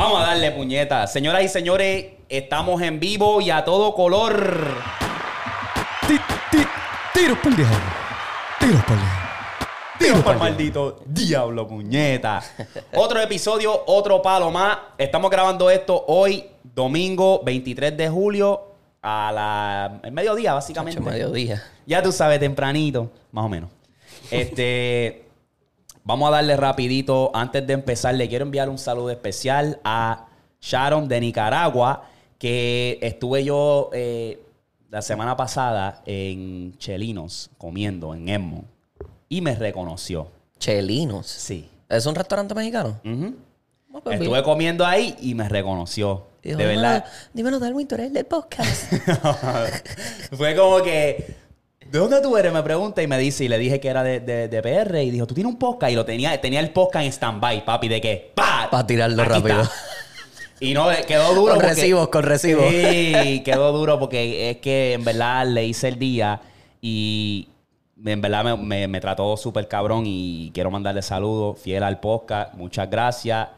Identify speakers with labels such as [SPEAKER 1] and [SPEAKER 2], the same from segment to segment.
[SPEAKER 1] Vamos a darle puñeta. Señoras y señores, estamos en vivo y a todo color.
[SPEAKER 2] Ti- ti- Tiros por el diablo. Tiros por el diablo.
[SPEAKER 1] Dios por maldito diablo, puñeta. otro episodio, otro palo más. Estamos grabando esto hoy, domingo 23 de julio, a la el mediodía, básicamente.
[SPEAKER 3] Ocho mediodía.
[SPEAKER 1] Ya tú sabes, tempranito, más o menos. Este, vamos a darle rapidito. Antes de empezar, le quiero enviar un saludo especial a Sharon de Nicaragua, que estuve yo eh, la semana pasada en Chelinos comiendo en Edmond y me reconoció.
[SPEAKER 3] Chelinos.
[SPEAKER 1] Sí.
[SPEAKER 3] ¿Es un restaurante mexicano? Ah, pues
[SPEAKER 1] Estuve
[SPEAKER 3] bien.
[SPEAKER 1] comiendo ahí y me reconoció.
[SPEAKER 3] Dijo,
[SPEAKER 1] de verdad.
[SPEAKER 3] Dímelo, Darwin, tú eres el del podcast.
[SPEAKER 1] Fue como que, ¿de dónde tú eres? Me pregunta y me dice, y le dije que era de, de, de PR, y dijo, ¿tú tienes un podcast? Y lo tenía, tenía el podcast en stand-by, papi, ¿de qué? ¡Pa!
[SPEAKER 3] Pa' tirarlo
[SPEAKER 1] Aquí
[SPEAKER 3] rápido.
[SPEAKER 1] está. Y no, eh, quedó duro.
[SPEAKER 3] Con
[SPEAKER 1] porque-
[SPEAKER 3] recibos, con recibos.
[SPEAKER 1] Sí, quedó duro porque es que en verdad le hice el día y en verdad me, me- me trató súper cabrón y quiero mandarle saludos, fiel al podcast, muchas gracias.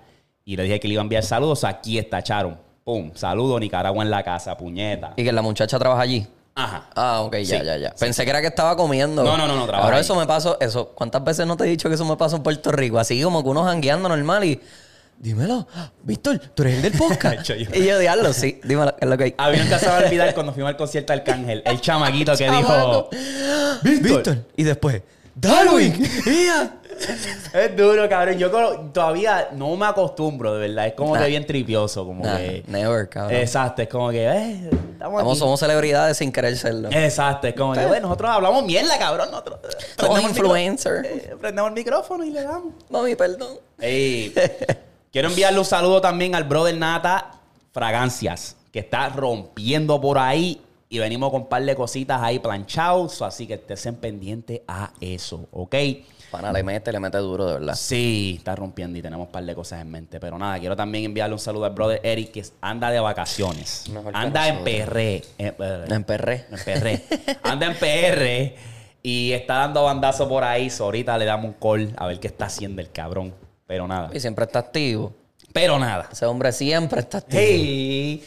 [SPEAKER 1] Y le dije que le iba a enviar saludos, aquí está Charon. Pum, saludo Nicaragua en la casa, puñeta.
[SPEAKER 3] y que la muchacha trabaja allí.
[SPEAKER 1] Ajá.
[SPEAKER 3] Ah, ok, ya,
[SPEAKER 1] Sí.
[SPEAKER 3] ya, ya. Pensé que era que estaba comiendo.
[SPEAKER 1] No, no, no, no, trabaja
[SPEAKER 3] Ahora
[SPEAKER 1] ahí.
[SPEAKER 3] eso me pasó, eso. ¿Cuántas veces no te he dicho que eso me pasó en Puerto Rico? Así como que uno jangueando normal y. Dímelo, Víctor, tú eres el del podcast. Y yo, diablo, sí, dímelo, ¿qué es lo que hay?
[SPEAKER 1] A mí nunca se me va a olvidar cuando fuimos al concierto de Arcángel, el chamaquito que dijo...
[SPEAKER 3] Víctor. Y después, Darwin. ¡Ia!
[SPEAKER 1] Es duro, cabrón. Yo todavía no me acostumbro, de verdad. Es como
[SPEAKER 3] Nah.
[SPEAKER 1] que bien tripioso, como
[SPEAKER 3] Nah,
[SPEAKER 1] que...
[SPEAKER 3] never, cabrón.
[SPEAKER 1] Exacto, es como que... Eh, estamos aquí.
[SPEAKER 3] somos celebridades sin querer serlo.
[SPEAKER 1] Exacto, es como que, bueno, nosotros hablamos mierda, cabrón. Nosotros
[SPEAKER 3] Somos
[SPEAKER 1] prendemos el
[SPEAKER 3] influencer.
[SPEAKER 1] micro- eh, prendemos el micrófono y le damos.
[SPEAKER 3] Mami, perdón.
[SPEAKER 1] Ey, quiero enviarle un saludo también al brother Nata Fragancias, que está rompiendo por ahí. Y venimos con un par de cositas ahí planchados. Así que estén pendientes a eso, ¿ok?
[SPEAKER 3] Pana, le mete, le mete duro, de verdad.
[SPEAKER 1] Sí, está rompiendo y tenemos un par de cosas en mente. Pero nada, quiero también enviarle un saludo al brother Eric, que anda de vacaciones.
[SPEAKER 3] Mejor
[SPEAKER 1] Anda en. PR. eh, eh,
[SPEAKER 3] En perré.
[SPEAKER 1] en PR. Anda en PR y está dando bandazo por ahí. So, ahorita le damos un call a ver qué está haciendo el cabrón. Pero nada.
[SPEAKER 3] Y siempre está activo.
[SPEAKER 1] Pero nada.
[SPEAKER 3] Ese hombre siempre está activo.
[SPEAKER 1] Hey,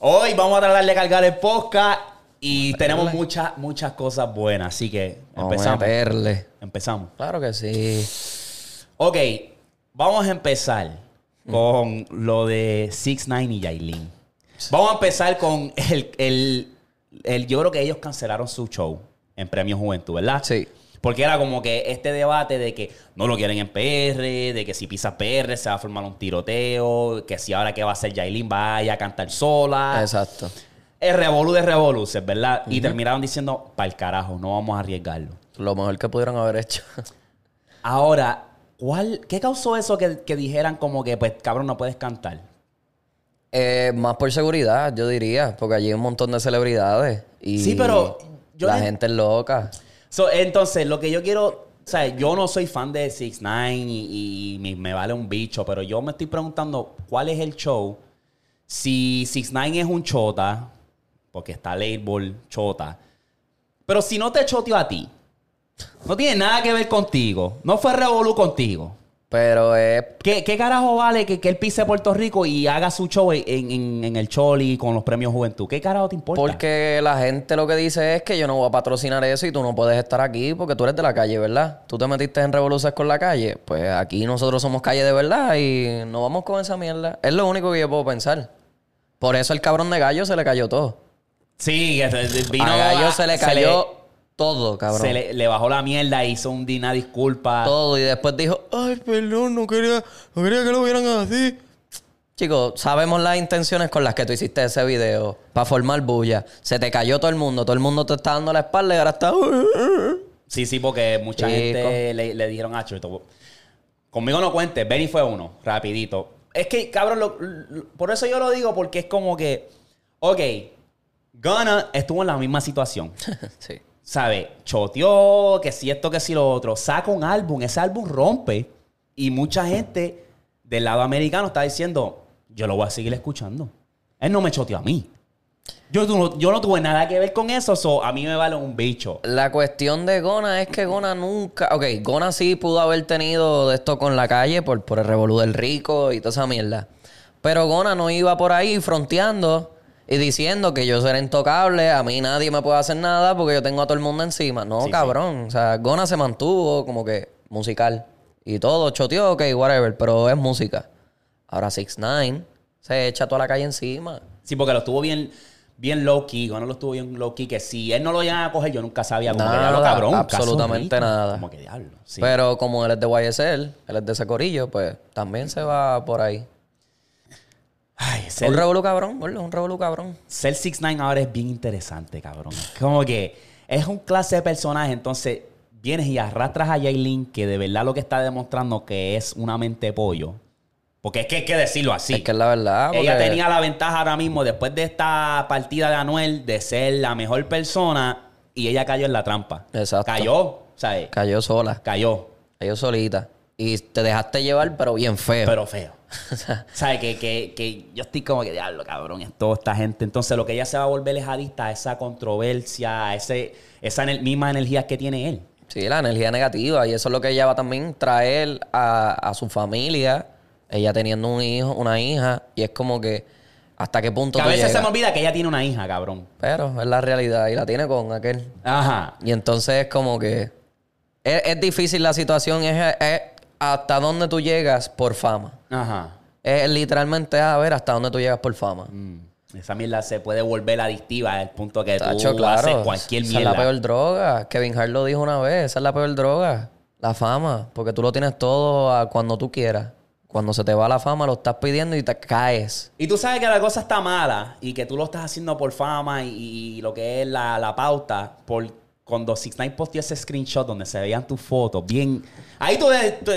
[SPEAKER 1] hoy vamos a tratar de cargar el podcast y tenemos muchas, muchas cosas buenas. Así que
[SPEAKER 3] Vamos a
[SPEAKER 1] empezamos.
[SPEAKER 3] meterle.
[SPEAKER 1] Empezamos.
[SPEAKER 3] Claro que sí.
[SPEAKER 1] Ok, vamos a empezar con lo de 6 9 y Yailin. Vamos a empezar con el, el, el- Yo creo que ellos cancelaron su show en Premio Juventud, ¿verdad?
[SPEAKER 3] Sí.
[SPEAKER 1] Porque era como que este debate de que no lo quieren en PR, de que si pisas PR se va a formar un tiroteo, que si ahora que va a hacer Yailin vaya a cantar sola.
[SPEAKER 3] Exacto.
[SPEAKER 1] El revolú de revoluces, ¿verdad? Y terminaron diciendo, para el carajo, no vamos a arriesgarlo.
[SPEAKER 3] Lo mejor que pudieron haber hecho.
[SPEAKER 1] Ahora, ¿cuál, ¿qué causó eso que, que dijeran como que, pues, cabrón, no puedes cantar?
[SPEAKER 3] Eh, más por seguridad, yo diría. Porque allí hay un montón de celebridades. Y
[SPEAKER 1] Sí, pero yo
[SPEAKER 3] la gente es loca.
[SPEAKER 1] So, entonces, lo que yo quiero, o sea, yo no soy fan de 6 9 y, y me, me vale un bicho, pero yo me estoy preguntando cuál es el show. Si 6 9 es un chota, porque está label chota, pero si no te choteó a ti, no tiene nada que ver contigo, no fue revolú contigo.
[SPEAKER 3] Pero es
[SPEAKER 1] ¿Qué, qué carajo vale que, que él pise Puerto Rico y haga su show en, en- en el Choli con los premios Juventud? ¿Qué carajo te importa?
[SPEAKER 3] porque la gente lo que dice es que yo no voy a patrocinar eso y tú no puedes estar aquí porque tú eres de la calle, ¿verdad? Tú te metiste en revoluciones con la calle. Pues aquí nosotros somos calle de verdad y no vamos con esa mierda. Es lo único que yo puedo pensar. Por eso el cabrón de gallo se le cayó todo.
[SPEAKER 1] Sí, vino
[SPEAKER 3] a gallo se le cayó
[SPEAKER 1] le-
[SPEAKER 3] todo, cabrón.
[SPEAKER 1] Se le, le bajó la mierda, hizo un dina disculpa.
[SPEAKER 3] Todo y después dijo, ay, perdón, no quería, no quería que lo vieran así. Chicos, sabemos las intenciones con las que tú hiciste ese video para formar bulla. Se te cayó todo el mundo, todo el mundo te está dando la espalda y ahora está.
[SPEAKER 1] Sí, sí, porque mucha
[SPEAKER 3] Chico.
[SPEAKER 1] gente le, le dijeron, ah, esto. Conmigo no cuentes, Benny fue uno, rapidito. Es que, cabrón, lo- lo- por eso yo lo digo, porque es como que, ok, Gunna estuvo en la misma situación.
[SPEAKER 3] sí.
[SPEAKER 1] ¿Sabe? Choteó, que si esto, que si lo otro. Saca un álbum, ese álbum rompe. Y mucha gente del lado americano está diciendo, yo lo voy a seguir escuchando. Él no me choteó a mí. Yo, no- yo no tuve nada que ver con eso, so, a mí me vale un bicho.
[SPEAKER 3] La cuestión de Gona es que Gona nunca. Ok, Gona sí pudo haber tenido esto con la calle por, por el revolú del rico y toda esa mierda. Pero Gona no iba por ahí fronteando y diciendo que yo seré intocable, a mí nadie me puede hacer nada porque yo tengo a todo el mundo encima. No,
[SPEAKER 1] Sí,
[SPEAKER 3] cabrón. O sea, Gona se mantuvo como que musical. Y todo, choteó, ok, whatever, pero es música. Ahora 6 9 se echa toda la calle encima.
[SPEAKER 1] Sí, porque lo estuvo bien, bien low key. no lo estuvo bien low key. Que si él no lo iba a coger, yo nunca sabía que
[SPEAKER 3] Nada,
[SPEAKER 1] diablo, cabrón.
[SPEAKER 3] absolutamente nada.
[SPEAKER 1] Como que diablo. Sí.
[SPEAKER 3] Pero como él es de YSL, él es de ese corillo, pues también se va por ahí.
[SPEAKER 1] Ay, ser,
[SPEAKER 3] Un revolú cabrón, gordo, un revolú cabrón.
[SPEAKER 1] ser 6 9 ahora es bien interesante, cabrón. Como que es un clase de personaje. Entonces, vienes y arrastras a Yailin, que de verdad lo que está demostrando que es una mente pollo. Porque es que hay que decirlo así.
[SPEAKER 3] Es que es la verdad.
[SPEAKER 1] Ella
[SPEAKER 3] porque-
[SPEAKER 1] tenía la ventaja ahora mismo, después de esta partida de Anuel, de ser la mejor persona y ella cayó en la trampa.
[SPEAKER 3] Exacto.
[SPEAKER 1] Cayó, ¿sabes?
[SPEAKER 3] Cayó sola,
[SPEAKER 1] Cayó,
[SPEAKER 3] cayó solita. Y te dejaste llevar, pero bien feo.
[SPEAKER 1] pero feo. ¿Sabes? Que, que, que yo estoy como que, diablo, cabrón, es toda esta gente. Entonces, lo que ella se va a volver es adicta a esa controversia, a ese, esa ener- misma energía que tiene él.
[SPEAKER 3] Sí, la energía negativa. Y eso es lo que ella va también a traer a, a su familia. Ella teniendo un hijo, una hija. Y es como que hasta qué punto
[SPEAKER 1] Que a veces se me olvida que ella tiene una hija, cabrón.
[SPEAKER 3] Pero es la realidad. Y la tiene con aquel.
[SPEAKER 1] Ajá.
[SPEAKER 3] Y entonces es como que es, es difícil la situación, es, es hasta dónde tú llegas por fama.
[SPEAKER 1] Ajá.
[SPEAKER 3] Es literalmente a ver hasta dónde tú llegas por fama.
[SPEAKER 1] Mm. Esa mierda se puede volver adictiva al punto que
[SPEAKER 3] Tacho,
[SPEAKER 1] tú
[SPEAKER 3] claro.
[SPEAKER 1] haces cualquier
[SPEAKER 3] esa
[SPEAKER 1] mierda.
[SPEAKER 3] es la peor droga. Kevin Hart lo dijo una vez. Esa es la peor droga. La fama. Porque tú lo tienes todo a cuando tú quieras. Cuando se te va la fama, lo estás pidiendo y te caes.
[SPEAKER 1] Y tú sabes que la cosa está mala y que tú lo estás haciendo por fama y, y lo que es la, la pauta, por cuando 6 9 posteó ese screenshot donde se veían tus fotos, bien. Ahí tú,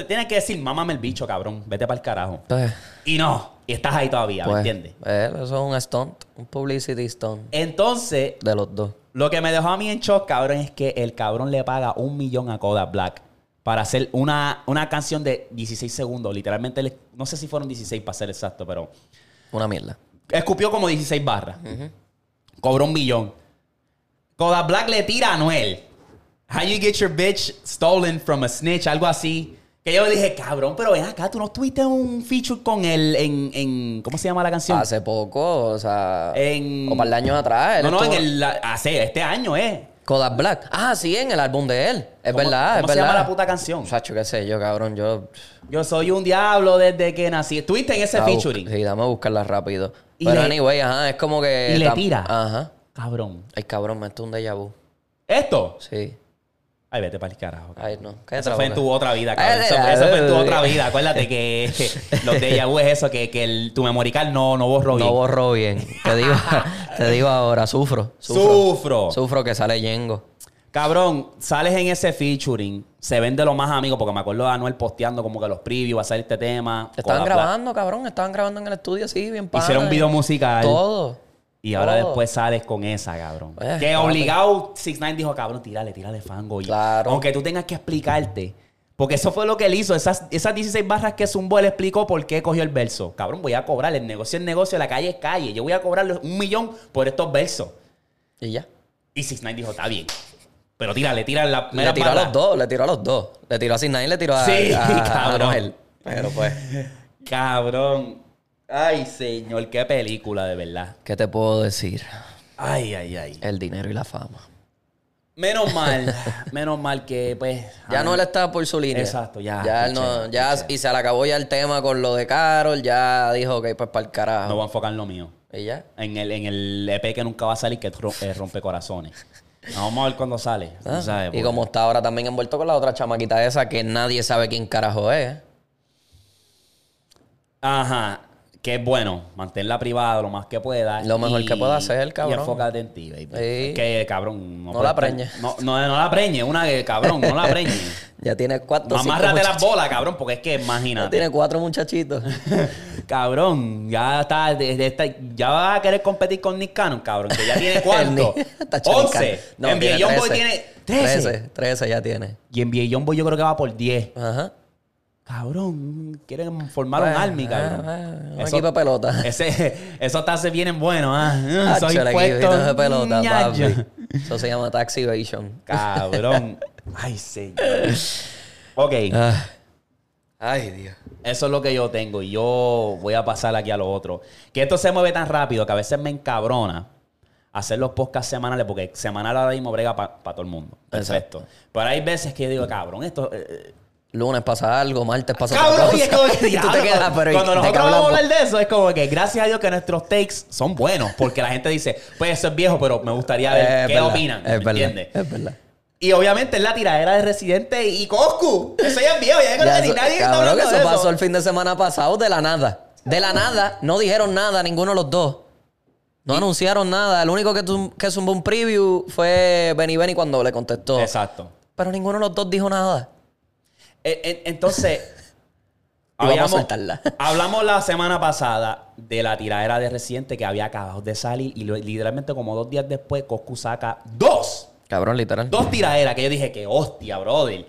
[SPEAKER 1] tienes que decir, mámame el bicho, cabrón, vete para el carajo. Y no, y estás ahí todavía, ¿me
[SPEAKER 3] pues,
[SPEAKER 1] entiendes?
[SPEAKER 3] eh, eso es un stunt. Un publicity stunt.
[SPEAKER 1] Entonces,
[SPEAKER 3] De los dos.
[SPEAKER 1] lo que me dejó a mí en shock, cabrón, es que el cabrón le paga un millón a Kodak Black para hacer una, una canción de 16 segundos. Literalmente, no sé si fueron 16 para ser exacto, pero
[SPEAKER 3] Una mierda.
[SPEAKER 1] escupió como 16 barras. Cobró un millón. Kodak Black le tira a Anuel. How you get your bitch stolen from a snitch, algo así. Que yo dije, cabrón, pero ven acá, tú no tuviste un feature con él en, en ¿cómo se llama la canción?
[SPEAKER 3] Hace poco, o sea.
[SPEAKER 1] En-
[SPEAKER 3] O para el año atrás.
[SPEAKER 1] no, no, en el, hace este año, ¿eh?
[SPEAKER 3] Kodak Black. Ah, sí, en el álbum de él. Es
[SPEAKER 1] ¿Cómo-
[SPEAKER 3] verdad,
[SPEAKER 1] ¿Cómo
[SPEAKER 3] es
[SPEAKER 1] se
[SPEAKER 3] verdad.
[SPEAKER 1] llama la puta canción?
[SPEAKER 3] Sacho, qué sé yo, cabrón. Yo.
[SPEAKER 1] Yo soy un diablo desde que nací. ¿Estuviste en ese
[SPEAKER 3] Ah,
[SPEAKER 1] featuring?
[SPEAKER 3] Sí, dame a buscarla rápido.
[SPEAKER 1] Y
[SPEAKER 3] Pero
[SPEAKER 1] le-
[SPEAKER 3] anyway, ajá, es como que.
[SPEAKER 1] y le tira.
[SPEAKER 3] Ajá.
[SPEAKER 1] Cabrón.
[SPEAKER 3] Ay, cabrón, me esto es un déjà vu.
[SPEAKER 1] ¿Esto?
[SPEAKER 3] Sí.
[SPEAKER 1] Ay, vete para el carajo.
[SPEAKER 3] Ay, no. Cállate
[SPEAKER 1] Eso fue en tu otra vida, cabrón.
[SPEAKER 3] Ay,
[SPEAKER 1] Eso,
[SPEAKER 3] ay,
[SPEAKER 1] eso fue en tu otra vida. Acuérdate que los déjà vu es eso, que, que el- tu memorical no, no borró bien.
[SPEAKER 3] No borró bien. Te digo, te digo ahora, sufro. Sufro.
[SPEAKER 1] Sufro.
[SPEAKER 3] Sufro que sale Yengo.
[SPEAKER 1] Cabrón, sales en ese featuring, se ven de los más amigos, porque me acuerdo de Anuel posteando como que los previews, va a salir este tema.
[SPEAKER 3] Estaban grabando, cabrón. Estaban grabando en el estudio así, bien padre.
[SPEAKER 1] Hicieron un video musical.
[SPEAKER 3] Todo.
[SPEAKER 1] Y ahora después sales con esa, cabrón.
[SPEAKER 3] Eh,
[SPEAKER 1] que obligado 6 9 dijo, cabrón, tírale, tírale fango. Y
[SPEAKER 3] Claro.
[SPEAKER 1] Aunque tú tengas que explicarte. Porque eso fue lo que él hizo. Esas, esas 16 barras que zumbó, él explicó por qué cogió el verso. Cabrón, voy a cobrar. El negocio es negocio, la calle es calle. Yo voy a cobrarle un millón por estos versos.
[SPEAKER 3] Y ya.
[SPEAKER 1] Y 6 9 dijo, está bien. Pero tírale, tírale la
[SPEAKER 3] Le tiró a los dos, le tiró a los dos. Le tiró a Sinai y le tiró a,
[SPEAKER 1] Sí,
[SPEAKER 3] a- a
[SPEAKER 1] cabrón.
[SPEAKER 3] Pero pues,
[SPEAKER 1] Cabrón. Ay, señor, qué película, de verdad.
[SPEAKER 3] ¿qué te puedo decir?
[SPEAKER 1] Ay, ay, ay.
[SPEAKER 3] El dinero y la fama.
[SPEAKER 1] Menos mal, menos mal que, pues.
[SPEAKER 3] Ya no él está por su línea.
[SPEAKER 1] Exacto, ya,
[SPEAKER 3] Ya él no, ya, y se le acabó ya el tema con lo de Carol. Ya dijo, ok, pues para el
[SPEAKER 1] No
[SPEAKER 3] carajo.
[SPEAKER 1] voy a enfocar en lo mío.
[SPEAKER 3] Y ya.
[SPEAKER 1] En el, en el EP que nunca va a salir, que eh, rompe corazones. Vamos a ver cuándo sale.
[SPEAKER 3] Ah,
[SPEAKER 1] sabes,
[SPEAKER 3] y como está ahora también envuelto con la otra chamaquita esa que nadie sabe quién carajo es.
[SPEAKER 1] Ajá. Que es bueno, mantenerla privada lo más que pueda.
[SPEAKER 3] Lo mejor que pueda hacer, cabrón.
[SPEAKER 1] Y enfócate en ti, baby.
[SPEAKER 3] Sí.
[SPEAKER 1] Que, cabrón.
[SPEAKER 3] No
[SPEAKER 1] puede
[SPEAKER 3] la preñe.
[SPEAKER 1] No, no, no la preñe. Una que, cabrón, no la preñe.
[SPEAKER 3] Ya tiene cuatro cinco
[SPEAKER 1] Amárrate las bolas, cabrón, porque es que
[SPEAKER 3] Ya
[SPEAKER 1] imagínate.
[SPEAKER 3] tiene cuatro muchachitos.
[SPEAKER 1] Cabrón, ya está, ya va a querer competir con Nick Cannon, cabrón, que ya tiene cuánto? 11.
[SPEAKER 3] No,
[SPEAKER 1] NBA
[SPEAKER 3] tiene 13.
[SPEAKER 1] tiene 13.
[SPEAKER 3] 13, 13 ya tiene.
[SPEAKER 1] Y NBA Youngboy yo creo que va por 10.
[SPEAKER 3] Ajá.
[SPEAKER 1] Cabrón, quieren formar un
[SPEAKER 3] Bueno,
[SPEAKER 1] army, cabrón.
[SPEAKER 3] ah, ah, un
[SPEAKER 1] Eso-
[SPEAKER 3] equipo de pelota.
[SPEAKER 1] Ese, esos tases vienen buenos, ah.
[SPEAKER 3] Ah,
[SPEAKER 1] Soy
[SPEAKER 3] chale,
[SPEAKER 1] puesto.
[SPEAKER 3] equipito de pelota, papi. Eso se llama tax evasion.
[SPEAKER 1] Cabrón. Ay, señor. Ok.
[SPEAKER 3] Ah, Ay, Dios.
[SPEAKER 1] Eso es lo que yo tengo y yo voy a pasar aquí a lo otro. Que esto se mueve tan rápido que a veces me encabrona hacer los podcasts semanales porque semanal ahora mismo brega para todo el mundo. Perfecto. Pero hay veces que yo digo, cabrón, esto... eh,
[SPEAKER 3] Lunes pasa algo, martes pasa
[SPEAKER 1] Cabrón,
[SPEAKER 3] otra
[SPEAKER 1] y es como que,
[SPEAKER 3] y tú te quedas, pero ¿y
[SPEAKER 1] cuando nosotros vamos a hablar de eso, es como que gracias a Dios que nuestros takes son buenos, porque la gente dice, pues eso es viejo, pero me gustaría ver
[SPEAKER 3] Es
[SPEAKER 1] qué
[SPEAKER 3] verdad,
[SPEAKER 1] opinan,
[SPEAKER 3] Es
[SPEAKER 1] ¿me
[SPEAKER 3] verdad,
[SPEAKER 1] entiendes?
[SPEAKER 3] es verdad.
[SPEAKER 1] Y obviamente es la tiradera de Residente y Coscu. Eso ya es viejo, ya,
[SPEAKER 3] Ya eso-
[SPEAKER 1] nadie está
[SPEAKER 3] cabrón,
[SPEAKER 1] hablando
[SPEAKER 3] que
[SPEAKER 1] de
[SPEAKER 3] eso
[SPEAKER 1] eso.
[SPEAKER 3] pasó el fin de semana pasado de la nada. De la nada. No dijeron nada, ninguno de los dos. No anunciaron nada. El único que, tum- que zumbó un preview fue Benny Benny cuando le contestó.
[SPEAKER 1] Exacto.
[SPEAKER 3] Pero ninguno de los dos dijo nada.
[SPEAKER 1] Eh, Entonces, habíamos- hablamos la semana pasada de la tiradera de Residente que había acabado de salir y literalmente como dos días después Coscu saca dos,
[SPEAKER 3] Cabrón, literal.
[SPEAKER 1] dos tiraderas que yo dije que hostia, brother.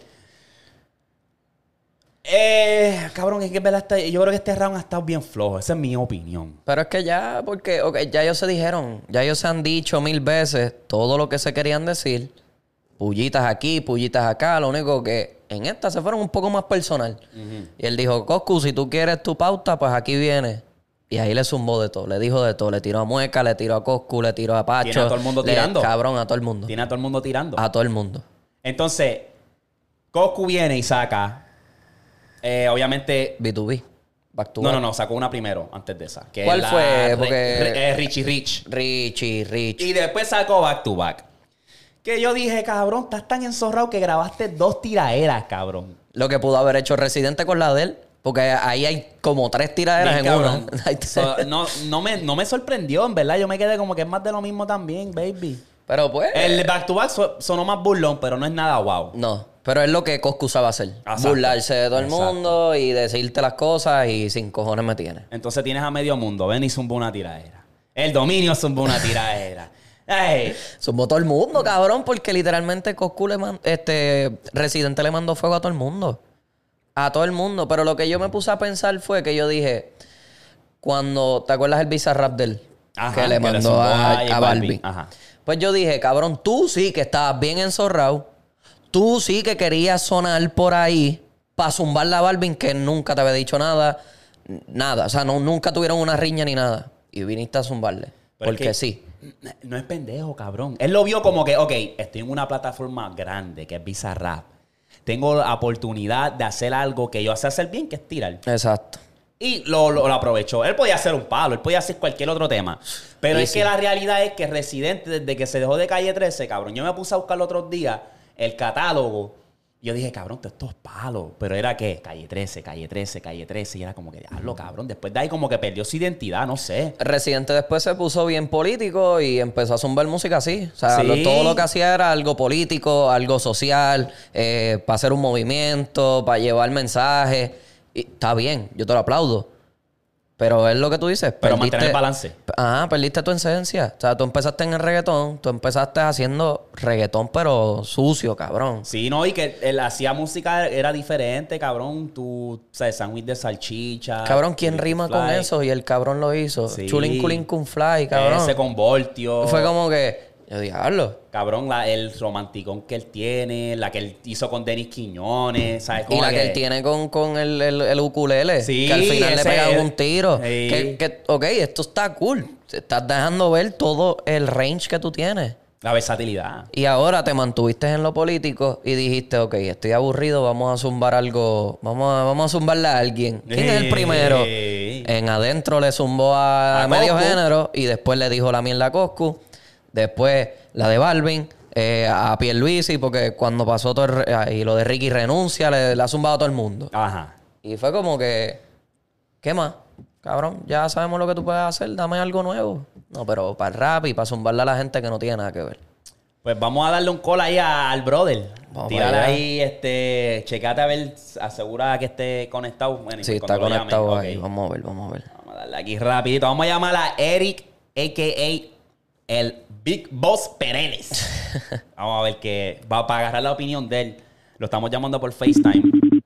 [SPEAKER 1] Eh, cabrón, es que es verdad, este- yo creo que este round ha estado bien flojo, esa es mi opinión.
[SPEAKER 3] Pero es que ya, porque ya ellos se dijeron, ya ellos se han dicho mil veces todo lo que se querían decir. Pullitas aquí, pullitas acá. Lo único que en esta se fueron un poco más personal. Y él dijo, Coscu, si tú quieres tu pauta, pues aquí viene. Y ahí le zumbó de todo, le dijo de todo. Le tiró a Mueca, le tiró a Coscu, le tiró a Pacho.
[SPEAKER 1] Tiene a todo el mundo
[SPEAKER 3] le-
[SPEAKER 1] tirando.
[SPEAKER 3] Cabrón, a todo el mundo.
[SPEAKER 1] Tiene a todo el mundo tirando.
[SPEAKER 3] A todo el mundo.
[SPEAKER 1] Entonces, Coscu viene y saca, eh, obviamente,
[SPEAKER 3] B2B. Back to
[SPEAKER 1] no,
[SPEAKER 3] back.
[SPEAKER 1] no, no, sacó una primero antes de esa. que
[SPEAKER 3] ¿Cuál fue? Porque-
[SPEAKER 1] Re- eh, Richie Rich.
[SPEAKER 3] Richie, Rich.
[SPEAKER 1] Y después sacó Back to Back. Que yo dije, cabrón, estás tan enzorrado que grabaste dos tiraderas, cabrón.
[SPEAKER 3] Lo que pudo haber hecho Residente con la de él. Porque ahí hay como tres tiraderas
[SPEAKER 1] Bien
[SPEAKER 3] en.
[SPEAKER 1] So, no, no, me, no me sorprendió, en verdad. Yo me quedé como que es más de lo mismo también, baby.
[SPEAKER 3] Pero pues.
[SPEAKER 1] El Back to Back so- sonó más burlón, pero no es nada wow.
[SPEAKER 3] No, pero es lo que Coscu sabe hacer.
[SPEAKER 1] Exacto.
[SPEAKER 3] Burlarse de todo el
[SPEAKER 1] Exacto.
[SPEAKER 3] mundo y decirte las cosas y sin cojones me tiene.
[SPEAKER 1] Entonces tienes a medio mundo. Ven y zumba una tiradera. El dominio zumba una tiradera. Ey,
[SPEAKER 3] Somos todo el mundo, cabrón, porque literalmente Coscu le man- este Residente le mandó fuego a todo el mundo. A todo el mundo. Pero lo que yo me puse a pensar fue que yo dije, cuando, ¿te acuerdas el Bizarrap de él?
[SPEAKER 1] Ajá,
[SPEAKER 3] que le
[SPEAKER 1] que
[SPEAKER 3] mandó
[SPEAKER 1] zumbó
[SPEAKER 3] a,
[SPEAKER 1] a
[SPEAKER 3] a.
[SPEAKER 1] Balvin. Ajá.
[SPEAKER 3] Pues yo dije, cabrón, tú sí que estabas bien enzorrado. Tú sí que querías sonar por ahí para zumbarle a Balvin que nunca te había dicho nada. Nada. O sea, no, nunca tuvieron una riña ni nada. Y viniste a zumbarle.
[SPEAKER 1] Pero es
[SPEAKER 3] porque
[SPEAKER 1] que-
[SPEAKER 3] sí.
[SPEAKER 1] No es pendejo, cabrón. Él lo vio como que, ok, estoy en una plataforma grande que es Bizarrap. Tengo la oportunidad de hacer algo que yo sé hacer bien, que es tirar.
[SPEAKER 3] Exacto.
[SPEAKER 1] Y lo, lo- lo aprovechó. Él podía hacer un palo, él podía hacer cualquier otro tema. Pero es
[SPEAKER 3] sí.
[SPEAKER 1] que la realidad es que Residente, desde que se dejó de calle 13, cabrón, yo me puse a buscar los otros días el catálogo. Yo dije, cabrón, todo esto es palo. Pero era que calle 13, calle 13, calle 13. Y era como que, diablo, cabrón. Después de ahí, como que perdió su identidad, no sé.
[SPEAKER 3] Residente después se puso bien político y empezó a zumbar música así. O sea,
[SPEAKER 1] Sí.
[SPEAKER 3] lo- todo lo que hacía era algo político, algo social, eh, para hacer un movimiento, para llevar mensajes. Y está bien, yo te lo aplaudo. Pero es lo que tú dices.
[SPEAKER 1] Pero mantener el balance.
[SPEAKER 3] Ajá, perdiste tu esencia. O sea, tú empezaste en el reggaetón, tú empezaste haciendo reggaetón, pero sucio, cabrón.
[SPEAKER 1] Sí, no, y que él hacía música, era diferente, cabrón. Tú, o sea, sándwich de salchicha.
[SPEAKER 3] Cabrón, ¿quién rima con eso? Y el cabrón lo hizo.
[SPEAKER 1] Sí.
[SPEAKER 3] Chulín culín cum fly, cabrón.
[SPEAKER 1] Ese con Voltio.
[SPEAKER 3] Fue como que, yo diablo.
[SPEAKER 1] Cabrón, la- el romanticón que él tiene, la que él hizo con Denis Quiñones, ¿sabes?
[SPEAKER 3] Y la que él tiene con, con el, el, el ukulele.
[SPEAKER 1] Sí,
[SPEAKER 3] que al final le pegan un tiro.
[SPEAKER 1] Sí.
[SPEAKER 3] Que, que, ok, esto está cool. Estás dejando ver todo el range que tú tienes.
[SPEAKER 1] La versatilidad.
[SPEAKER 3] Y ahora te mantuviste en lo político y dijiste, ok, estoy aburrido, vamos a zumbar algo, vamos a, vamos a zumbarle a alguien. ¿Quién es el primero?
[SPEAKER 1] Sí.
[SPEAKER 3] En adentro le zumbó a,
[SPEAKER 1] A
[SPEAKER 3] medio
[SPEAKER 1] Coscu.
[SPEAKER 3] género y después le dijo la mierda a Coscu. Después la de Balvin, eh, a Pierluisi, porque cuando pasó todo el ah, y lo de Ricky renuncia, le, le ha zumbado a todo el mundo.
[SPEAKER 1] Ajá.
[SPEAKER 3] Y fue como que, ¿qué más? Cabrón, ya sabemos lo que tú puedes hacer, dame algo nuevo. No, pero para el rap y para zumbarle a la gente que no tiene nada que ver.
[SPEAKER 1] Pues vamos a darle un call ahí a- al brother. Tirar ahí, este, checate a ver, asegura que esté conectado. Bueno,
[SPEAKER 3] Sí,
[SPEAKER 1] pues
[SPEAKER 3] está conectado ahí. Vamos a ver, vamos a ver.
[SPEAKER 1] Vamos a darle aquí rapidito. Vamos a llamar a Eric, a.k.a. el Big Boss Pereles. Vamos a ver que va para agarrar la opinión de él. Lo estamos llamando por FaceTime.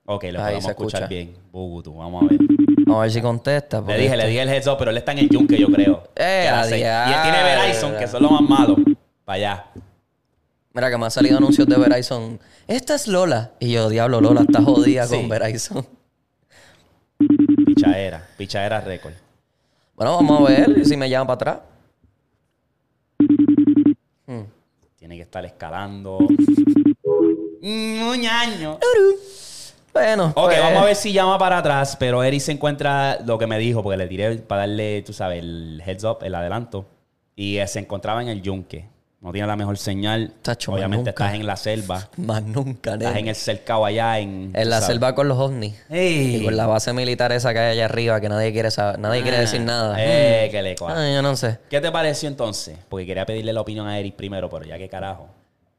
[SPEAKER 1] Ok, lo
[SPEAKER 3] Ahí
[SPEAKER 1] podemos
[SPEAKER 3] se
[SPEAKER 1] escuchar
[SPEAKER 3] escucha.
[SPEAKER 1] bien. Bugutu, vamos a ver.
[SPEAKER 3] Vamos a ver si contesta.
[SPEAKER 1] Le
[SPEAKER 3] porque
[SPEAKER 1] dije, le dije el heads up, pero él está en el yunque, yo creo.
[SPEAKER 3] Eh,
[SPEAKER 1] Que la y él tiene Verizon, que eso es lo más malo. Para allá.
[SPEAKER 3] Mira que me han salido anuncios de Verizon. Esta es Lola. Y yo, diablo, Lola está jodida
[SPEAKER 1] Sí.
[SPEAKER 3] con Verizon.
[SPEAKER 1] Pichadera. Pichadera récord.
[SPEAKER 3] Bueno, vamos a ver si me llama para atrás.
[SPEAKER 1] Tiene que estar escalando. Un año.
[SPEAKER 3] Bueno,
[SPEAKER 1] Ok,
[SPEAKER 3] pues,
[SPEAKER 1] vamos a ver si llama para atrás, pero Eric se encuentra lo que me dijo, porque le tiré para darle, tú sabes, el heads up, el adelanto. Y se encontraba en el yunque. No tiene la mejor señal.
[SPEAKER 3] Tacho,
[SPEAKER 1] Obviamente estás en la selva.
[SPEAKER 3] Más nunca,
[SPEAKER 1] Estás
[SPEAKER 3] nene.
[SPEAKER 1] en el cercado allá en...
[SPEAKER 3] En la
[SPEAKER 1] sabes.
[SPEAKER 3] selva con los ovnis.
[SPEAKER 1] Ey.
[SPEAKER 3] Y con la base militar esa que hay allá arriba, que nadie quiere saber, nadie quiere decir nada.
[SPEAKER 1] Eh, que le.
[SPEAKER 3] Ay, yo no sé.
[SPEAKER 1] ¿Qué te pareció entonces? Porque quería pedirle la opinión a Eric primero, pero ya que carajo.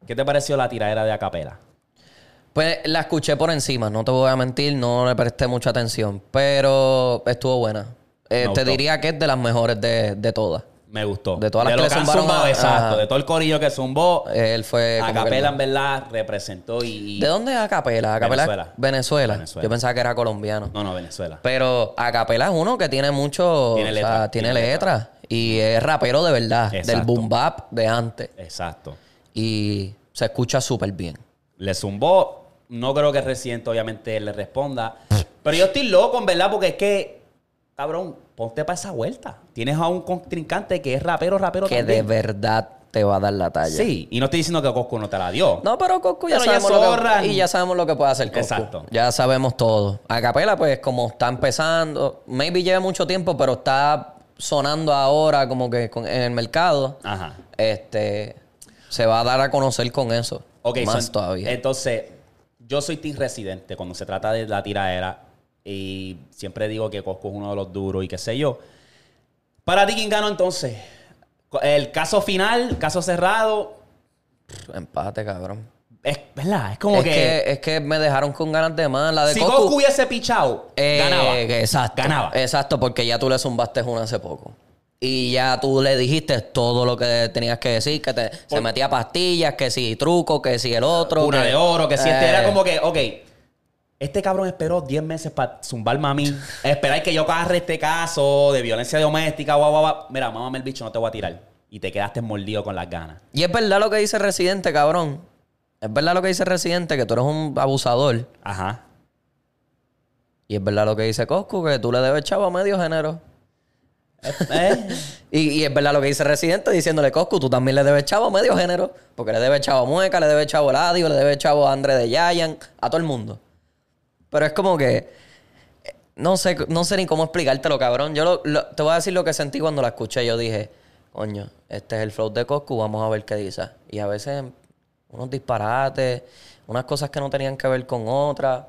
[SPEAKER 1] ¿Qué te pareció la tiradera de Acapela?
[SPEAKER 3] Pues la escuché por encima, no te voy a mentir, no le presté mucha atención, pero estuvo buena. Eh, te diría que es de las mejores de, de todas.
[SPEAKER 1] Me gustó.
[SPEAKER 3] De todas las
[SPEAKER 1] de
[SPEAKER 3] que le
[SPEAKER 1] han
[SPEAKER 3] zumbaron
[SPEAKER 1] zumbado,
[SPEAKER 3] a-
[SPEAKER 1] exacto. De todo el corillo que zumbó,
[SPEAKER 3] Él fue... que
[SPEAKER 1] Acapela
[SPEAKER 3] el-
[SPEAKER 1] en verdad representó y...
[SPEAKER 3] ¿De dónde es Acapela? Acapela
[SPEAKER 1] Venezuela.
[SPEAKER 3] Venezuela.
[SPEAKER 1] Venezuela.
[SPEAKER 3] Yo pensaba que era colombiano.
[SPEAKER 1] No, no, Venezuela.
[SPEAKER 3] Pero Acapela es uno que tiene mucho...
[SPEAKER 1] Tiene
[SPEAKER 3] o sea,
[SPEAKER 1] letra,
[SPEAKER 3] tiene,
[SPEAKER 1] tiene
[SPEAKER 3] letra. Y es rapero de verdad. Del boom bap de antes.
[SPEAKER 1] Exacto.
[SPEAKER 3] Y se escucha súper bien.
[SPEAKER 1] Le zumbó. No creo que Residente obviamente le responda. Pero yo estoy loco, en verdad, porque es que, cabrón, ponte para esa vuelta. Tienes a un contrincante que es rapero, rapero
[SPEAKER 3] Que de
[SPEAKER 1] también.
[SPEAKER 3] verdad te va a dar la talla.
[SPEAKER 1] Sí, y no estoy diciendo que Cosco no te la dio.
[SPEAKER 3] No, pero Coscu ya
[SPEAKER 1] Pero ya
[SPEAKER 3] sabemos lo que, y ya sabemos lo que puede hacer Coscu.
[SPEAKER 1] Exacto.
[SPEAKER 3] Ya sabemos todo. Acapela, pues, como está empezando, maybe lleva mucho tiempo, pero está sonando ahora como que con- en el mercado.
[SPEAKER 1] Ajá.
[SPEAKER 3] Este se va a dar a conocer con eso.
[SPEAKER 1] Ok,
[SPEAKER 3] más
[SPEAKER 1] son-
[SPEAKER 3] todavía.
[SPEAKER 1] Entonces, yo soy team residente cuando se trata de la tiradera. Y siempre digo que Cosco es uno de los duros y qué sé yo. Para ti, ¿quién ganó entonces? El caso final, caso cerrado,
[SPEAKER 3] Empate, cabrón.
[SPEAKER 1] es verdad, es como
[SPEAKER 3] Es
[SPEAKER 1] que,
[SPEAKER 3] que, es que me dejaron con ganas de más. La de
[SPEAKER 1] si
[SPEAKER 3] Coscu
[SPEAKER 1] hubiese pichado,
[SPEAKER 3] eh,
[SPEAKER 1] ganaba.
[SPEAKER 3] Exacto.
[SPEAKER 1] Ganaba.
[SPEAKER 3] Exacto, porque ya tú le zumbaste una hace poco. Y ya tú le dijiste todo lo que tenías que decir, que te, se metía pastillas, que si truco, que si el otro.
[SPEAKER 1] Una
[SPEAKER 3] que-
[SPEAKER 1] de oro, que si este
[SPEAKER 3] Eh,
[SPEAKER 1] era como que, ok, este cabrón esperó 10 meses para zumbarme a mí. Esperar que yo agarre este caso de violencia doméstica, guau, guau, guau. Mira, mámame el bicho, no te voy a tirar. Y te quedaste mordido con las ganas.
[SPEAKER 3] Y es verdad lo que dice Residente, cabrón. Es verdad lo que dice Residente, que tú eres un abusador.
[SPEAKER 1] Ajá.
[SPEAKER 3] Y es verdad lo que dice Coscu, que tú le debes chavo a medio género.
[SPEAKER 1] ¿Eh?
[SPEAKER 3] Y, y es verdad lo que dice Residente diciéndole, Coscu, tú también le debes chavo a medio género. Porque le debes chavo a Mueca, le debes chavo a Ladio, le debes chavo a André de Yayan, a todo el mundo. Pero es como que... No sé, no sé ni cómo explicártelo, cabrón. Yo lo- lo- te voy a decir lo que sentí cuando la escuché. Yo dije, coño, este es el flow de Coscu, vamos a ver qué dice. Y a veces unos disparates, unas cosas que no tenían que ver con otras.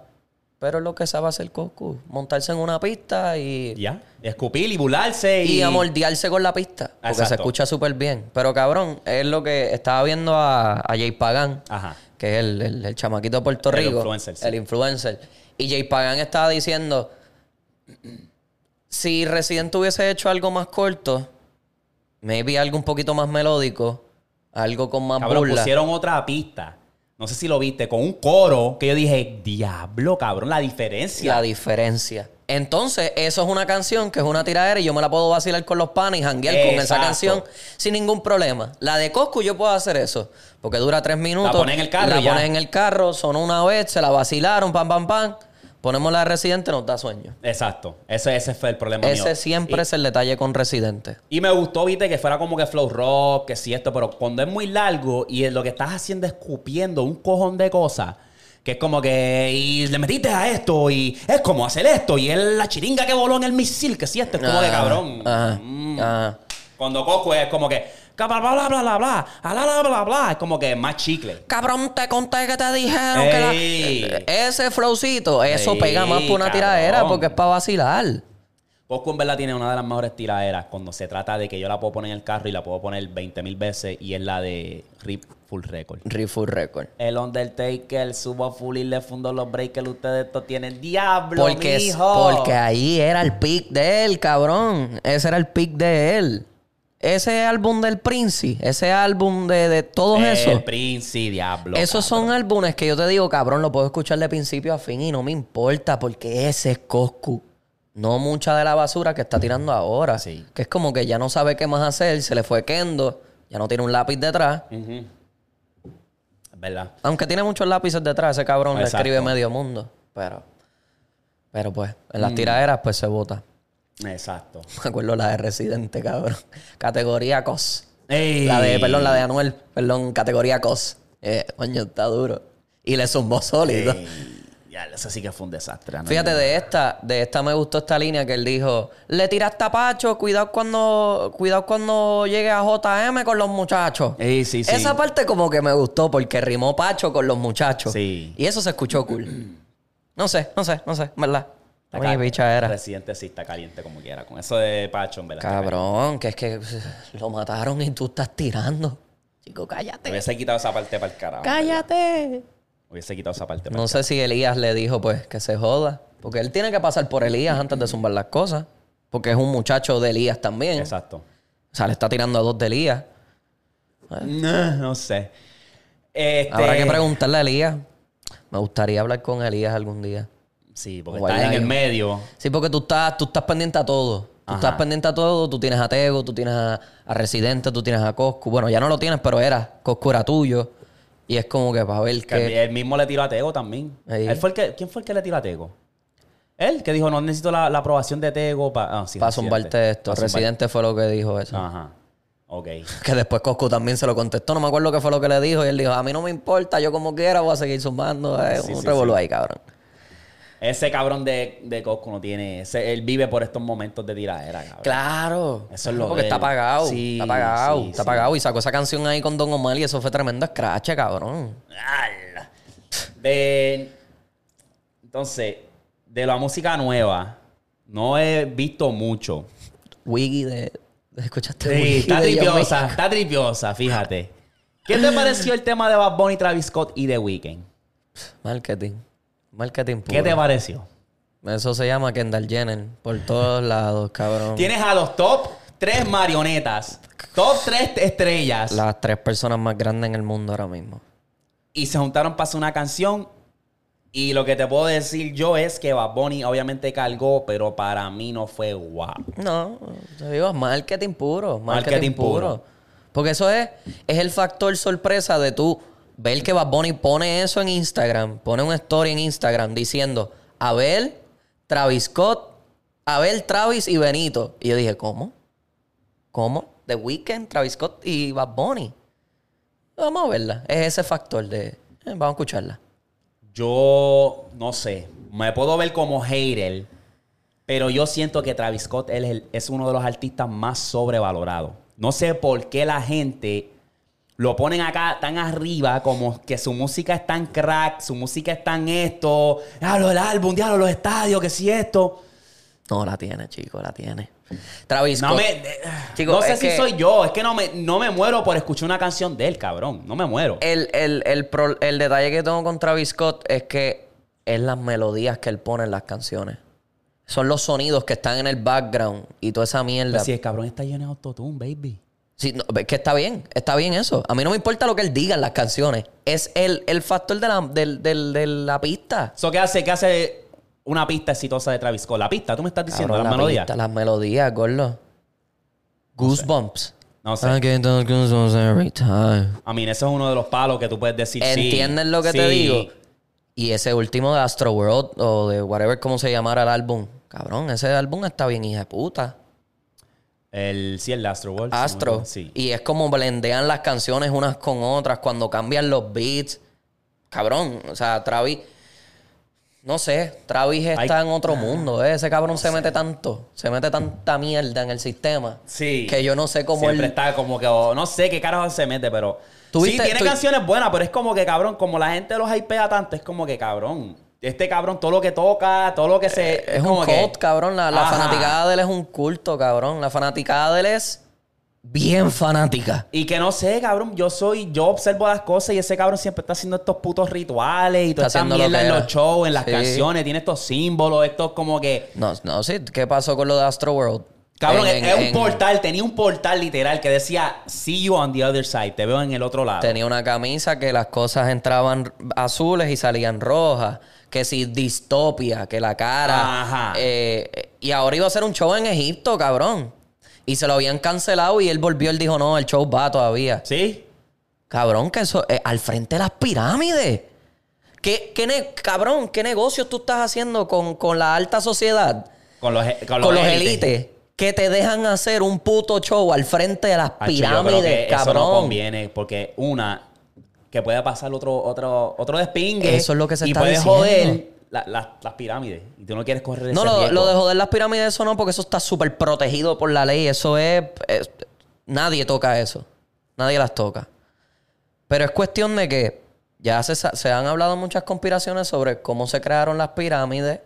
[SPEAKER 3] Pero es lo que sabe hacer Coscu. Montarse en una pista y...
[SPEAKER 1] Ya. Escupir y burlarse y...
[SPEAKER 3] Y a moldearse con la pista. Porque se escucha súper bien. Pero cabrón, es lo que estaba viendo a, a Jay Pagan,
[SPEAKER 1] Ajá.
[SPEAKER 3] que es el, el- el chamaquito de Puerto
[SPEAKER 1] El
[SPEAKER 3] Rico.
[SPEAKER 1] influencer, sí.
[SPEAKER 3] El influencer. Y Jay Pagan estaba diciendo: si Resident hubiese hecho algo más corto, maybe algo un poquito más melódico, algo con más
[SPEAKER 1] Cabrón,
[SPEAKER 3] burla.
[SPEAKER 1] pusieron otra pista. No sé si lo viste, con un coro que yo dije, diablo, cabrón, la diferencia.
[SPEAKER 3] La diferencia. Entonces, eso es una canción que es una tiradera y yo me la puedo vacilar con los panes y janguear con esa canción sin ningún problema. La de Coscu yo puedo hacer eso. Porque dura tres minutos.
[SPEAKER 1] pones en el carro
[SPEAKER 3] La pones en el carro, sonó una vez, se la vacilaron, pam, pam, pam. Ponemos la de Residente, nos da sueño.
[SPEAKER 1] Exacto. Ese, ese fue el problema mío.
[SPEAKER 3] Ese siempre
[SPEAKER 1] Y-
[SPEAKER 3] es el detalle con Residente.
[SPEAKER 1] Y me gustó, viste, que fuera como que flow rock, que sí esto, pero cuando es muy largo y lo que estás haciendo es escupiendo un cojón de cosas, que es como que, y le metiste a esto, y es como hacer esto, y es la chiringa que voló en el misil, que sí esto, es como
[SPEAKER 3] Ajá,
[SPEAKER 1] cabrón.
[SPEAKER 3] ajá,
[SPEAKER 1] Mm.
[SPEAKER 3] ajá.
[SPEAKER 1] Cuando Coco es como que, bla, bla, bla, bla, bla, bla, bla, bla, bla, bla, es como que más chicle.
[SPEAKER 3] Cabrón, te conté que te dijeron que la-
[SPEAKER 1] Ey.
[SPEAKER 3] Ese flowcito, eso
[SPEAKER 1] Ey,
[SPEAKER 3] pega más por una
[SPEAKER 1] cabrón.
[SPEAKER 3] tiradera porque es para vacilar.
[SPEAKER 1] Cosco en verdad tiene una de las mejores tiraderas cuando se trata de que yo la puedo poner en el carro y la puedo poner 20 mil veces y es la de Rip Full Record.
[SPEAKER 3] Refull Record.
[SPEAKER 1] El Undertaker subo full y le fundo los breakers. Ustedes estos tienen diablo,
[SPEAKER 3] Porque,
[SPEAKER 1] mijo.
[SPEAKER 3] porque ahí era el pick de él, cabrón. Ese era el pick de él. Ese álbum del Prince, ese álbum de, de todos
[SPEAKER 1] El
[SPEAKER 3] esos.
[SPEAKER 1] Prince, diablo.
[SPEAKER 3] Esos son álbumes que yo te digo, cabrón, lo puedo escuchar de principio a fin y no me importa porque ese es Coscu. No mucha de la basura que está tirando ahora.
[SPEAKER 1] Sí.
[SPEAKER 3] Que es como que ya no sabe qué más hacer, se le fue Kendo, ya no tiene un lápiz detrás.
[SPEAKER 1] Es verdad.
[SPEAKER 3] Aunque tiene muchos lápices detrás, ese cabrón
[SPEAKER 1] Exacto.
[SPEAKER 3] le escribe medio mundo. Pero. Pero pues, en
[SPEAKER 1] Mm.
[SPEAKER 3] las tiraderas, pues se vota.
[SPEAKER 1] Exacto.
[SPEAKER 3] Me acuerdo la de Residente, cabrón. Categoría COS.
[SPEAKER 1] Ey.
[SPEAKER 3] La de, perdón, la de Anuel. Perdón, categoría COS. Eh, coño, está duro. Y le zumbó sólido.
[SPEAKER 1] Ey. Ya, eso sí que fue un desastre. Anuel.
[SPEAKER 3] Fíjate, de esta, de esta me gustó esta línea que él dijo, le tiraste a Pacho, cuidado cuando, cuidado cuando llegue a JM con los muchachos.
[SPEAKER 1] Ey, sí, sí.
[SPEAKER 3] Esa parte como que me gustó porque rimó Pacho con los muchachos.
[SPEAKER 1] Sí.
[SPEAKER 3] Y eso se escuchó cool. No sé, no sé, no sé, ¿verdad?
[SPEAKER 1] Está
[SPEAKER 3] Muy bicha era.
[SPEAKER 1] Residente sí está caliente como quiera. Con eso de Pacho, en verdad.
[SPEAKER 3] Cabrón, que es que lo mataron y tú estás tirando. Chico, cállate.
[SPEAKER 1] Hubiese quitado esa parte para el carajo.
[SPEAKER 3] Cállate.
[SPEAKER 1] Hubiese quitado esa parte para
[SPEAKER 3] No sé si Elías le dijo, pues, que se joda. Porque él tiene que pasar por Elías antes de zumbar las cosas. Porque es un muchacho de Elías también.
[SPEAKER 1] Exacto.
[SPEAKER 3] O sea, le está tirando a dos de Elías.
[SPEAKER 1] No, no sé. Este...
[SPEAKER 3] Habrá que preguntarle a Elías. Me gustaría hablar con Elías algún día.
[SPEAKER 1] Sí, porque
[SPEAKER 3] Guay,
[SPEAKER 1] está en el medio.
[SPEAKER 3] Sí, porque tú estás, tú estás pendiente a todo. Tú
[SPEAKER 1] Ajá.
[SPEAKER 3] estás pendiente a todo. Tú tienes a Tego, tú tienes a, a Residente, tú tienes a Coscu. Bueno, ya no lo tienes, pero era. Coscu era tuyo. Y es como que para ver
[SPEAKER 1] Que
[SPEAKER 3] que...
[SPEAKER 1] él mismo le tiró a Tego también.
[SPEAKER 3] Ahí.
[SPEAKER 1] Él fue el que, ¿Quién fue el que le tiró a Tego? Él, que dijo, no necesito la, la aprobación de Tego para... Ah, sí,
[SPEAKER 3] Para zumbarte esto.
[SPEAKER 1] Pa'
[SPEAKER 3] Residente fue lo que dijo eso.
[SPEAKER 1] Ajá. Ok.
[SPEAKER 3] Que después Coscu también se lo contestó. No me acuerdo qué fue lo que le dijo. Y él dijo, a mí no me importa, yo como quiera voy a seguir zumbando. Es
[SPEAKER 1] Sí,
[SPEAKER 3] un
[SPEAKER 1] sí,
[SPEAKER 3] revolú
[SPEAKER 1] sí.
[SPEAKER 3] ahí, cabrón.
[SPEAKER 1] Ese cabrón de, de Cosco no tiene... ese- él vive por estos momentos de tiradera, cabrón.
[SPEAKER 3] Claro.
[SPEAKER 1] Eso es lo
[SPEAKER 3] Porque
[SPEAKER 1] de
[SPEAKER 3] está apagado.
[SPEAKER 1] Sí,
[SPEAKER 3] está apagado.
[SPEAKER 1] sí,
[SPEAKER 3] está
[SPEAKER 1] sí.
[SPEAKER 3] apagado. Y sacó esa canción ahí con Don Omar y eso fue tremendo escrache, cabrón.
[SPEAKER 1] ¡Ala! De... Entonces, de la música nueva, no he visto mucho.
[SPEAKER 3] Wiggy de... ¿Escuchaste?
[SPEAKER 1] Sí,
[SPEAKER 3] Wiggy
[SPEAKER 1] está
[SPEAKER 3] de
[SPEAKER 1] tripiosa,
[SPEAKER 3] Jamaica?
[SPEAKER 1] está tripiosa, fíjate. ¿Qué te pareció el tema de Bad Bunny, Travis Scott y The Weeknd?
[SPEAKER 3] Marketing. Marketing puro.
[SPEAKER 1] ¿Qué te pareció?
[SPEAKER 3] Eso se llama Kendall Jenner. Por todos lados, cabrón.
[SPEAKER 1] Tienes a los top tres marionetas, top tres estrellas,
[SPEAKER 3] Las tres personas más grandes en el mundo ahora mismo.
[SPEAKER 1] y se juntaron para hacer una canción. Y lo que te puedo decir yo es que Bad Bunny obviamente cargó, pero para mí no fue guau.
[SPEAKER 3] No, te digo, marketing puro. Marketing,
[SPEAKER 1] Marketing
[SPEAKER 3] puro.
[SPEAKER 1] puro.
[SPEAKER 3] Porque eso es, es el factor sorpresa de tú ver que Bad Bunny pone eso en Instagram, pone una story en Instagram diciendo, Abel, Travis Scott, Abel, Travis y Benito. Y yo dije, ¿cómo? ¿Cómo? The Weeknd, Travis Scott y Bad Bunny. Vamos a verla. Es ese factor de... eh, vamos a escucharla.
[SPEAKER 1] Yo no sé, me puedo ver como hater, pero yo siento que Travis Scott es, es uno de los artistas más sobrevalorados. No sé por qué la gente lo ponen acá tan arriba, como que su música es tan crack, su música es tan esto, diablo el álbum, diablo los estadios, que si esto.
[SPEAKER 3] No, la tiene, chico, la tiene. Travis
[SPEAKER 1] No,
[SPEAKER 3] Scott.
[SPEAKER 1] me, eh,
[SPEAKER 3] Chico,
[SPEAKER 1] no sé si
[SPEAKER 3] que-
[SPEAKER 1] soy yo, es que no me, no me muero por escuchar una canción de él, cabrón. No me muero.
[SPEAKER 3] El, el, el, pro- el detalle que tengo con Travis Scott es que es las melodías que él pone en las canciones. Son los sonidos que están en el background y toda esa mierda.
[SPEAKER 1] Pues si el cabrón está lleno de autotune, baby.
[SPEAKER 3] Sí, no, es que está bien, está bien eso. A mí no me importa lo que él diga en las canciones. Es el, el factor de la, del- del- de la pista.
[SPEAKER 1] So, ¿qué hace? ¿Qué hace una pista exitosa de Travis Scott? La pista, tú me estás diciendo,
[SPEAKER 3] Cabrón,
[SPEAKER 1] la,
[SPEAKER 3] la
[SPEAKER 1] melodía.
[SPEAKER 3] pista, las melodías, gordo. Goosebumps.
[SPEAKER 1] No sé.
[SPEAKER 3] I get those goosebumps every time.
[SPEAKER 1] A mí, eso es uno de los palos que tú puedes decir. sí.
[SPEAKER 3] ¿Entiendes lo que te
[SPEAKER 1] Sí.
[SPEAKER 3] digo? Y ese último de Astro World o de whatever como se llamara el álbum. Cabrón, ese álbum está bien hija de puta.
[SPEAKER 1] El, sí, el Astro World.
[SPEAKER 3] Astro.
[SPEAKER 1] Sí.
[SPEAKER 3] Y es como blendean las canciones unas con otras cuando cambian los beats. Cabrón, o sea, Travis... No sé, Travis está en otro mundo, ¿eh? Ese cabrón se mete tanto, se mete tanta mierda en el sistema.
[SPEAKER 1] Sí.
[SPEAKER 3] Que yo no sé cómo
[SPEAKER 1] Siempre
[SPEAKER 3] él...
[SPEAKER 1] está como que, oh, no sé qué carajo se mete, pero.
[SPEAKER 3] ¿Tú
[SPEAKER 1] sí,
[SPEAKER 3] viste-
[SPEAKER 1] tiene
[SPEAKER 3] tú-
[SPEAKER 1] canciones buenas, pero es como que, cabrón, como la gente los hypea tanto, es como que, cabrón. Este cabrón, todo lo que toca, todo lo que se.
[SPEAKER 3] Es un
[SPEAKER 1] que-
[SPEAKER 3] cult, cabrón. La, la fanaticada de él es un culto, cabrón. La fanaticada de él es bien fanática.
[SPEAKER 1] Y que no sé, cabrón, yo soy, yo observo las cosas y ese cabrón siempre está haciendo estos putos rituales y
[SPEAKER 3] Está
[SPEAKER 1] esta
[SPEAKER 3] lo
[SPEAKER 1] mierda en los shows, en las
[SPEAKER 3] Sí.
[SPEAKER 1] canciones, tiene estos símbolos, estos como que.
[SPEAKER 3] No, no, sí. ¿Qué pasó con lo de Astro World?
[SPEAKER 1] Cabrón,
[SPEAKER 3] En-
[SPEAKER 1] es un
[SPEAKER 3] en-
[SPEAKER 1] portal, tenía un portal literal que decía, see you on the other side, te veo en el otro lado.
[SPEAKER 3] Tenía una camisa que las cosas entraban azules y salían rojas. Que si distopia, que la cara.
[SPEAKER 1] Ajá.
[SPEAKER 3] eh, y ahora iba a hacer un show en Egipto, cabrón. Y se lo habían cancelado y él volvió. Él dijo, no, el show va todavía.
[SPEAKER 1] ¿Sí?
[SPEAKER 3] Cabrón, que eso... eh, al frente de las pirámides. ¿Qué, qué ne- cabrón, ¿qué negocios tú estás haciendo con, con la alta sociedad?
[SPEAKER 1] Con los, con
[SPEAKER 3] Con
[SPEAKER 1] los, élites.
[SPEAKER 3] Que te dejan hacer un puto show al frente de las
[SPEAKER 1] Hacho, yo creo
[SPEAKER 3] pirámides,
[SPEAKER 1] que Eso
[SPEAKER 3] cabrón.
[SPEAKER 1] no conviene porque una, que puede pasar otro, otro, otro despingue.
[SPEAKER 3] Eso es lo que se
[SPEAKER 1] y
[SPEAKER 3] está diciendo.
[SPEAKER 1] joder la- la- las pirámides. Y tú no quieres correr
[SPEAKER 3] No,
[SPEAKER 1] ese
[SPEAKER 3] lo,
[SPEAKER 1] riesgo.
[SPEAKER 3] lo de joder las pirámides, eso no, porque eso está súper protegido por la ley. Eso es, es- Nadie toca eso. Nadie las toca. Pero es cuestión de que ya se, se han hablado muchas conspiraciones sobre cómo se crearon las pirámides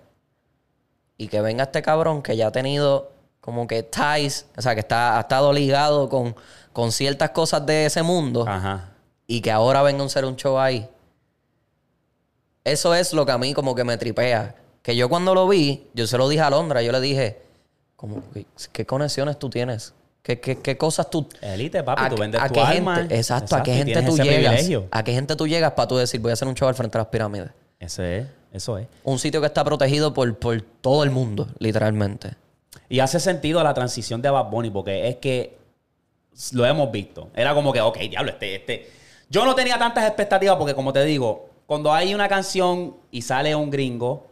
[SPEAKER 3] y que venga este cabrón que ya ha tenido como que ties, o sea, que está, ha estado ligado con, con ciertas cosas de ese mundo
[SPEAKER 1] Ajá.
[SPEAKER 3] Y que ahora venga a hacer un show ahí. Eso es lo que a mí como que me tripea. Que yo cuando lo vi, yo se lo dije a Londra, yo le dije, como, ¿qué, conexiones tú tienes? ¿Qué, qué, qué cosas tú...
[SPEAKER 1] Élite, papi, tú vendes tu
[SPEAKER 3] qué
[SPEAKER 1] alma.
[SPEAKER 3] gente, exacto, a qué gente tú
[SPEAKER 1] ese
[SPEAKER 3] llegas.
[SPEAKER 1] privilegio.
[SPEAKER 3] A qué gente tú llegas para tú decir, voy a hacer un show al frente de las pirámides.
[SPEAKER 1] Eso es, eso es.
[SPEAKER 3] Un sitio que está protegido por, por todo el mundo, literalmente.
[SPEAKER 1] Y hace sentido la transición de Bad Bunny porque es que lo hemos visto. Era como que, ok, diablo, este, este. Yo no tenía tantas expectativas porque, como te digo, cuando hay una canción y sale un gringo,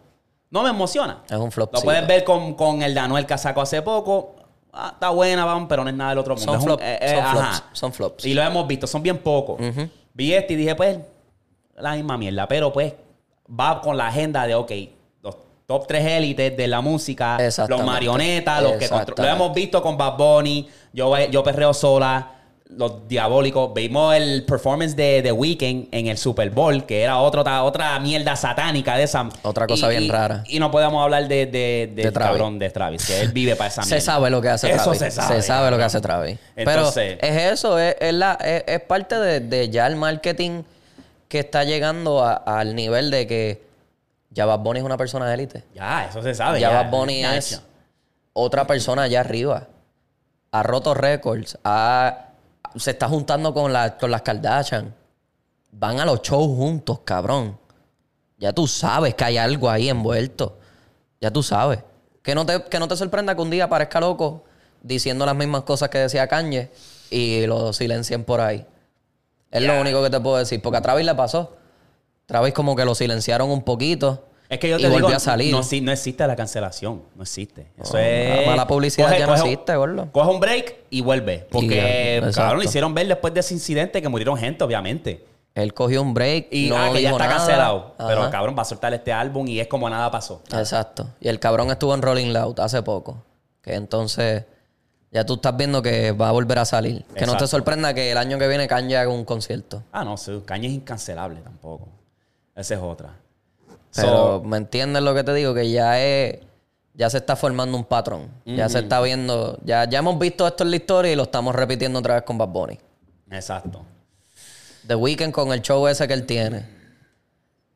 [SPEAKER 1] no me emociona.
[SPEAKER 3] Es un flop.
[SPEAKER 1] Lo puedes ver con, con el de Anuel que sacó hace poco. Ah, está buena, vamos, pero no es nada del otro mundo.
[SPEAKER 3] Son,
[SPEAKER 1] un-
[SPEAKER 3] flop-
[SPEAKER 1] eh, eh,
[SPEAKER 3] son
[SPEAKER 1] ajá.
[SPEAKER 3] flops. Son flops.
[SPEAKER 1] Y lo hemos visto, son bien pocos. Vi este y dije, pues, la misma mierda. Pero pues, va con la agenda de, ok, los top tres élites de la música, los marionetas, los que Lo hemos visto con Bad Bunny, yo, yo perreo sola, los diabólicos. Vimos el performance de The Weeknd en el Super Bowl, que era otro, ta- otra mierda satánica de esa.
[SPEAKER 3] Otra cosa
[SPEAKER 1] Y-
[SPEAKER 3] bien
[SPEAKER 1] y-
[SPEAKER 3] rara.
[SPEAKER 1] Y no podemos hablar de, de, de,
[SPEAKER 3] De Travis.
[SPEAKER 1] cabrón de Travis, que él vive para esa mierda.
[SPEAKER 3] Se sabe lo que hace
[SPEAKER 1] Eso
[SPEAKER 3] Travis.
[SPEAKER 1] se sabe.
[SPEAKER 3] lo que hace Travis.
[SPEAKER 1] Entonces-
[SPEAKER 3] Pero es eso, es, es la, es, es parte de, de ya el marketing que está llegando a- al nivel de que ya Bad Bunny es una persona de élite.
[SPEAKER 1] Ya, eso se sabe.
[SPEAKER 3] Ya Bad Bunny
[SPEAKER 1] Ya,
[SPEAKER 3] es
[SPEAKER 1] ya.
[SPEAKER 3] otra persona allá arriba. Ha roto récords. ha- se está juntando con, la, con las Kardashian. Van a los shows juntos, cabrón. Ya tú sabes que hay algo ahí envuelto. Ya tú sabes. Que no te, que no te sorprenda que un día aparezca loco diciendo las mismas cosas que decía Kanye y lo silencien por ahí. Es lo único que te puedo decir. Porque a Travis le pasó. Travis como que lo silenciaron un poquito.
[SPEAKER 1] Es que yo te digo,
[SPEAKER 3] a salir.
[SPEAKER 1] No, existe la cancelación. No existe. Eso
[SPEAKER 3] No,
[SPEAKER 1] es.
[SPEAKER 3] la mala publicidad ya no existe, gordo.
[SPEAKER 1] Coge un break y vuelve. Porque,
[SPEAKER 3] Y- exacto.
[SPEAKER 1] cabrón, lo hicieron ver después de ese incidente que murieron gente, obviamente.
[SPEAKER 3] Él cogió un break
[SPEAKER 1] Y
[SPEAKER 3] no
[SPEAKER 1] ah, que ya está
[SPEAKER 3] nada.
[SPEAKER 1] cancelado.
[SPEAKER 3] Ajá.
[SPEAKER 1] Pero, cabrón, va a soltar este álbum y es como nada pasó.
[SPEAKER 3] Exacto. Y el cabrón estuvo en Rolling Loud hace poco. Que entonces ya tú estás viendo que va a volver a salir. Que no te sorprenda que el año que viene Kanye haga un concierto.
[SPEAKER 1] Ah, no, caña es incancelable tampoco. Esa es otra.
[SPEAKER 3] Pero
[SPEAKER 1] So,
[SPEAKER 3] me entiendes lo que te digo, que ya es. Ya se está formando un patrón. Ya se está viendo. Ya, ya hemos visto esto en la historia y lo estamos repitiendo otra vez con Bad Bunny.
[SPEAKER 1] exacto.
[SPEAKER 3] The Weeknd con el show ese que él tiene.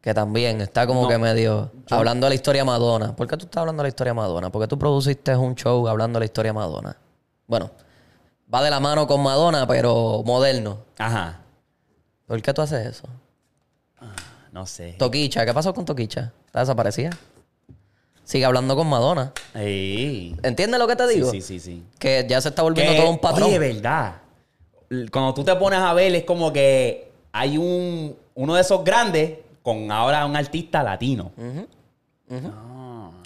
[SPEAKER 3] Que también está como
[SPEAKER 1] No.
[SPEAKER 3] que medio hablando de la historia Madonna. ¿Por qué tú estás hablando de la historia Madonna? Porque tú produciste un show hablando de la historia Madonna. Bueno, va de la mano con Madonna, pero moderno.
[SPEAKER 1] Ajá.
[SPEAKER 3] ¿Por qué tú haces eso?
[SPEAKER 1] No sé.
[SPEAKER 3] Toquicha, ¿qué pasó con Toquicha? ¿Está desaparecida? Sigue hablando con Madonna.
[SPEAKER 1] Ey.
[SPEAKER 3] ¿Entiendes lo que te
[SPEAKER 1] Sí,
[SPEAKER 3] digo?
[SPEAKER 1] sí, sí, sí.
[SPEAKER 3] Que ya se está volviendo
[SPEAKER 1] Que,
[SPEAKER 3] todo un patrón.
[SPEAKER 1] Oye, verdad. Cuando tú te pones a ver, es como que hay un uno de esos grandes con ahora un artista latino.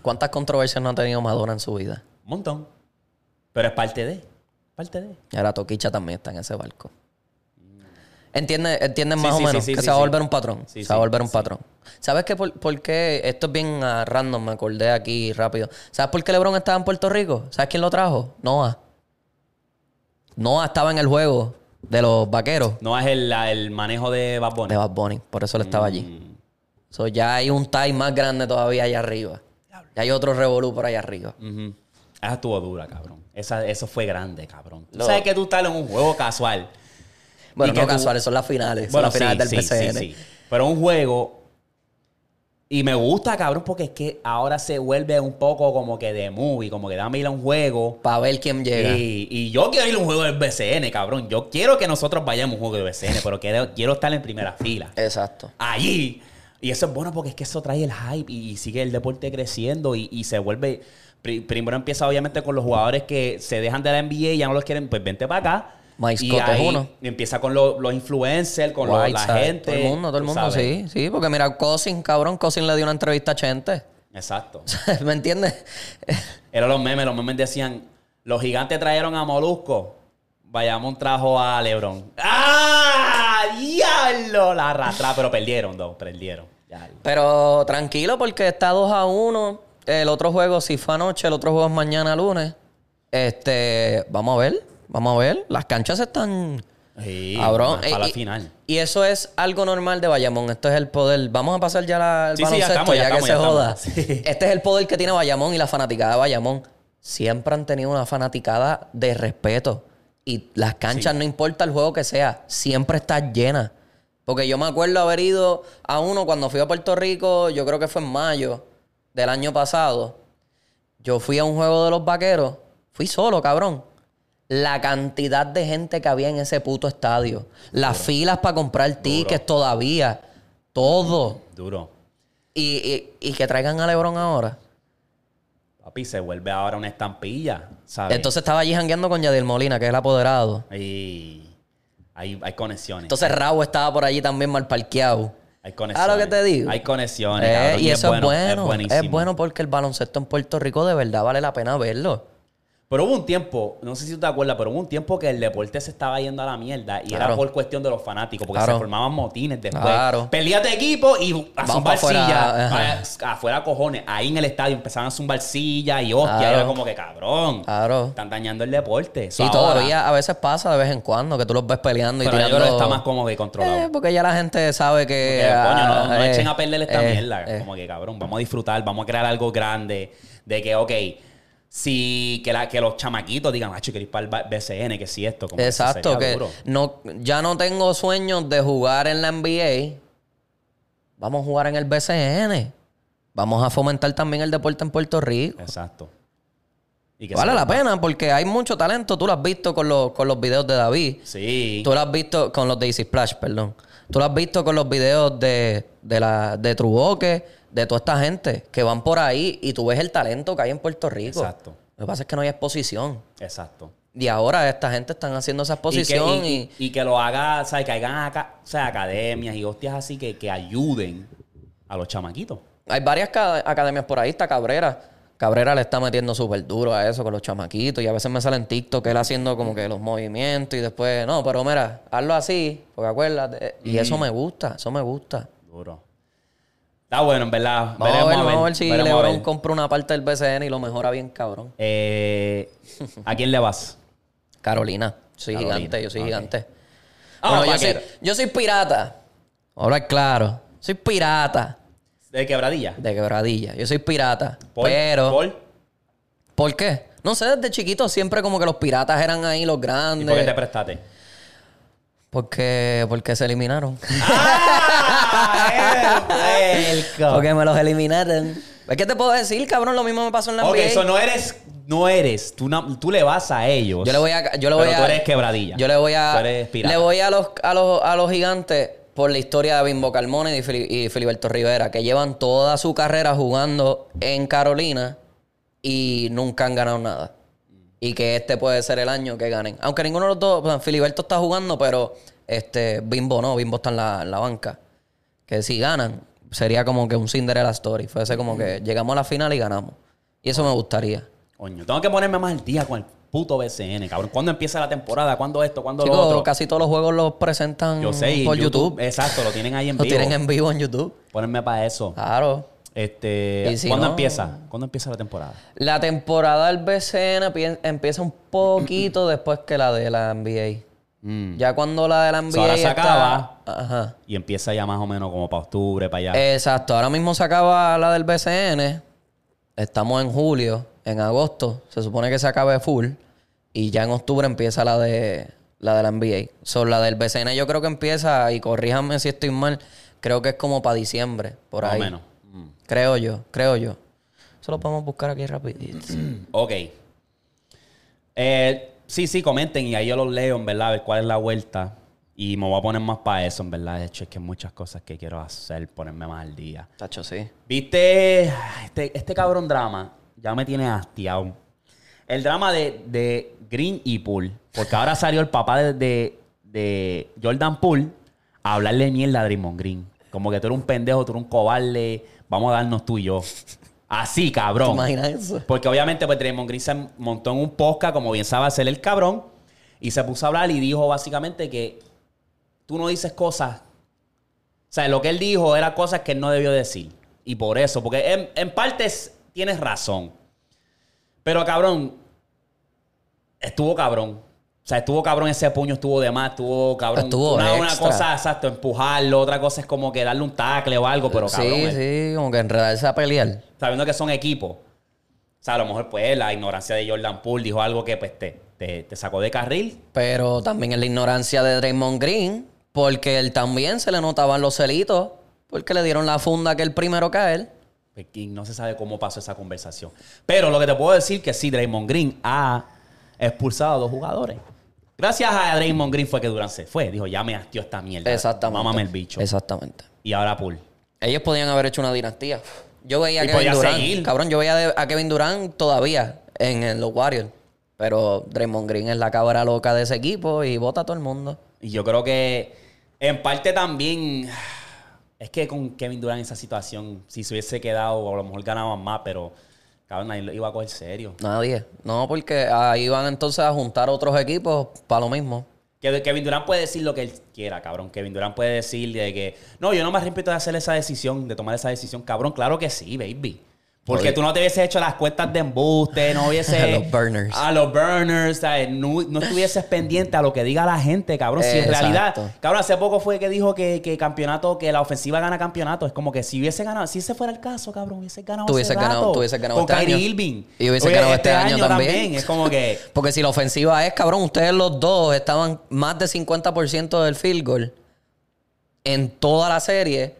[SPEAKER 3] ¿Cuántas controversias no ha tenido Madonna en su vida?
[SPEAKER 1] Un montón. Pero es parte de. Parte de.
[SPEAKER 3] Y ahora Toquicha también está en ese barco. ¿Entiendes
[SPEAKER 1] Sí,
[SPEAKER 3] más
[SPEAKER 1] sí,
[SPEAKER 3] o menos?
[SPEAKER 1] sí,
[SPEAKER 3] que se va a volver un patrón. Se va a volver un patrón. ¿Sabes qué? Por, por qué? Esto es bien ah, random, me acordé aquí rápido. ¿Sabes por qué LeBron estaba en Puerto Rico? ¿Sabes quién lo trajo? Noah. Noah estaba en el juego de los vaqueros
[SPEAKER 1] No es el, el manejo de Bad Bunny.
[SPEAKER 3] de Bad Bunny. Por eso él estaba allí.
[SPEAKER 1] Mm.
[SPEAKER 3] So, ya hay un tie más grande todavía allá arriba. Ya hay otro revolú por allá arriba.
[SPEAKER 1] Esa estuvo dura, cabrón. Esa, eso fue grande, cabrón. Tú
[SPEAKER 3] Lo-
[SPEAKER 1] sabes que tú estás en un juego casual.
[SPEAKER 3] Bueno, no casuales, son las finales. son
[SPEAKER 1] Bueno,
[SPEAKER 3] las finales
[SPEAKER 1] sí,
[SPEAKER 3] del PCN.
[SPEAKER 1] sí, sí. Pero un juego. Y me gusta, cabrón, porque es que ahora se vuelve un poco como que de movie, como que dame ir a un juego.
[SPEAKER 3] Para ver quién llega.
[SPEAKER 1] Y, y yo quiero ir a un juego del BCN, cabrón. Yo quiero que nosotros vayamos a un juego del BCN, pero quiero, quiero estar en primera fila.
[SPEAKER 3] Exacto.
[SPEAKER 1] Allí. Y eso es bueno porque es que eso trae el hype y, y sigue el deporte creciendo y, y se vuelve. pri- primero empieza obviamente con los jugadores que se dejan de la NBA y ya no los quieren, pues vente para acá.
[SPEAKER 3] Mike
[SPEAKER 1] y
[SPEAKER 3] Scott es uno.
[SPEAKER 1] empieza con los, los influencers, con los- la gente.
[SPEAKER 3] Todo el mundo, todo el mundo, sí. Sí, porque mira, Cousin, cabrón, Cousin le dio una entrevista a Chente.
[SPEAKER 1] Exacto.
[SPEAKER 3] ¿Me entiendes?
[SPEAKER 1] Eran los memes. Los memes decían: Los gigantes trajeron a Molusco. Bayamón trajo a Lebron. ¡Ah! ¡Diablo! La arrastra, pero perdieron, dos. Perdieron.
[SPEAKER 3] Pero tranquilo, porque está 2 a 1. El otro juego, si fue anoche, el otro juego es mañana lunes. Este, vamos a ver, vamos a ver. Las canchas están.
[SPEAKER 1] Sí,
[SPEAKER 3] Cabrón.
[SPEAKER 1] Para la
[SPEAKER 3] y-
[SPEAKER 1] final.
[SPEAKER 3] Y eso es algo normal de Bayamón. Esto es el poder. Vamos a pasar ya la, el
[SPEAKER 1] Sí, sí, ya
[SPEAKER 3] baloncesto,
[SPEAKER 1] estamos, ya
[SPEAKER 3] ya, que se joda.
[SPEAKER 1] Sí.
[SPEAKER 3] Este es el poder que tiene Bayamón y la fanaticada de Bayamón. Siempre han tenido una fanaticada de respeto. Y las canchas, no importa el juego que sea, siempre está llena. Porque yo me acuerdo haber ido a uno cuando fui a Puerto Rico, yo creo que fue en mayo del año pasado. Yo fui a un juego de los vaqueros. Fui solo, cabrón. La cantidad de gente que había en ese puto estadio. Las filas para comprar tickets todavía. Todo.
[SPEAKER 1] Duro.
[SPEAKER 3] Y, y- y que traigan a Lebron ahora.
[SPEAKER 1] Papi, se vuelve ahora una estampilla, ¿sabes?
[SPEAKER 3] Entonces estaba allí jangueando con Yadiel Molina, que es el apoderado.
[SPEAKER 1] Y hay, hay conexiones.
[SPEAKER 3] Entonces Raúl estaba por allí también mal parqueado.
[SPEAKER 1] hay conexiones.
[SPEAKER 3] ¿A lo que te digo?
[SPEAKER 1] Hay conexiones.
[SPEAKER 3] Eh, y eso es bueno. Es,
[SPEAKER 1] buenísimo.
[SPEAKER 3] bueno porque el baloncesto en Puerto Rico de verdad vale la pena verlo.
[SPEAKER 1] Pero hubo un tiempo, no sé si tú te acuerdas, pero hubo un tiempo que el deporte se estaba yendo a la mierda y era
[SPEAKER 3] Claro.
[SPEAKER 1] por cuestión de los fanáticos, porque
[SPEAKER 3] Claro.
[SPEAKER 1] se formaban motines después.
[SPEAKER 3] Claro.
[SPEAKER 1] Perdías de equipo y a zumbar
[SPEAKER 3] afuera,
[SPEAKER 1] Afuera cojones. Ahí en el estadio empezaban a zumbar sillas y hostia.
[SPEAKER 3] Claro.
[SPEAKER 1] Era como que cabrón.
[SPEAKER 3] Claro.
[SPEAKER 1] Están dañando el deporte. Eso
[SPEAKER 3] Y
[SPEAKER 1] ahora.
[SPEAKER 3] todavía a veces pasa de vez en cuando que tú los ves peleando y
[SPEAKER 1] Pero yo
[SPEAKER 3] tirando...
[SPEAKER 1] creo que está más como que controlado.
[SPEAKER 3] Eh, porque ya la gente sabe que...
[SPEAKER 1] Porque, coño, no, no
[SPEAKER 3] ah, eh,
[SPEAKER 1] echen a perder esta
[SPEAKER 3] eh,
[SPEAKER 1] mierda.
[SPEAKER 3] eh.
[SPEAKER 1] Como que, cabrón, vamos a disfrutar, vamos a crear algo grande. De que, ok, si que, la, que los chamaquitos digan, macho, quiero ir para el BCN, que si esto. Como que
[SPEAKER 3] Exacto, que no, ya no tengo sueños de jugar en la NBA. Vamos a jugar en el BCN. Vamos a fomentar también el deporte en Puerto Rico.
[SPEAKER 1] Exacto. Y que
[SPEAKER 3] Vale la pena porque hay mucho talento. Tú lo has visto con los, con los videos de David.
[SPEAKER 1] Sí.
[SPEAKER 3] Tú lo has visto con los de Easy Splash, perdón. Tú lo has visto con los videos de, de, la, de Truboque, de toda esta gente que van por ahí y tú ves el talento que hay en Puerto Rico.
[SPEAKER 1] Exacto.
[SPEAKER 3] Lo que pasa es que no hay exposición.
[SPEAKER 1] Exacto.
[SPEAKER 3] Y ahora esta gente están haciendo esa
[SPEAKER 1] Y que,
[SPEAKER 3] exposición
[SPEAKER 1] y,
[SPEAKER 3] y,
[SPEAKER 1] y- que lo haga, ¿sabes? Que hagan acá, o sea, academias y hostias así que, que ayuden a los chamaquitos.
[SPEAKER 3] hay varias ca- academias por ahí. Está Cabrera. Cabrera le está metiendo súper duro a eso con los chamaquitos. Y a veces me sale en TikTok él haciendo como que los movimientos y después, no, pero mira, hazlo así, porque acuérdate. Y eso me gusta, eso me gusta.
[SPEAKER 1] Duro. Está bueno, en verdad.
[SPEAKER 3] Vamos
[SPEAKER 1] Veremos
[SPEAKER 3] a ver, vamos a ver si
[SPEAKER 1] a
[SPEAKER 3] LeBron
[SPEAKER 1] ver.
[SPEAKER 3] compra una parte del BCN y lo mejora bien, cabrón.
[SPEAKER 1] Eh, ¿A quién le vas?
[SPEAKER 3] Carolina. Soy
[SPEAKER 1] Carolina,
[SPEAKER 3] gigante, yo soy gigante.
[SPEAKER 1] Ah,
[SPEAKER 3] Bueno, yo, soy, yo soy pirata. Ahora es claro. Soy pirata
[SPEAKER 1] ¿De quebradilla?
[SPEAKER 3] de quebradilla. Yo soy pirata.
[SPEAKER 1] ¿Por?
[SPEAKER 3] pero.
[SPEAKER 1] ¿Por?
[SPEAKER 3] ¿Por qué? No sé, desde chiquito siempre como que los piratas eran ahí los
[SPEAKER 1] ¿Y
[SPEAKER 3] grandes.
[SPEAKER 1] por qué te prestaste?
[SPEAKER 3] Porque, porque se eliminaron.
[SPEAKER 1] ¡Ah!
[SPEAKER 3] porque me los eliminaron. ¿Es que te puedo decir, cabrón? Lo mismo me pasó en la
[SPEAKER 1] Ok,
[SPEAKER 3] NBA.
[SPEAKER 1] eso no eres, no eres, tú, na- tú le vas a ellos.
[SPEAKER 3] Yo le voy a. Yo le voy
[SPEAKER 1] pero
[SPEAKER 3] a
[SPEAKER 1] tú eres quebradilla.
[SPEAKER 3] Yo le voy a.
[SPEAKER 1] Tú eres pirata.
[SPEAKER 3] Le voy a los, a los, a los gigantes por la historia de Bimbo Carmona y, Fili- y Filiberto Rivera, que llevan toda su carrera jugando en Carolina y nunca han ganado nada. Y que este puede ser el año que ganen. Aunque ninguno de los dos, Filiberto está jugando, pero este Bimbo no, Bimbo está en la, en la banca. Que si ganan, sería como que un Cinderella Story. Fuese como que llegamos a la final y ganamos. Y eso me gustaría.
[SPEAKER 1] Coño, tengo que ponerme más al día con el puto BCN, cabrón. ¿Cuándo empieza la temporada? ¿Cuándo esto? ¿Cuándo lo
[SPEAKER 3] Chicos,
[SPEAKER 1] otro?
[SPEAKER 3] casi todos los juegos los presentan
[SPEAKER 1] Yo sé,
[SPEAKER 3] por YouTube.
[SPEAKER 1] Exacto, lo tienen ahí en
[SPEAKER 3] Lo
[SPEAKER 1] vivo.
[SPEAKER 3] tienen en vivo en YouTube.
[SPEAKER 1] Ponerme para eso.
[SPEAKER 3] Claro.
[SPEAKER 1] Este,
[SPEAKER 3] si
[SPEAKER 1] ¿Cuándo
[SPEAKER 3] no-
[SPEAKER 1] empieza? ¿Cuándo empieza la temporada?
[SPEAKER 3] La temporada del BCN pi- empieza un poquito después que la de la NBA.
[SPEAKER 1] Mm.
[SPEAKER 3] Ya cuando la de la NBA
[SPEAKER 1] ahora se
[SPEAKER 3] está-
[SPEAKER 1] acaba.
[SPEAKER 3] Ajá.
[SPEAKER 1] Y empieza ya más o menos como para octubre, para allá.
[SPEAKER 3] Exacto. Ahora mismo se acaba la del BCN. Estamos en julio. En agosto se supone que se acabe full. Y ya en octubre empieza la de la de la NBA. Son la del BCN yo creo que empieza, y corríjanme si estoy mal, creo que es como para diciembre, por
[SPEAKER 1] más
[SPEAKER 3] ahí.
[SPEAKER 1] o menos. Mm.
[SPEAKER 3] Creo yo, creo yo. Eso lo podemos buscar aquí rapidito.
[SPEAKER 1] Ok. Eh, sí, sí, comenten y ahí yo los leo, en verdad, a ver cuál es la vuelta. Y me voy a poner más para eso, en verdad. De hecho, es que hay muchas cosas que quiero hacer, ponerme más al día.
[SPEAKER 3] Tacho, sí.
[SPEAKER 1] ¿Viste? Este, este cabrón drama ya me tiene hastiado. El drama de, de Green y Poole. Porque ahora salió el papá de, de, de Jordan Poole a hablarle mierda a Draymond Green. Como que tú eres un pendejo, tú eres un cobarde. Vamos a darnos tú y yo. Así,
[SPEAKER 3] ¿Te
[SPEAKER 1] cabrón.
[SPEAKER 3] imaginas eso?
[SPEAKER 1] Porque obviamente pues Draymond Green se montó en un podcast, como bien sabe hacer el cabrón, y se puso a hablar y dijo básicamente que tú no dices cosas. O sea, lo que él dijo era cosas que él no debió decir. Y por eso, porque en, en partes tienes razón. Pero cabrón, estuvo cabrón. O sea, estuvo cabrón ese puño, estuvo de más, estuvo cabrón.
[SPEAKER 3] Estuvo
[SPEAKER 1] una, una
[SPEAKER 3] extra.
[SPEAKER 1] cosa, exacto, empujarlo, otra cosa es como que darle un tackle o algo, pero cabrón.
[SPEAKER 3] sí,
[SPEAKER 1] él-
[SPEAKER 3] sí, como que enredarse a pelear.
[SPEAKER 1] sabiendo que son equipos. O sea, a lo mejor pues la ignorancia de Jordan Poole dijo algo que pues te, te, te sacó de carril.
[SPEAKER 3] Pero también es la ignorancia de Draymond Green, porque él también se le notaban los celitos, porque le dieron la funda que el primero caer.
[SPEAKER 1] Pues, y no se sabe cómo pasó esa conversación. Pero lo que te puedo decir que sí, Draymond Green ha expulsado a dos jugadores. Gracias a Draymond Green fue que Durant se fue. Dijo, ya me hastió esta mierda.
[SPEAKER 3] Exactamente.
[SPEAKER 1] Mámame el bicho.
[SPEAKER 3] Exactamente.
[SPEAKER 1] Y ahora Poole.
[SPEAKER 3] Ellos podían haber hecho una dinastía. Yo veía a Kevin Durant.
[SPEAKER 1] seguir.
[SPEAKER 3] Cabrón, yo veía a Kevin Durant todavía en, en los Warriors. Pero Draymond Green es la cabra loca de ese equipo y vota a todo el mundo.
[SPEAKER 1] Y yo creo que en parte también es que con Kevin Durant en esa situación, si se hubiese quedado, a lo mejor ganaban más, pero cabrón, nadie lo iba a coger serio.
[SPEAKER 3] Nadie. No, porque ahí van entonces a juntar otros equipos para lo mismo.
[SPEAKER 1] Que Kevin Durant puede decir lo que él quiera, cabrón. Kevin Durant puede decir de que, no, yo no me arrepiento de hacer esa decisión, de tomar esa decisión, cabrón. Claro que sí, baby. Porque
[SPEAKER 3] Oye.
[SPEAKER 1] tú no te hubieses hecho las cuentas de embuste, no hubieses...
[SPEAKER 3] A los burners.
[SPEAKER 1] A los burners, ¿sabes? No, no estuvieses pendiente a lo que diga la gente, cabrón. Si en
[SPEAKER 3] Exacto.
[SPEAKER 1] realidad... Cabrón, hace poco fue que dijo que, que campeonato, que la ofensiva gana campeonato. Es como que si hubiese ganado, si ese fuera el caso, cabrón, hubiese ganado hace
[SPEAKER 3] ganado-
[SPEAKER 1] rato.
[SPEAKER 3] tú hubieses ganado
[SPEAKER 1] Con
[SPEAKER 3] este
[SPEAKER 1] Kyrie
[SPEAKER 3] año.
[SPEAKER 1] Irving.
[SPEAKER 3] Y hubiese ganado este año también.
[SPEAKER 1] Es como que...
[SPEAKER 3] Porque si la ofensiva es, cabrón, ustedes los dos estaban más de 50% del field goal en toda la serie.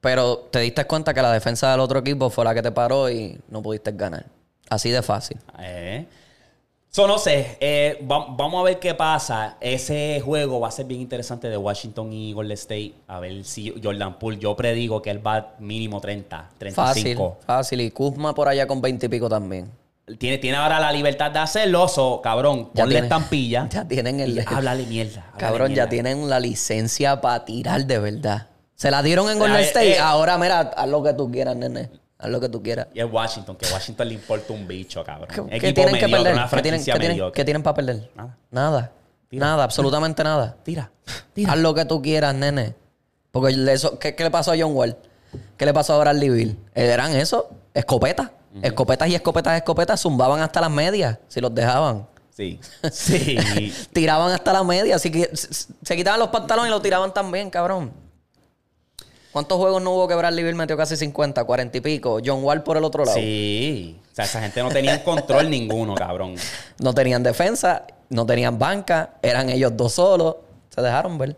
[SPEAKER 3] Pero te diste cuenta que la defensa del otro equipo fue la que te paró y no pudiste ganar. Así de fácil.
[SPEAKER 1] Eh. So, no sé, eh, va- vamos a ver qué pasa. Ese juego va a ser bien interesante de Washington y Golden State. A ver si Jordan Poole, yo predigo que él va mínimo 30, 35.
[SPEAKER 3] Fácil, fácil. Y Kuzma por allá con 20 y pico también.
[SPEAKER 1] Tiene, tiene ahora la libertad de hacerlo, so, cabrón,
[SPEAKER 3] Ya
[SPEAKER 1] ponle
[SPEAKER 3] tiene-
[SPEAKER 1] estampilla.
[SPEAKER 3] Ya tienen el.
[SPEAKER 1] y háblale mierda. háblale
[SPEAKER 3] Cabrón, ya tienen la licencia para tirar de verdad. Se la dieron en Golden
[SPEAKER 1] Eh,
[SPEAKER 3] State.
[SPEAKER 1] eh.
[SPEAKER 3] Ahora, mira, haz lo que tú quieras, nene. Haz lo que tú quieras.
[SPEAKER 1] Y es Washington, que a Washington le importa un bicho, cabrón.
[SPEAKER 3] ¿Qué, tienen que perder?
[SPEAKER 1] una
[SPEAKER 3] ¿Qué tienen, qué tienen-
[SPEAKER 1] mediocre.
[SPEAKER 3] qué tienen para perder?
[SPEAKER 1] Nada.
[SPEAKER 3] Nada.
[SPEAKER 1] Tira.
[SPEAKER 3] Nada, absolutamente nada.
[SPEAKER 1] Tira, tira.
[SPEAKER 3] Haz lo que tú quieras, nene. Porque eso, ¿qué, qué le pasó a John Wall? ¿Qué le pasó a Bradley Bill? Eran eso, escopetas. Escopetas y escopetas, escopetas, zumbaban hasta las medias, si los dejaban.
[SPEAKER 1] Sí, sí.
[SPEAKER 3] Tiraban hasta la media, así que se quitaban los pantalones y lo tiraban también, cabrón. ¿Cuántos juegos no hubo que Bradley Bill metió casi 50, 40 y pico? John Wall por el otro lado.
[SPEAKER 1] Sí. O sea, esa gente no tenía control ninguno, cabrón.
[SPEAKER 3] No tenían defensa, no tenían banca, eran ellos dos solos. Se dejaron ver.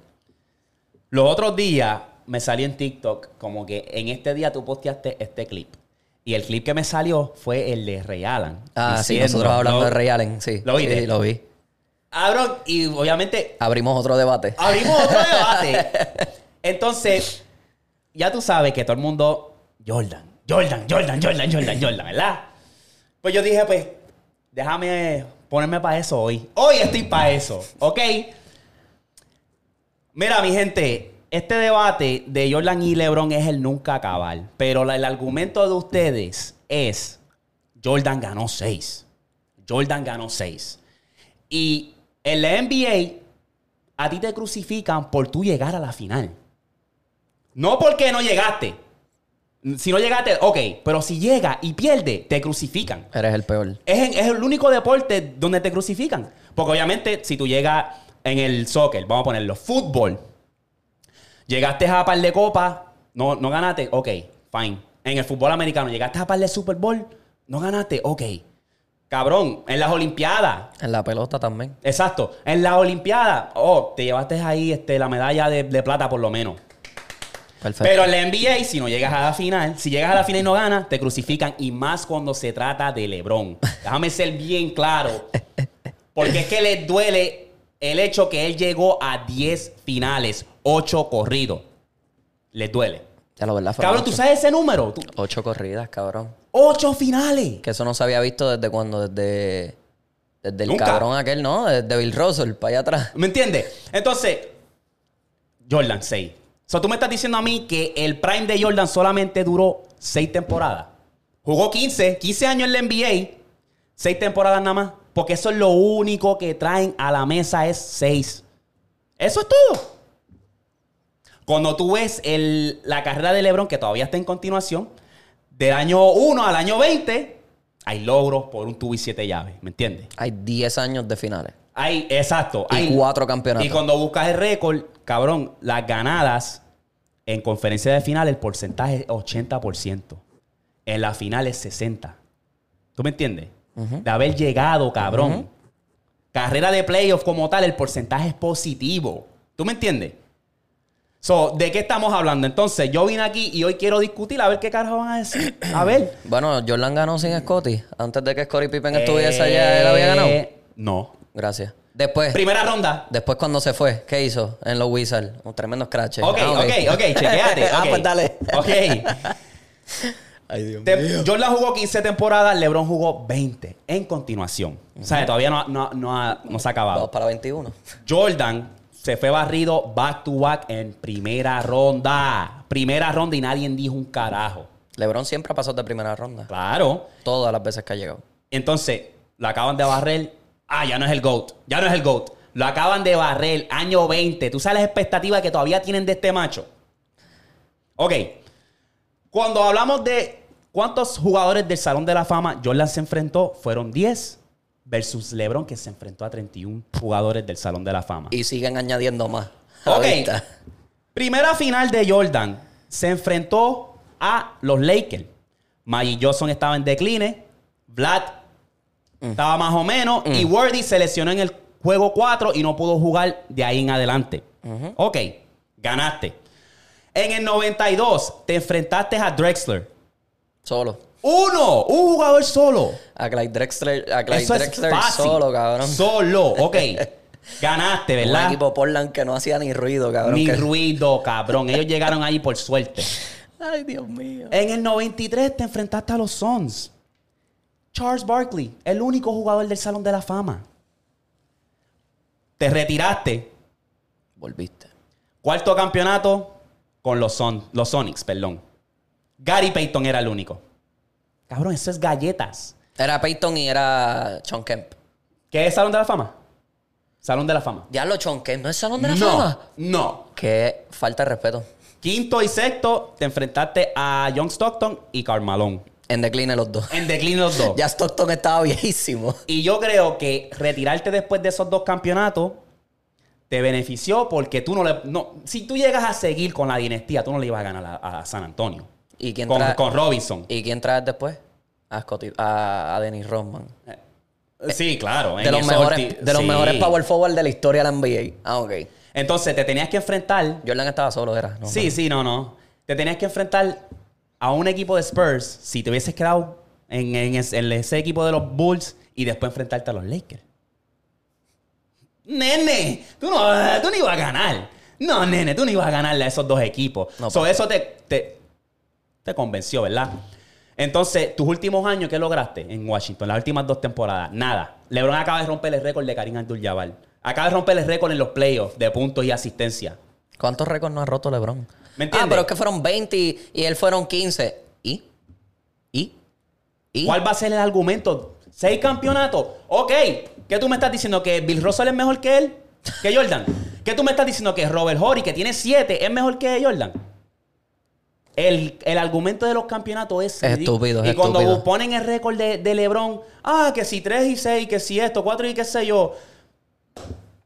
[SPEAKER 1] Los otros días me salió en TikTok como que en este día tú posteaste este clip. Y el clip que me salió fue el de Ray Allen.
[SPEAKER 3] Ah, sí, nosotros hablando
[SPEAKER 1] ¿Lo-
[SPEAKER 3] de Ray Allen, sí.
[SPEAKER 1] ¿Lo viste?
[SPEAKER 3] Sí, lo vi.
[SPEAKER 1] Cabrón, y obviamente
[SPEAKER 3] Abrimos otro debate.
[SPEAKER 1] abrimos otro debate. Entonces, ya tú sabes que todo el mundo, Jordan, Jordan, Jordan, Jordan, Jordan, Jordan, ¿verdad? Pues yo dije, pues, déjame ponerme para eso hoy. Hoy estoy para eso, ¿ok? Mira, mi gente, este debate de Jordan y LeBron es el nunca acabar. Pero el argumento de ustedes es, Jordan ganó seis. Jordan ganó seis. Y en la NBA, a ti te crucifican por tú llegar a la final. No porque no llegaste. Si no llegaste, ok. Pero si llega y pierde, te crucifican.
[SPEAKER 3] Eres el peor.
[SPEAKER 1] Es, el único deporte donde te crucifican. Porque obviamente, si tú llegas en el soccer, vamos a ponerlo, fútbol, llegaste a par de copas, no, no ganaste, ok, fine. En el fútbol americano, llegaste a par de Super Bowl, no ganaste, ok. Cabrón, en las Olimpiadas,
[SPEAKER 3] En la pelota también.
[SPEAKER 1] exacto, en las Olimpiadas, oh, te llevaste ahí este, la medalla de, de plata por lo menos.
[SPEAKER 3] Perfecto.
[SPEAKER 1] Pero en la NBA, si no llegas a la final, si llegas a la final y no ganas, te crucifican. Y más cuando se trata de LeBron. Déjame ser bien claro. Porque es que les duele el hecho que él llegó a 10 finales, 8 corridos. Les duele.
[SPEAKER 3] Ya lo verdad.
[SPEAKER 1] Cabrón, ¿tú sabes ese número? Tú-
[SPEAKER 3] Ocho corridas, cabrón.
[SPEAKER 1] Ocho finales.
[SPEAKER 3] Que eso no se había visto desde cuando, desde. Desde el
[SPEAKER 1] Nunca.
[SPEAKER 3] cabrón aquel, ¿no? Desde Bill Russell, para allá atrás.
[SPEAKER 1] ¿Me entiendes? Entonces, Jordan 6. So, tú me estás diciendo a mí que el prime de Jordan solamente duró 6 temporadas. Jugó 15, 15 años en la NBA, 6 temporadas nada más. Porque eso es lo único que traen a la mesa es 6. Eso es todo. Cuando tú ves el- la carrera de LeBron, que todavía está en continuación, del año 1 al año 20, hay logros por un tubo y 7 llaves. ¿Me entiendes?
[SPEAKER 3] Hay 10 años de finales.
[SPEAKER 1] Hay, exacto.
[SPEAKER 3] Y
[SPEAKER 1] hay,
[SPEAKER 3] cuatro campeonatos.
[SPEAKER 1] Y cuando buscas el récord, cabrón, las ganadas en conferencia de final, el porcentaje es 80%. En la final es 60%. ¿Tú me entiendes? De haber llegado, cabrón. Carrera de playoff como tal, el porcentaje es positivo. ¿Tú me entiendes? So, ¿de qué estamos hablando? Entonces, yo vine aquí y hoy quiero discutir a ver qué carajo van a decir. A ver.
[SPEAKER 3] Bueno, Jordan ganó sin Scotty. Antes de que Scottie Pippen estuviese allá, él había ganado.
[SPEAKER 1] Eh, No.
[SPEAKER 3] Gracias. Después,
[SPEAKER 1] Primera ronda.
[SPEAKER 3] después cuando se fue, ¿qué hizo en los Wizards? Un tremendo scratch.
[SPEAKER 1] Ok,
[SPEAKER 3] Ah,
[SPEAKER 1] ok, ok, chequeate.
[SPEAKER 3] ah,
[SPEAKER 1] ok.
[SPEAKER 3] pues dale.
[SPEAKER 1] Ok.
[SPEAKER 3] Ay, Dios
[SPEAKER 1] Te- Jordan jugó 15 temporadas, LeBron jugó 20 en continuación. O sea, todavía no, no, no, ha- no se ha
[SPEAKER 3] Vamos
[SPEAKER 1] acabado.
[SPEAKER 3] para 21.
[SPEAKER 1] Jordan se fue barrido back to back en primera ronda. Primera ronda y nadie dijo un carajo.
[SPEAKER 3] LeBron siempre ha pasado de primera ronda.
[SPEAKER 1] Claro.
[SPEAKER 3] Todas las veces que ha llegado.
[SPEAKER 1] Entonces, lo acaban de barrer. Ah, ya no es el GOAT. Ya no es el GOAT. Lo acaban de barrer, año 20. ¿Tú sabes las expectativas que todavía tienen de este macho? Ok. Cuando hablamos de cuántos jugadores del Salón de la Fama Jordan se enfrentó, fueron 10 versus LeBron, que se enfrentó a 31 jugadores del Salón de la Fama.
[SPEAKER 3] Y siguen añadiendo más.
[SPEAKER 1] Ok. Primera final de Jordan. Se enfrentó a los Lakers. Magic Johnson estaba en decline. Vlad estaba más o menos. Y Wordy se lesionó en el juego 4 y no pudo jugar de ahí en adelante. Ok, ganaste. En el 92 te enfrentaste a Drexler.
[SPEAKER 3] Solo.
[SPEAKER 1] Uno, un jugador solo.
[SPEAKER 3] A Clyde Drexler, a Clyde
[SPEAKER 1] Eso es
[SPEAKER 3] Drexler
[SPEAKER 1] fácil.
[SPEAKER 3] solo, cabrón.
[SPEAKER 1] Solo, ok. Ganaste,
[SPEAKER 3] Un
[SPEAKER 1] ¿verdad?
[SPEAKER 3] equipo Portland que no hacía ni ruido, cabrón.
[SPEAKER 1] Ni
[SPEAKER 3] que-
[SPEAKER 1] ruido, cabrón. Ellos llegaron ahí por suerte.
[SPEAKER 3] Ay, Dios mío.
[SPEAKER 1] En el 93 te enfrentaste a los Suns. Charles Barkley, el único jugador del Salón de la Fama. Te retiraste.
[SPEAKER 3] Volviste.
[SPEAKER 1] Cuarto campeonato con los, Son- los Sonics, perdón. Gary Payton era el único. Cabrón, eso es galletas.
[SPEAKER 3] Era Peyton y era Sean Kemp.
[SPEAKER 1] ¿Qué es Salón de la Fama? Salón de la Fama.
[SPEAKER 3] Diablo, Sean Kemp, ¿no es Salón de la
[SPEAKER 1] no,
[SPEAKER 3] Fama?
[SPEAKER 1] no.
[SPEAKER 3] Qué falta de respeto.
[SPEAKER 1] Quinto y sexto te enfrentaste a John Stockton y Karl Malone.
[SPEAKER 3] En decline los dos.
[SPEAKER 1] En decline los dos.
[SPEAKER 3] Ya Stockton estaba viejísimo.
[SPEAKER 1] Y yo creo que retirarte después de esos dos campeonatos te benefició porque tú no le. No, si tú llegas a seguir con la dinastía, tú no le ibas a ganar a, a San Antonio.
[SPEAKER 3] ¿Y quién,
[SPEAKER 1] Con,
[SPEAKER 3] trae,
[SPEAKER 1] con Robinson.
[SPEAKER 3] ¿Y quién traes después? A, Scottie- a, a Dennis Rodman.
[SPEAKER 1] Sí, claro.
[SPEAKER 3] De los, mejores, de los mejores power forward de la historia de la NBA. Ah, ok.
[SPEAKER 1] Entonces te tenías que enfrentar.
[SPEAKER 3] Jordan estaba solo, era. ¿no?
[SPEAKER 1] sí, sí, no, no. Te tenías que enfrentar a un equipo de Spurs si te hubieses quedado en, en es- en ese equipo de los Bulls y después enfrentarte a los Lakers. Nene, tú no, tú no ibas a ganar. No, nene, tú no ibas a ganarle a esos dos equipos.
[SPEAKER 3] No,
[SPEAKER 1] So, eso te, te, te convenció, ¿verdad? Entonces, tus últimos años, ¿qué lograste en Washington? Las últimas dos temporadas. Nada. LeBron acaba de romper el récord de Karim Abdul-Jabbar. Acaba de romper el récord en los playoffs de puntos y asistencia.
[SPEAKER 3] ¿Cuántos récords no ha roto LeBron?
[SPEAKER 1] ¿Me entiendes?
[SPEAKER 3] Ah, pero es que fueron 20 y, y él fueron 15. ¿Y? ¿Y? ¿Y?
[SPEAKER 1] ¿Cuál va a ser el argumento? ¿Seis campeonatos? Ok. ¿Qué tú me estás diciendo? ¿Que Bill Russell es mejor que él? ¿Que Jordan? ¿Qué tú me estás diciendo? ¿Que Robert Horry, que tiene siete, es mejor que Jordan? El, el argumento de los campeonatos es...
[SPEAKER 3] Es estúpido, es
[SPEAKER 1] Y cuando
[SPEAKER 3] estúpido.
[SPEAKER 1] ponen el récord de, de LeBron, ah, que si 3 y 6, que si esto, 4 y qué sé yo.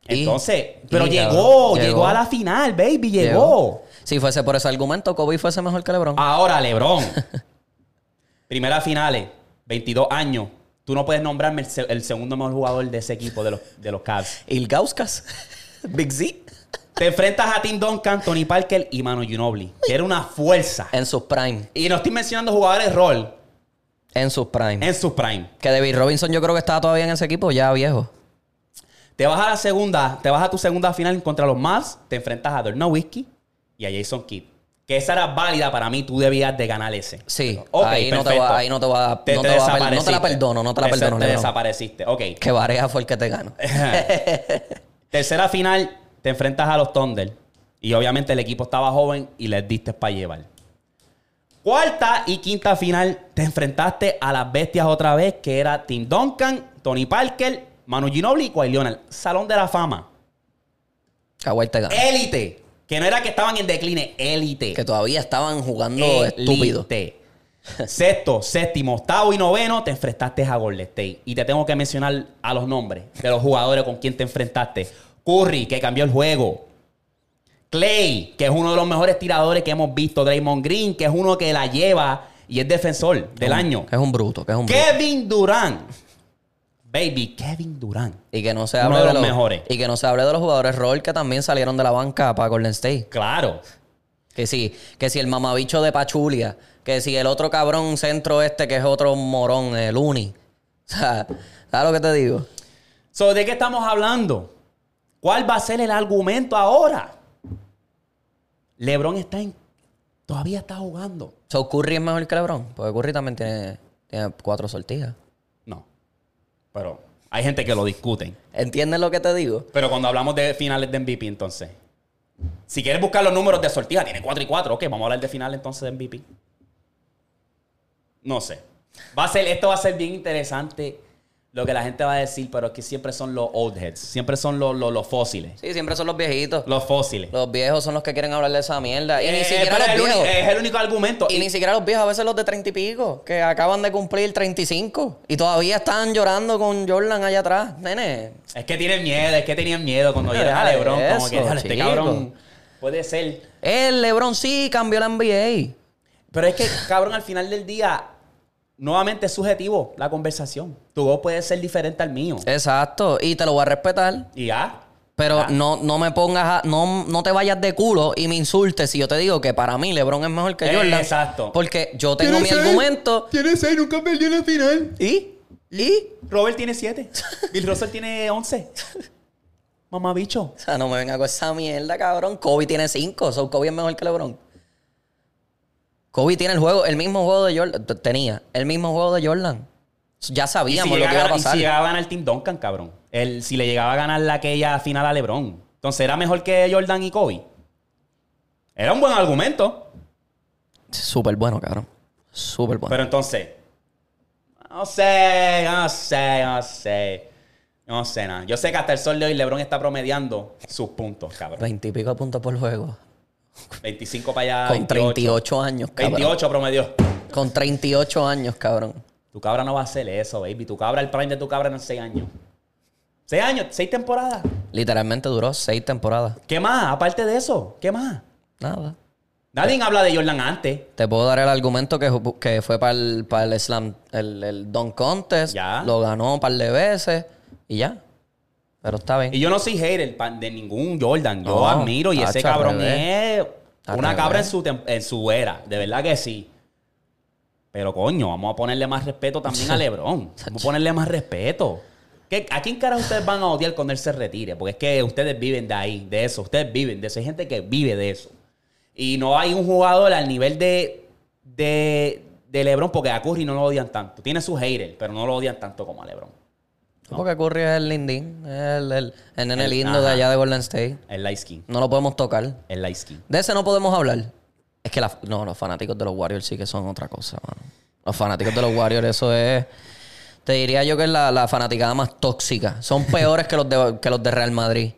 [SPEAKER 3] Y-
[SPEAKER 1] Entonces, pero
[SPEAKER 3] y,
[SPEAKER 1] llegó,
[SPEAKER 3] cabrón,
[SPEAKER 1] llegó,
[SPEAKER 3] llegó.
[SPEAKER 1] a la final, baby, llegó.
[SPEAKER 3] Si fuese por ese argumento, Kobe fuese mejor que LeBron.
[SPEAKER 1] Ahora, LeBron. Primera finales, 22 años. Tú no puedes nombrarme el, se- el segundo mejor jugador de ese equipo de los, de los Cavs.
[SPEAKER 3] Ilgauskas. Big Z.
[SPEAKER 1] Te enfrentas a Tim Duncan, Tony Parker y Manu Ginobili, que era una fuerza.
[SPEAKER 3] En sus prime.
[SPEAKER 1] Y no estoy mencionando jugadores rol
[SPEAKER 3] En sus prime.
[SPEAKER 1] en su prime.
[SPEAKER 3] Que David Robinson yo creo que estaba todavía en ese equipo ya viejo.
[SPEAKER 1] Te vas a la segunda, te vas a tu segunda final contra los Mavs, te enfrentas a Dirk Nowitzki y a Jason Kidd. que esa era válida, para mí tú debías de ganar ese.
[SPEAKER 3] Sí,
[SPEAKER 1] Ok,
[SPEAKER 3] ahí, no te va, ahí no te va,
[SPEAKER 1] Te-
[SPEAKER 3] no
[SPEAKER 1] te
[SPEAKER 3] te va per- no te la perdono, no te la
[SPEAKER 1] Te-
[SPEAKER 3] perdono.
[SPEAKER 1] Te desapareciste. Ok.
[SPEAKER 3] Que Varea fue el que te ganó.
[SPEAKER 1] Tercera final, te enfrentas a los Thunder. Y obviamente el equipo estaba joven y les diste para llevar. Cuarta y quinta final, te enfrentaste a las bestias otra vez, que era Tim Duncan, Tony Parker, Manu Ginobili y Kawhi Leonard. Salón de la fama.
[SPEAKER 3] Kawhi te ganó.
[SPEAKER 1] Élite. Que no era que estaban en decline, élite.
[SPEAKER 3] Que todavía estaban jugando
[SPEAKER 1] Élite.
[SPEAKER 3] estúpido.
[SPEAKER 1] Sexto, séptimo, octavo y noveno te enfrentaste a Golden State. Y te tengo que mencionar a los nombres de los jugadores con quien te enfrentaste. Curry, que cambió el juego. Clay, que es uno de los mejores tiradores que hemos visto. Draymond Green, que es uno que la lleva y es defensor del año.
[SPEAKER 3] Que es un bruto, que es un bruto.
[SPEAKER 1] Kevin Durant. Baby, Kevin Durant.
[SPEAKER 3] Y que no se
[SPEAKER 1] Uno
[SPEAKER 3] hable
[SPEAKER 1] de
[SPEAKER 3] de
[SPEAKER 1] los
[SPEAKER 3] los
[SPEAKER 1] mejores.
[SPEAKER 3] Y que no se hable de los jugadores rol que también salieron de la banca para Golden State.
[SPEAKER 1] Claro.
[SPEAKER 3] Que sí, que si el mamabicho de Pachulia, que si el otro cabrón centro este que es otro morón, el Uni. O sea, ¿sabes lo que te digo?
[SPEAKER 1] So, ¿De qué estamos hablando? ¿Cuál va a ser el argumento ahora? LeBron está en. Todavía está jugando.
[SPEAKER 3] So, Curry es mejor que LeBron, porque Curry también tiene, tiene cuatro sortijas.
[SPEAKER 1] Pero hay gente que lo discuten.
[SPEAKER 3] ¿Entiendes lo que te digo?
[SPEAKER 1] Pero cuando hablamos de finales de MVP, entonces. Si quieres buscar los números de sortija, tiene 4 y 4. Ok, vamos a hablar de final entonces de MVP. No sé. Va a ser, esto va a ser bien interesante lo que la gente va a decir, pero es que siempre son los old heads. Siempre son los, los, los fósiles.
[SPEAKER 3] Sí, siempre son los viejitos.
[SPEAKER 1] Los fósiles.
[SPEAKER 3] Los viejos son los que quieren hablar de esa mierda. Y ni
[SPEAKER 1] Eh,
[SPEAKER 3] siquiera los
[SPEAKER 1] es, el
[SPEAKER 3] viejos.
[SPEAKER 1] único, es el único argumento.
[SPEAKER 3] Y
[SPEAKER 1] Y-
[SPEAKER 3] ni siquiera los viejos, a veces los de treinta y pico, que acaban de cumplir 35 y todavía están llorando con Jordan allá atrás. Nene,
[SPEAKER 1] Es que tienen miedo, es que tenían miedo cuando vieron a LeBron. como que "Diablo, este
[SPEAKER 3] chico".
[SPEAKER 1] cabrón puede ser.
[SPEAKER 3] el LeBron sí cambió la NBA.
[SPEAKER 1] Pero es que, cabrón, al final del día, nuevamente es subjetivo la conversación. Tu voz puede ser diferente al mío.
[SPEAKER 3] Exacto, y te lo voy a respetar.
[SPEAKER 1] Y ya.
[SPEAKER 3] Pero
[SPEAKER 1] Ya.
[SPEAKER 3] no, no me pongas a, no, no te vayas de culo y me insultes si yo te digo que para mí LeBron es mejor que
[SPEAKER 1] Eh,
[SPEAKER 3] Jordan.
[SPEAKER 1] exacto.
[SPEAKER 3] Porque yo tengo mi argumento.
[SPEAKER 2] Tiene seis, nunca perdió en la final.
[SPEAKER 1] ¿Y? ¿Y? Robert tiene 7. Bill Russell tiene 11. Mamá bicho.
[SPEAKER 3] O sea, no me venga con esa mierda, cabrón. Kobe tiene cinco. So, Kobe es mejor que LeBron. Kobe tiene el juego, el mismo juego de Jordan. Tenía el mismo juego de Jordan. Ya
[SPEAKER 1] si,
[SPEAKER 3] sabíamos lo que iba a
[SPEAKER 1] llegaba, y
[SPEAKER 3] pasar.
[SPEAKER 1] si llegaba a ganar el Team Duncan, cabrón. El, si le llegaba a ganar la aquella final a LeBron. Entonces, ¿era mejor que Jordan y Kobe? Era un buen argumento.
[SPEAKER 3] Súper bueno, cabrón. Súper bueno.
[SPEAKER 1] Pero entonces, no sé, no sé, no sé. No sé nada. Yo sé que hasta el sol de hoy LeBron está promediando sus puntos, cabrón.
[SPEAKER 3] Veintipico puntos por juego.
[SPEAKER 1] 25 para allá.
[SPEAKER 3] Con
[SPEAKER 1] 28.
[SPEAKER 3] 38 años, cabrón.
[SPEAKER 1] 28 promedió.
[SPEAKER 3] Con 38 años, cabrón.
[SPEAKER 1] Tu cabra no va a hacer eso, baby. Tu cabra, el prime de tu cabra en 6 años. 6 años, 6 temporadas.
[SPEAKER 3] Literalmente duró seis temporadas.
[SPEAKER 1] ¿Qué más? Aparte de eso, ¿qué más?
[SPEAKER 3] Nada.
[SPEAKER 1] Nadie habla de Jordan antes.
[SPEAKER 3] Te puedo dar el argumento que, que fue para el, para el Slam, el, el Dunk Contest.
[SPEAKER 1] Ya.
[SPEAKER 3] Lo ganó un par de veces y ya. Pero está bien.
[SPEAKER 1] Y yo no soy hater de ningún Jordan. Yo
[SPEAKER 3] No,
[SPEAKER 1] admiro y ese
[SPEAKER 3] tacho,
[SPEAKER 1] cabrón es una cabra en su, en su era. De verdad que sí. Pero coño, vamos a ponerle más respeto también a LeBron. Vamos a ponerle más respeto. ¿Qué- ¿A quién cara ustedes van a odiar cuando él se retire? Porque es que ustedes viven de ahí, de eso. Ustedes viven de eso. Hay gente que vive de eso. Y no hay un jugador al nivel de, de, de LeBron, porque a Curry no lo odian tanto. Tiene sus haters, pero no lo odian tanto como a LeBron.
[SPEAKER 3] Porque Curry es el lindín. es El, el, el nene
[SPEAKER 1] El-
[SPEAKER 3] lindo de allá de Golden State.
[SPEAKER 1] El light skin.
[SPEAKER 3] No lo podemos tocar.
[SPEAKER 1] El light skin.
[SPEAKER 3] De ese no podemos hablar. Es que la- no, los fanáticos de los Warriors sí que son otra cosa, mano. Los fanáticos de los Warriors, eso es. Te diría yo que es la, la fanaticada más tóxica. Son peores que los de, que los de Real Madrid.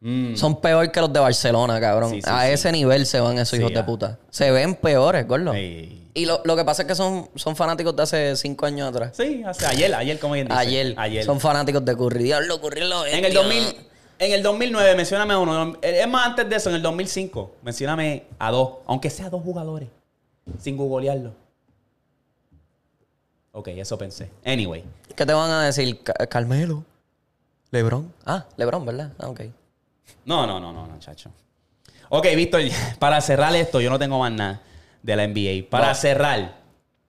[SPEAKER 1] Mm.
[SPEAKER 3] Son peor que los de Barcelona, cabrón.
[SPEAKER 1] Sí, sí,
[SPEAKER 3] a
[SPEAKER 1] sí.
[SPEAKER 3] ese nivel se van esos
[SPEAKER 1] Sí,
[SPEAKER 3] hijos de puta. Se ven peores, gordo.
[SPEAKER 1] Ey.
[SPEAKER 3] Y lo, lo que pasa es que son, son fanáticos de hace cinco años atrás.
[SPEAKER 1] Sí, hace ayer, ayer, como bien dice.
[SPEAKER 3] Ayer,
[SPEAKER 1] Ayer.
[SPEAKER 3] Son fanáticos de Curry. Diablo, Curry lo
[SPEAKER 1] en el 2000, en el 2009, mencióname a uno. Es más, antes de eso, en el 2005, mencióname a dos. Aunque sea dos jugadores. Sin googlearlo. Ok, eso pensé. Anyway.
[SPEAKER 3] ¿Qué te van a decir? Ca- Carmelo. Lebron. Ah, Lebron, ¿verdad? Ah, ok.
[SPEAKER 1] No, no, no, no, no, chacho. Ok, Víctor, para cerrar esto, yo no tengo más nada de la NBA. Para cerrar,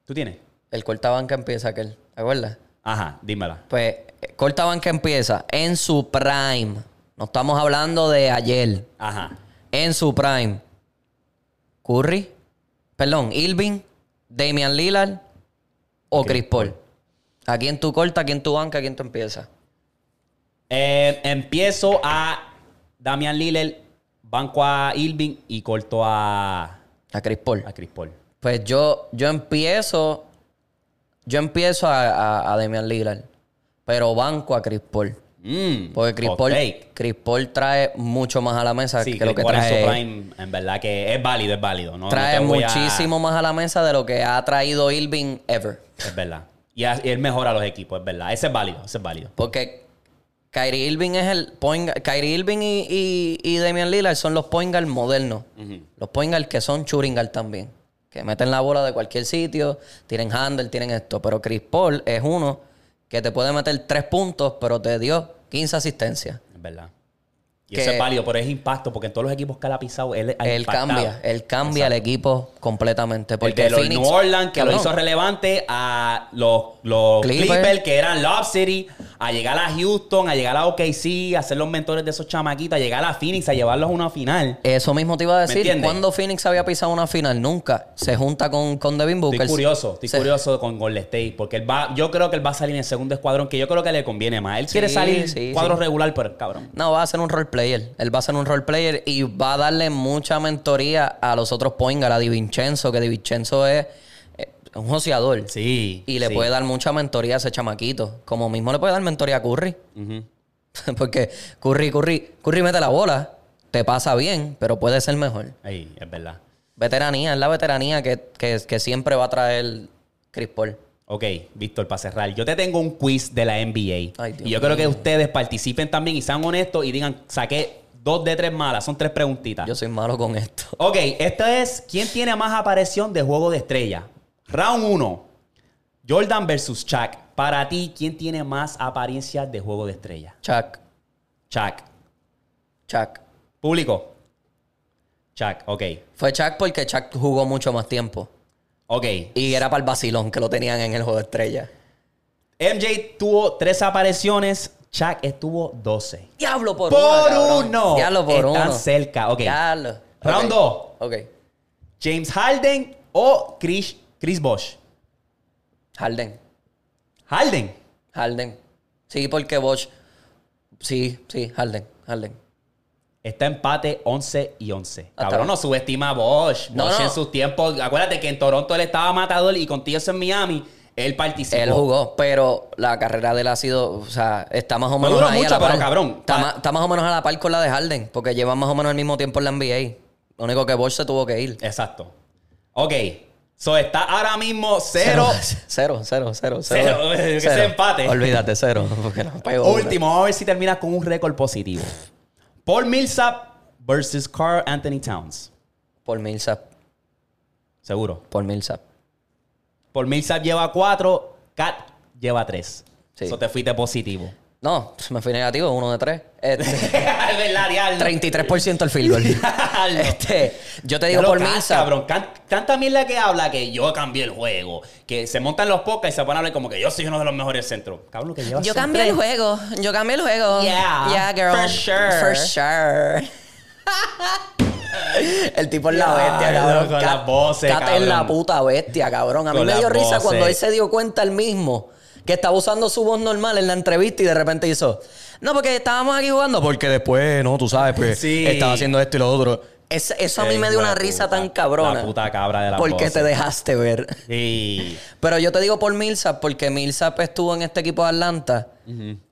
[SPEAKER 1] ¿tú tienes?
[SPEAKER 3] El cortabanca empieza aquel. ¿Te acuerdas?
[SPEAKER 1] Ajá, dímela.
[SPEAKER 3] Pues, eh, cortabanca empieza en su prime. No estamos hablando de ayer.
[SPEAKER 1] Ajá.
[SPEAKER 3] En su prime. Curry, perdón, Irving, Damian Lillard o Chris Paul. ¿A quién tú cortas, a quién tú bancas, a quién tú empiezas?
[SPEAKER 1] Eh, empiezo a Damian Lillard, banco a Irving y corto a,
[SPEAKER 3] A Chris Paul.
[SPEAKER 1] a Chris Paul.
[SPEAKER 3] Pues yo, yo empiezo. Yo empiezo a, a, a Damian Lillard. Pero banco a Chris Paul.
[SPEAKER 1] Mm,
[SPEAKER 3] Porque Chris Paul. Chris Paul trae mucho más a la mesa
[SPEAKER 1] Sí,
[SPEAKER 3] que lo que
[SPEAKER 1] Paul en
[SPEAKER 3] trae.
[SPEAKER 1] prime, en verdad que es válido, es válido. No,
[SPEAKER 3] trae
[SPEAKER 1] a-
[SPEAKER 3] muchísimo más a la mesa de lo que ha traído Irving ever.
[SPEAKER 1] Es verdad. Y, él mejora los equipos, es verdad. Ese es válido, ese es válido.
[SPEAKER 3] Porque Kyrie Irving es el point guard- Kyrie Irving y, y, y Damian Lillard son los point guard modernos. Los point guard que son shooting guard también. Que meten la bola de cualquier sitio, tienen handle, tienen esto. Pero Chris Paul es uno que te puede meter tres puntos, pero te dio 15 asistencias.
[SPEAKER 1] Es verdad. Y
[SPEAKER 3] Que-
[SPEAKER 1] eso es válido, pero es impacto porque en todos los equipos que él ha pisado, él ha
[SPEAKER 3] Él
[SPEAKER 1] impactado.
[SPEAKER 3] cambia, él cambia el equipo completamente.
[SPEAKER 1] El
[SPEAKER 3] Porque
[SPEAKER 1] de los
[SPEAKER 3] Phoenix,
[SPEAKER 1] New Orleans, que
[SPEAKER 3] cabrón,
[SPEAKER 1] lo hizo relevante, a los, los
[SPEAKER 3] Clippers.
[SPEAKER 1] Clippers, que eran Love City, a llegar a Houston, a llegar a OKC, a ser los mentores de esos chamaquitos, a llegar a Phoenix, a llevarlos a una final.
[SPEAKER 3] Eso mismo te iba a decir. ¿Cuándo Phoenix había pisado una final? Nunca. Se junta con, con Devin Booker.
[SPEAKER 1] Estoy curioso, estoy
[SPEAKER 3] Se-
[SPEAKER 1] curioso con Golden State, porque él va, yo creo que él va a salir en el segundo escuadrón, que yo creo que le conviene más. Él quiere salir
[SPEAKER 3] sí,
[SPEAKER 1] cuadro
[SPEAKER 3] sí.
[SPEAKER 1] regular, pero cabrón.
[SPEAKER 3] No, va a ser un role player. Él va a ser un role player y va a darle mucha mentoría a los otros point a Di Vincenzo, que Di Vincenzo es un joseador.
[SPEAKER 1] Sí.
[SPEAKER 3] Y le
[SPEAKER 1] sí.
[SPEAKER 3] puede dar mucha mentoría a ese chamaquito. Como mismo le puede dar mentoría a Curry. Porque Curry, Curry, Curry mete la bola, te pasa bien, pero puede ser mejor.
[SPEAKER 1] Ey, es verdad.
[SPEAKER 3] Veteranía, es la veteranía que, que, que siempre va a traer Chris Paul.
[SPEAKER 1] Ok, Víctor, para cerrar, yo te tengo un quiz de la NBA.
[SPEAKER 3] Ay,
[SPEAKER 1] y yo creo que ustedes participen también y sean honestos y digan, saqué dos de tres malas, son tres preguntitas.
[SPEAKER 3] Yo soy malo con esto.
[SPEAKER 1] Ok, esto es ¿quién tiene más aparición de juego de estrella? Round 1. Jordan versus Chuck. Para ti, ¿quién tiene más apariencia de juego de estrella?
[SPEAKER 3] Chuck,
[SPEAKER 1] Chuck.
[SPEAKER 3] Chuck.
[SPEAKER 1] Público. Chuck, ok.
[SPEAKER 3] Fue Chuck porque Chuck jugó mucho más tiempo.
[SPEAKER 1] Ok.
[SPEAKER 3] Y era para el vacilón que lo tenían en el juego de estrella.
[SPEAKER 1] MJ tuvo tres apariciones. Chuck estuvo 12.
[SPEAKER 3] Diablo por,
[SPEAKER 1] Por
[SPEAKER 3] uno. Diablo por
[SPEAKER 1] Están
[SPEAKER 3] uno.
[SPEAKER 1] cerca. Ok.
[SPEAKER 3] Diablo.
[SPEAKER 1] Round
[SPEAKER 3] Ok.
[SPEAKER 1] dos.
[SPEAKER 3] Ok.
[SPEAKER 1] James Harden o Chris, Chris Bosh.
[SPEAKER 3] Harden.
[SPEAKER 1] Harden.
[SPEAKER 3] Harden. Sí, porque Bosch. Sí, sí, Harden. Harden.
[SPEAKER 1] Está empate 11 y 11.
[SPEAKER 3] Hasta
[SPEAKER 1] Cabrón, no subestima a Bosch.
[SPEAKER 3] No,
[SPEAKER 1] Bosch
[SPEAKER 3] no.
[SPEAKER 1] en sus tiempos. Acuérdate que en Toronto él estaba matador y contigo en Miami. Él participó.
[SPEAKER 3] Él jugó, pero la carrera de él ha sido, o sea, está más o
[SPEAKER 1] No
[SPEAKER 3] menos ahí
[SPEAKER 1] mucho,
[SPEAKER 3] a la par.
[SPEAKER 1] pero cabrón,
[SPEAKER 3] Está, ma- está más o menos a la par con la de Harden, porque llevan más o menos el mismo tiempo en la NBA. Lo único que Bosch se tuvo que ir.
[SPEAKER 1] Exacto. Ok. So está ahora mismo 0.
[SPEAKER 3] Cero, cero, cero, cero.
[SPEAKER 1] Cero, que se empate.
[SPEAKER 3] Olvídate, cero. Porque no.
[SPEAKER 1] Último, vamos a ver si terminas con un récord positivo. Paul Millsap versus Carl Anthony Towns.
[SPEAKER 3] Por Millsap.
[SPEAKER 1] Seguro.
[SPEAKER 3] Por Millsap.
[SPEAKER 1] Paul Millsap lleva 4, Kat lleva 3.
[SPEAKER 3] Sí.
[SPEAKER 1] Eso te fuiste positivo.
[SPEAKER 3] No, me fui negativo, uno de tres. Este,
[SPEAKER 1] es verdad, diablo.
[SPEAKER 3] 33% el field goal.
[SPEAKER 1] Diablo.
[SPEAKER 3] este, yo te digo por Millsap.
[SPEAKER 1] Cabrón, can- tanta mierda que habla que yo cambié el juego. Que se montan los podcasts y se ponen a hablar como que yo soy uno de los mejores centros. Cabrón, que lleva
[SPEAKER 3] Yo cambié el juego. Yo cambié el juego.
[SPEAKER 1] Yeah.
[SPEAKER 3] Yeah, girl.
[SPEAKER 1] For sure.
[SPEAKER 3] For sure. el tipo es la bestia, cabrón.
[SPEAKER 1] con las voces,
[SPEAKER 3] es
[SPEAKER 1] cabrón.
[SPEAKER 3] la puta bestia, cabrón. A mí
[SPEAKER 1] Con
[SPEAKER 3] me dio risa
[SPEAKER 1] voces.
[SPEAKER 3] cuando él se dio cuenta él mismo que estaba usando su voz normal en la entrevista y de repente hizo. No, porque estábamos aquí jugando. Porque después, no, tú sabes, pues
[SPEAKER 1] Sí.
[SPEAKER 3] estaba haciendo esto y lo otro. Es- eso a mí
[SPEAKER 1] Qué
[SPEAKER 3] me dio una risa tan cabrona.
[SPEAKER 1] La puta cabra de la
[SPEAKER 3] Porque te dejaste ver.
[SPEAKER 1] Sí.
[SPEAKER 3] Pero yo te digo por Millsap, porque Millsap estuvo en este equipo de Atlanta,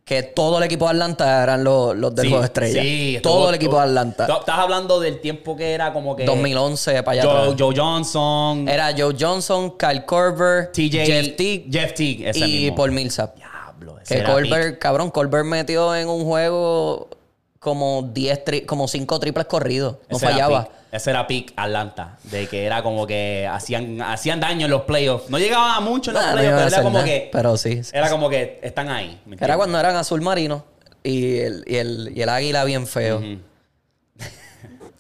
[SPEAKER 3] que todo el equipo de Atlanta eran los, los del
[SPEAKER 1] Sí,
[SPEAKER 3] juego de estrella.
[SPEAKER 1] sí,
[SPEAKER 3] todo el equipo de Atlanta.
[SPEAKER 1] Estás hablando del tiempo que era como que.
[SPEAKER 3] 2011 para allá
[SPEAKER 1] Joe,
[SPEAKER 3] atrás.
[SPEAKER 1] Joe Johnson.
[SPEAKER 3] Era Joe Johnson, Kyle Korver,
[SPEAKER 1] TJ.
[SPEAKER 3] Jeff Teague
[SPEAKER 1] Jeff Teague, ese
[SPEAKER 3] y
[SPEAKER 1] mismo.
[SPEAKER 3] Paul Millsap.
[SPEAKER 1] Diablo, ese
[SPEAKER 3] Que Colbert,
[SPEAKER 1] pick.
[SPEAKER 3] cabrón, Colbert metió en un juego como 10, tri- como 5 triples corridos. No
[SPEAKER 1] Ese
[SPEAKER 3] fallaba.
[SPEAKER 1] Ese era pick Atlanta. De que era como que hacían, hacían daño en los playoffs. No llegaban a mucho en los
[SPEAKER 3] Nah, no
[SPEAKER 1] playoffs,
[SPEAKER 3] a
[SPEAKER 1] pero era como
[SPEAKER 3] nada,
[SPEAKER 1] que.
[SPEAKER 3] Pero sí.
[SPEAKER 1] Era como que están ahí. ¿me
[SPEAKER 3] Era cuando eran azul marino y el, y el, y el águila bien feo.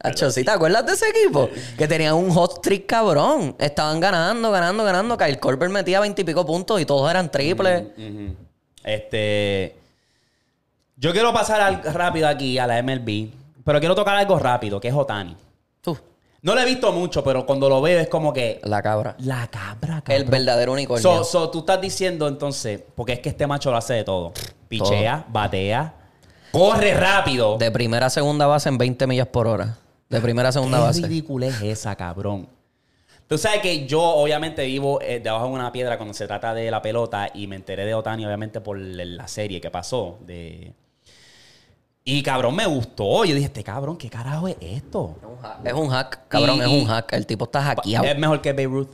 [SPEAKER 3] Hacho, ¿sí te acuerdas de ese equipo? Que tenían un hot streak cabrón. Estaban ganando, ganando, ganando. Kyle Colbert metía veintipico puntos y todos eran triples.
[SPEAKER 1] Este. Yo quiero pasar al- rápido aquí a la MLB. Pero quiero tocar algo rápido, que es Otani.
[SPEAKER 3] Tú.
[SPEAKER 1] No lo he visto mucho, pero cuando lo veo es como que.
[SPEAKER 3] La cabra.
[SPEAKER 1] La cabra,
[SPEAKER 3] El
[SPEAKER 1] cabrón.
[SPEAKER 3] verdadero unicornio.
[SPEAKER 1] So, so, tú estás diciendo entonces, porque es que este macho lo hace de todo. Pichea, batea, corre rápido.
[SPEAKER 3] De primera a segunda base en 20 millas por hora. De primera a segunda
[SPEAKER 1] ¿Qué
[SPEAKER 3] base.
[SPEAKER 1] ridícula es esa, cabrón? Tú sabes que yo obviamente vivo eh, debajo de una piedra cuando se trata de la pelota y me enteré de Otani obviamente por la serie que pasó. De... Y cabrón, me gustó. Yo dije, este cabrón, ¿qué carajo es esto?
[SPEAKER 3] Es un hack, cabrón,
[SPEAKER 1] Y-
[SPEAKER 3] es
[SPEAKER 1] y-
[SPEAKER 3] un hack. El tipo está hackeado.
[SPEAKER 1] Es mejor que Beirut.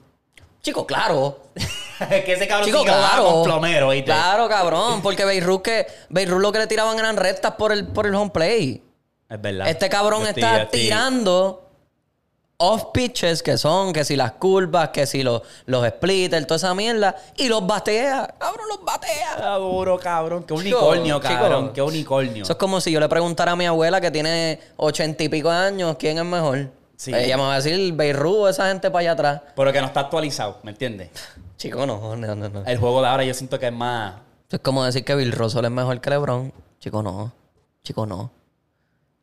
[SPEAKER 3] Chico, claro.
[SPEAKER 1] que ese cabrón
[SPEAKER 3] Chico, claro.
[SPEAKER 1] con plomero, ¿viste?
[SPEAKER 3] Claro, cabrón. Porque Beirut, que, Beirut lo que le tiraban eran rectas por el, por el home play.
[SPEAKER 1] Es verdad.
[SPEAKER 3] Este cabrón
[SPEAKER 1] estoy-
[SPEAKER 3] está
[SPEAKER 1] estoy-
[SPEAKER 3] tirando off pitches que son, que si las curvas, que si los, los splitters, toda esa mierda, y los batea. Cabrón, los batea.
[SPEAKER 1] Duro, cabrón. Qué unicornio,
[SPEAKER 3] chico.
[SPEAKER 1] cabrón. Qué unicornio.
[SPEAKER 3] Eso es como si yo le preguntara a mi abuela que tiene ochenta y pico de años quién es mejor.
[SPEAKER 1] Sí.
[SPEAKER 3] Ella me va a decir Beirut o esa gente para allá atrás.
[SPEAKER 1] Pero que no está actualizado, ¿me entiendes?
[SPEAKER 3] Chico, no, no, no. no.
[SPEAKER 1] El juego de ahora yo siento que es más...
[SPEAKER 3] Es como decir que Bill Russell es mejor que LeBron. Chico, no. Chico, no.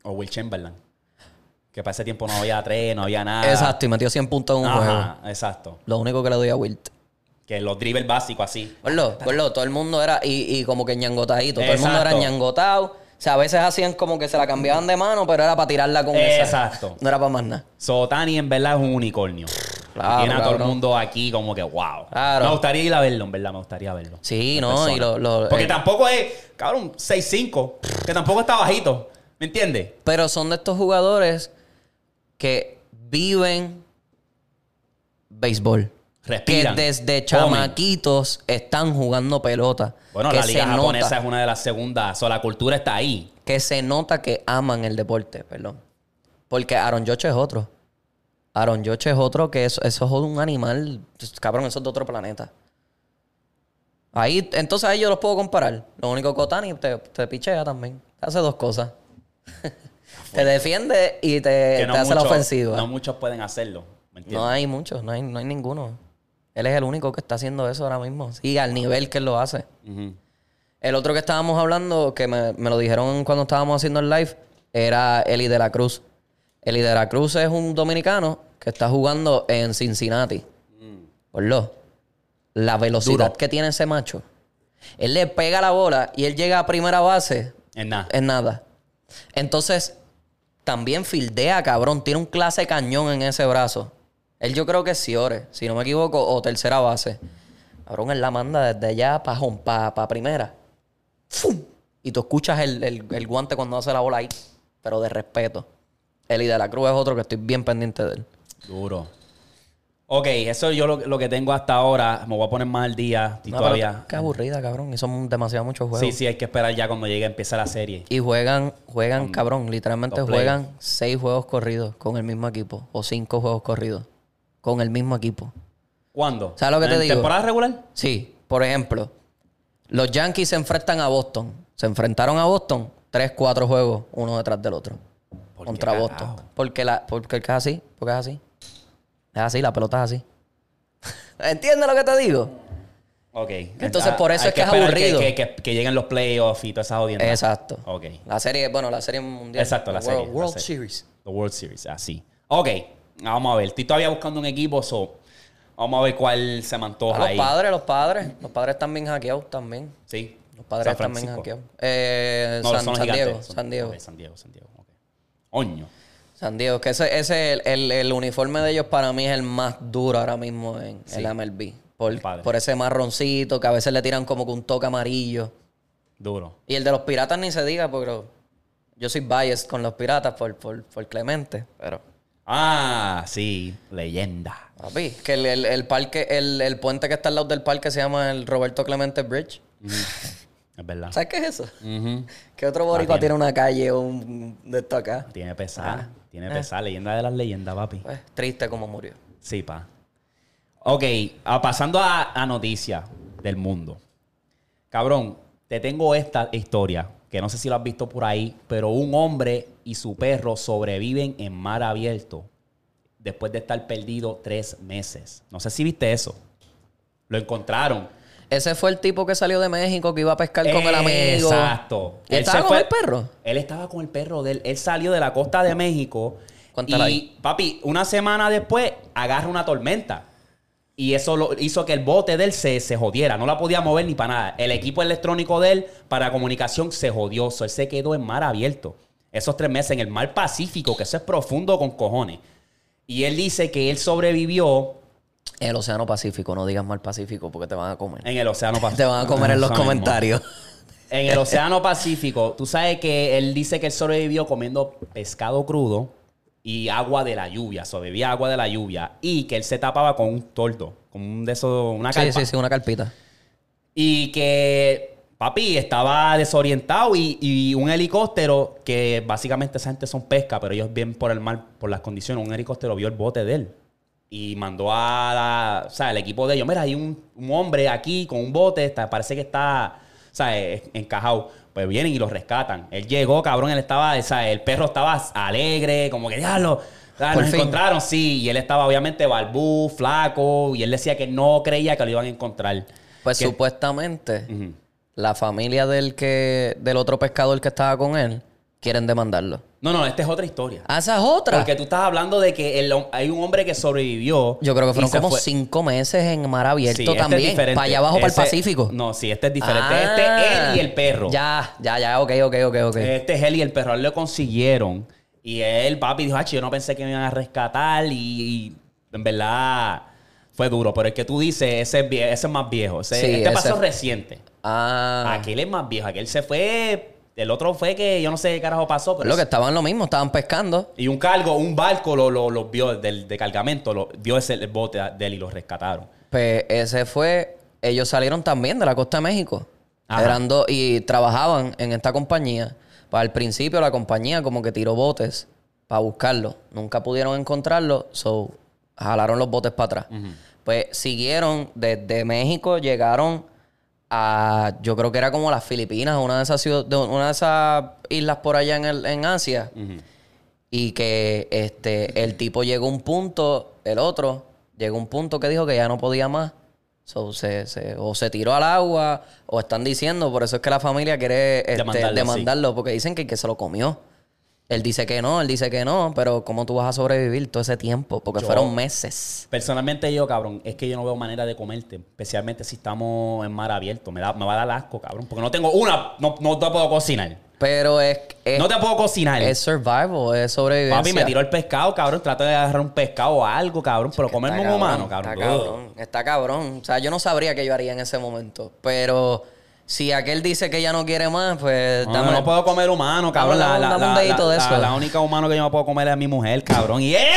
[SPEAKER 1] O Will Chamberlain. Que para ese tiempo no había tres, no había nada.
[SPEAKER 3] Exacto, y metió 100 puntos en un juego.
[SPEAKER 1] Ajá, exacto.
[SPEAKER 3] Lo único que le doy a Wilt.
[SPEAKER 1] Que los dribbles básicos así.
[SPEAKER 3] Gordo, gordo, todo el mundo era, y, y como que ñangotadito, todo el mundo era
[SPEAKER 1] Exacto.
[SPEAKER 3] ñangotado. O sea, a veces hacían como que se la cambiaban de mano, pero era para tirarla con esa.
[SPEAKER 1] Exacto.
[SPEAKER 3] No era para más nada.
[SPEAKER 1] So, Tani en verdad es un unicornio.
[SPEAKER 3] Claro,
[SPEAKER 1] Tiene a todo el
[SPEAKER 3] cabrón.
[SPEAKER 1] mundo aquí como que wow.
[SPEAKER 3] Claro.
[SPEAKER 1] Me gustaría ir a verlo, en verdad, me gustaría verlo.
[SPEAKER 3] Sí,
[SPEAKER 1] En
[SPEAKER 3] ¿no?
[SPEAKER 1] persona.
[SPEAKER 3] Y lo- lo-
[SPEAKER 1] Porque
[SPEAKER 3] eh,
[SPEAKER 1] tampoco es, cabrón, 6'5". Que tampoco está bajito. ¿Me entiendes?
[SPEAKER 3] Pero son de estos jugadores que viven béisbol.
[SPEAKER 1] Respiran.
[SPEAKER 3] Que desde
[SPEAKER 1] Comen.
[SPEAKER 3] chamaquitos están jugando pelota.
[SPEAKER 1] Bueno,
[SPEAKER 3] que
[SPEAKER 1] la liga
[SPEAKER 3] se
[SPEAKER 1] japonesa
[SPEAKER 3] nota,
[SPEAKER 1] es una de las segundas. So, la cultura está ahí.
[SPEAKER 3] Que se nota que aman el deporte, perdón. Porque Aaron Judge es otro. Aaron Judge es otro que eso, eso es un animal. Cabrón, eso es de otro planeta. Ahí, entonces ahí yo los puedo comparar. Lo único que Otani te, te pichea también. Hace dos cosas. te defiende y te,
[SPEAKER 1] que no
[SPEAKER 3] te hace la ofensiva.
[SPEAKER 1] No muchos pueden hacerlo.
[SPEAKER 3] No hay muchos, no hay, no hay ninguno. Él es el único que está haciendo eso ahora mismo. Sí, al nivel que él lo hace. El otro que estábamos hablando, que me, me lo dijeron cuando estábamos haciendo el live, era Eli de la Cruz. Eli de la Cruz es un dominicano que está jugando en Cincinnati. Por lo. La velocidad
[SPEAKER 1] Duro.
[SPEAKER 3] que tiene ese macho. Él le pega la bola y él llega a primera base
[SPEAKER 1] Es nada.
[SPEAKER 3] en nada. Entonces, también fildea, cabrón. Tiene un clase cañón en ese brazo. Él yo creo que es Ciore, si no me equivoco, o tercera base. Cabrón, él la manda desde allá para pa, primera. ¡Fum! Y tú escuchas el, el- el guante cuando hace la bola ahí, pero de respeto. Eli de la Cruz es otro que estoy bien pendiente de él.
[SPEAKER 1] Duro. Ok, eso yo lo, lo que tengo hasta ahora. Me voy a poner más al día. Y
[SPEAKER 3] No,
[SPEAKER 1] todavía.
[SPEAKER 3] Qué aburrida, cabrón. Y son demasiado muchos juegos.
[SPEAKER 1] Sí, sí, hay que esperar ya cuando llegue a empezar la serie.
[SPEAKER 3] Y juegan, juegan, cabrón, literalmente juegan seis juegos corridos con el mismo equipo. O cinco juegos corridos con el mismo equipo.
[SPEAKER 1] ¿Cuándo?
[SPEAKER 3] ¿Sabes lo que te
[SPEAKER 1] ¿En
[SPEAKER 3] digo?
[SPEAKER 1] temporada regular?
[SPEAKER 3] Sí, por ejemplo, los Yankees se enfrentan a Boston. Se enfrentaron a Boston tres, cuatro juegos, uno detrás del otro.
[SPEAKER 1] ¿Por
[SPEAKER 3] Contra Boston.
[SPEAKER 1] carajo?
[SPEAKER 3] Porque, la, porque es así, porque es así. Es así, la pelota es así. ¿Entiendes lo que te digo?
[SPEAKER 1] Ok.
[SPEAKER 3] Entonces,
[SPEAKER 1] Ah,
[SPEAKER 3] por eso es que es aburrido.
[SPEAKER 1] Que, que- que lleguen los playoffs y todas esas audiencias.
[SPEAKER 3] Exacto.
[SPEAKER 1] Ok.
[SPEAKER 3] La serie, bueno, la serie mundial.
[SPEAKER 1] Exacto, la
[SPEAKER 3] World-
[SPEAKER 1] serie. la
[SPEAKER 3] World
[SPEAKER 1] serie.
[SPEAKER 3] Series.
[SPEAKER 1] The World Series, así. Ok, vamos a ver. Estoy todavía buscando un equipo, so vamos a ver cuál se me
[SPEAKER 3] A
[SPEAKER 1] antoja
[SPEAKER 3] los
[SPEAKER 1] ahí.
[SPEAKER 3] padres, los padres. Los padres están bien hackeados también.
[SPEAKER 1] Sí.
[SPEAKER 3] Los padres están bien hackeados. Eh,
[SPEAKER 1] No,
[SPEAKER 3] San,
[SPEAKER 1] los.
[SPEAKER 3] Diego, San Diego.
[SPEAKER 1] San Diego, San Diego. Oño.
[SPEAKER 3] San Diego, que ese, ese el, el- el uniforme de ellos para mí es el más duro ahora mismo en
[SPEAKER 1] Sí.
[SPEAKER 3] el MLB. Por, por ese marroncito que a veces le tiran como que un toque amarillo.
[SPEAKER 1] Duro.
[SPEAKER 3] Y el de los piratas ni se diga, porque yo soy biased con los piratas por, por, por Clemente. Pero,
[SPEAKER 1] Ah, sí. Leyenda.
[SPEAKER 3] papi, que el, el- el parque, el, el puente que está al lado del parque se llama el Roberto Clemente Bridge.
[SPEAKER 1] Es verdad.
[SPEAKER 3] ¿Sabes qué es eso? ¿Qué otro boricua
[SPEAKER 1] Ah, tiene.
[SPEAKER 3] tiene una calle o un de esto acá?
[SPEAKER 1] Tiene pesar. Tiene pesar. Leyenda de las leyendas, papi.
[SPEAKER 3] Pues, triste como murió.
[SPEAKER 1] Sí, pa. Ok, ah, pasando a, a noticias del mundo. Cabrón, te tengo esta historia, que no sé si lo has visto por ahí, pero un hombre y su perro sobreviven en mar abierto después de estar perdido tres meses. No sé si viste eso. Lo encontraron.
[SPEAKER 3] Ese fue el tipo que salió de México que iba a pescar con el amigo.
[SPEAKER 1] Exacto.
[SPEAKER 3] ¿Y
[SPEAKER 1] Él
[SPEAKER 3] estaba con
[SPEAKER 1] fue-
[SPEAKER 3] el perro?
[SPEAKER 1] Él estaba con el perro de él. Él salió de la costa de México
[SPEAKER 3] Cuéntala
[SPEAKER 1] y,
[SPEAKER 3] ahí.
[SPEAKER 1] papi, una semana después agarra una tormenta. Y eso lo, hizo que el bote de él se, se jodiera. No la podía mover ni para nada. El equipo electrónico de él para comunicación se jodió. So, él se quedó en mar abierto. Esos tres meses en el mar Pacífico, que eso es profundo con cojones. Y él dice que él sobrevivió
[SPEAKER 3] el Océano Pacífico, no digas mal Pacífico porque te van a comer.
[SPEAKER 1] en el Océano Pacífico.
[SPEAKER 3] Te van a comer en los comentarios.
[SPEAKER 1] En el Océano Pacífico, tú sabes que él dice que él sobrevivió comiendo pescado crudo y agua de la lluvia. So, bebía agua de la lluvia. Y que él se tapaba con un tordo, con un de esos, una
[SPEAKER 3] Sí,
[SPEAKER 1] carpa.
[SPEAKER 3] sí, sí, una carpita.
[SPEAKER 1] Y que papi estaba desorientado y, y un helicóptero, que básicamente esa gente son pesca, pero ellos vienen por el mar, por las condiciones, un helicóptero vio el bote de él. Y mandó a la- o sea, el equipo de ellos, mira, hay un, un hombre aquí con un bote, está- parece que está, o sea, encajado. Pues vienen y lo rescatan. Él llegó, cabrón, él estaba, o sea, el perro estaba alegre, como que diablo. Nos
[SPEAKER 3] fin.
[SPEAKER 1] encontraron, sí, y él estaba obviamente balbú, flaco, y él decía que no creía que lo iban a encontrar.
[SPEAKER 3] Pues
[SPEAKER 1] Que-
[SPEAKER 3] supuestamente, la familia del que, del otro pescador que estaba con él, quieren demandarlo.
[SPEAKER 1] No, no, esta es otra historia.
[SPEAKER 3] Ah, esa es otra.
[SPEAKER 1] Porque tú estás hablando de que el- hay un hombre que sobrevivió.
[SPEAKER 3] Yo creo que fueron como
[SPEAKER 1] fue.
[SPEAKER 3] cinco meses en mar abierto
[SPEAKER 1] Sí, este es
[SPEAKER 3] también. para allá abajo, para el Pacífico.
[SPEAKER 1] No, sí, este es diferente.
[SPEAKER 3] Ah.
[SPEAKER 1] Este es él y el perro.
[SPEAKER 3] Ya, ya, ya, ok, ok, ok, ok.
[SPEAKER 1] Este es él y el perro. Él lo consiguieron. Y él, papi, dijo, "Ach, yo no pensé que me iban a rescatar. Y, y en verdad fue duro. Pero el que tú dices, ese es, vie- ese es más viejo. Ese-
[SPEAKER 3] Sí,
[SPEAKER 1] este
[SPEAKER 3] ese-
[SPEAKER 1] pasó reciente.
[SPEAKER 3] ah,
[SPEAKER 1] Aquel es más viejo. Aquel se fue. El otro fue que yo no sé qué carajo pasó. Pero
[SPEAKER 3] lo que estaban lo mismo, estaban pescando.
[SPEAKER 1] Y un cargo, un barco lo, lo, lo vio del, de cargamento, lo, vio ese el bote de él y lo rescataron.
[SPEAKER 3] Pues ese fue. Ellos salieron también de la costa de México. Eran dos y trabajaban en esta compañía. Pues al principio la compañía como que tiró botes para buscarlo. Nunca pudieron encontrarlo, so jalaron los botes para atrás. Pues siguieron desde México, llegaron a. Yo creo que era como las Filipinas, una de esas ciudad- una de esas islas por allá en, el- en Asia. Y que este, el tipo llegó a un punto, el otro, llegó a un punto que dijo que ya no podía más. So, se, se- o se tiró al agua, o están diciendo, por eso es que la familia quiere este,
[SPEAKER 1] Demandarlo,
[SPEAKER 3] demandarlo, porque dicen que, que se lo comió. Él dice que no, él dice que no, pero ¿cómo tú vas a sobrevivir todo ese tiempo? Porque
[SPEAKER 1] Yo-
[SPEAKER 3] fueron meses.
[SPEAKER 1] Personalmente yo, cabrón, es que yo no veo manera de comerte, especialmente si estamos en mar abierto. Me, da, me va a dar asco, cabrón, porque no tengo una, no, no te puedo cocinar.
[SPEAKER 3] Pero es, es,
[SPEAKER 1] no te puedo cocinar.
[SPEAKER 3] es survival, es sobrevivencia.
[SPEAKER 1] Papi, me tiró el pescado, cabrón. Trato de agarrar un pescado o algo, cabrón, pero comerme un humano, cabrón.
[SPEAKER 3] Está cabrón. Está cabrón. O sea, yo no sabría qué yo haría en ese momento. Pero si aquel dice que ya no quiere más, pues
[SPEAKER 1] No,
[SPEAKER 3] dame.
[SPEAKER 1] no puedo comer humano, cabrón.
[SPEAKER 3] Dame-
[SPEAKER 1] La, la, la-
[SPEAKER 3] de eso.
[SPEAKER 1] la única humano que yo me puedo comer es a mi mujer, cabrón. Y ¡eh!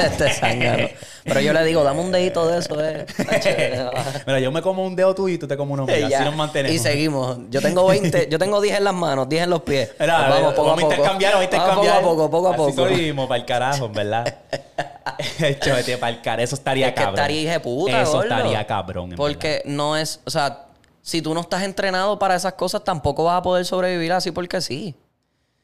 [SPEAKER 3] este zángano. Pero yo le digo, dame un dedito de eso, eh.
[SPEAKER 1] Mira, yo me como un dedo tuyo y tú te comes uno mío. Así nos mantenemos.
[SPEAKER 3] Y seguimos. Yo tengo 20, yo tengo 10 en las manos, 10 en los pies.
[SPEAKER 1] Mira,
[SPEAKER 3] Pues vamos, poco a poco.
[SPEAKER 1] intercambiar, vamos intercambiar.
[SPEAKER 3] Poco a poco, poco a
[SPEAKER 1] Así
[SPEAKER 3] poco.
[SPEAKER 1] sobrevivimos para el carajo, en verdad. Chévete, para el carajo. Eso estaría
[SPEAKER 3] Es que
[SPEAKER 1] cabrón.
[SPEAKER 3] estaría hija de puta,
[SPEAKER 1] Eso
[SPEAKER 3] gordo.
[SPEAKER 1] estaría cabrón, en
[SPEAKER 3] Porque no es, o sea, si tú no estás entrenado para esas cosas, tampoco vas a poder sobrevivir así porque sí.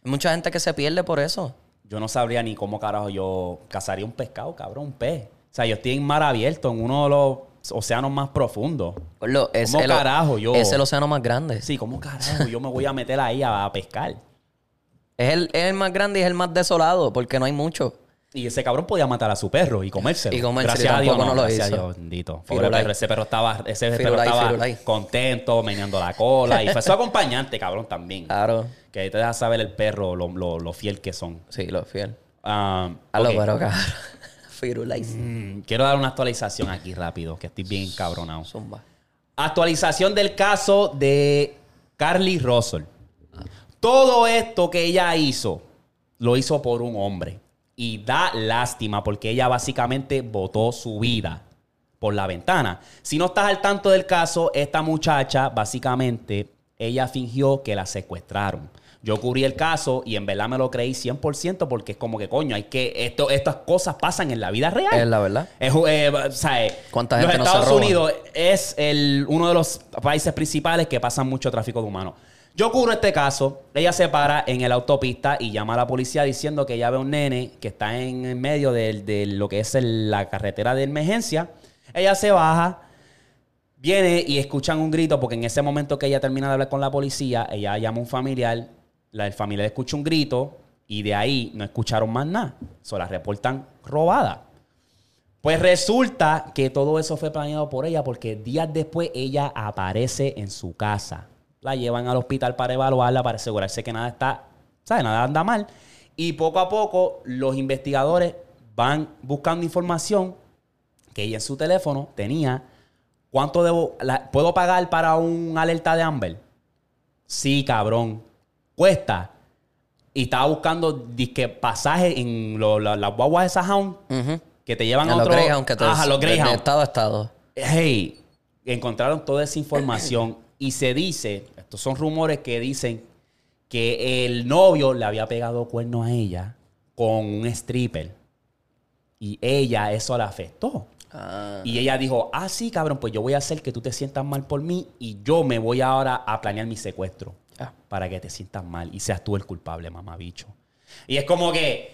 [SPEAKER 3] Hay mucha gente que se pierde por eso.
[SPEAKER 1] Yo no sabría ni cómo carajo yo cazaría un pescado, cabrón, un pez. O sea, yo estoy en mar abierto, en uno de los océanos más profundos.
[SPEAKER 3] Es
[SPEAKER 1] ¿Cómo
[SPEAKER 3] el,
[SPEAKER 1] carajo yo?
[SPEAKER 3] Es el océano más grande.
[SPEAKER 1] Sí, ¿cómo carajo yo me voy a meter ahí a, a pescar?
[SPEAKER 3] Es, el, es el más grande y es el más desolado porque no hay mucho.
[SPEAKER 1] Y ese cabrón podía matar a su perro y comérselo.
[SPEAKER 3] Y comérselo,
[SPEAKER 1] Gracias a Dios, no,
[SPEAKER 3] no lo
[SPEAKER 1] gracias a
[SPEAKER 3] hizo.
[SPEAKER 1] Dios, bendito. Pobre perro. Ese perro estaba, ese perro estaba
[SPEAKER 3] firulai.
[SPEAKER 1] contento, meneando la cola. Y fue su acompañante, cabrón, también.
[SPEAKER 3] Claro.
[SPEAKER 1] Que ahí te deja saber el perro lo, lo- lo fiel que son.
[SPEAKER 3] Sí, lo fiel.
[SPEAKER 1] Ah,
[SPEAKER 3] A lo
[SPEAKER 1] ok.
[SPEAKER 3] pero cabrón.
[SPEAKER 1] Mm, Quiero dar una actualización aquí rápido, que estoy bien cabronado.
[SPEAKER 3] Zumba.
[SPEAKER 1] Actualización del caso de Carly Russell. Todo esto que ella hizo, lo hizo por un hombre. Y da lástima porque ella básicamente votó su vida por la ventana. Si no estás al tanto del caso, esta muchacha básicamente, ella fingió que la secuestraron. Yo cubrí el caso y en verdad me lo creí 100% porque es como que coño, hay que esto, estas cosas pasan en la vida real.
[SPEAKER 3] Es la verdad.
[SPEAKER 1] Es, eh, o sea, eh,
[SPEAKER 3] ¿Cuánta
[SPEAKER 1] los
[SPEAKER 3] gente no se
[SPEAKER 1] Estados? Unidos es el, uno de los países principales que pasan mucho tráfico de humanos. Yo cubro este caso. Ella se para en el autopista y llama a la policía diciendo que ella ve un nene que está en medio de, lo que es la carretera de emergencia. Ella se baja, viene y escuchan un grito porque en ese momento que ella termina de hablar con la policía, ella llama a un familiar, la, el familiar escucha un grito Y de ahí no escucharon más nada. Se la reportan robada. Pues resulta que todo eso fue planeado por ella porque días después ella aparece en su casa. La llevan al hospital para evaluarla, para asegurarse que nada está, ¿sabes? Nada anda mal. Y poco a poco los investigadores van buscando información que ella en su teléfono tenía. ¿Cuánto debo? la- ¿Puedo pagar para un alerta de Amber? Sí, cabrón. Cuesta. Y estaba buscando disque pasajes en lo- la- las guaguas de Sajón
[SPEAKER 3] Ujú.
[SPEAKER 1] que te llevan
[SPEAKER 3] A
[SPEAKER 1] a
[SPEAKER 3] los
[SPEAKER 1] otro.
[SPEAKER 3] Greyhound que te
[SPEAKER 1] Ajá, los
[SPEAKER 3] de
[SPEAKER 1] Greyhound.
[SPEAKER 3] estado a estado.
[SPEAKER 1] Hey, encontraron toda esa información y se dice, estos son rumores que dicen que el novio le había pegado cuerno a ella con un stripper. Y ella eso la afectó.
[SPEAKER 3] Ah.
[SPEAKER 1] Y ella dijo, ah, sí, cabrón, pues yo voy a hacer que tú te sientas mal por mí y yo me voy ahora a planear mi secuestro
[SPEAKER 3] Ah.
[SPEAKER 1] para que te sientas mal y seas tú el culpable, mamá bicho. Y es como que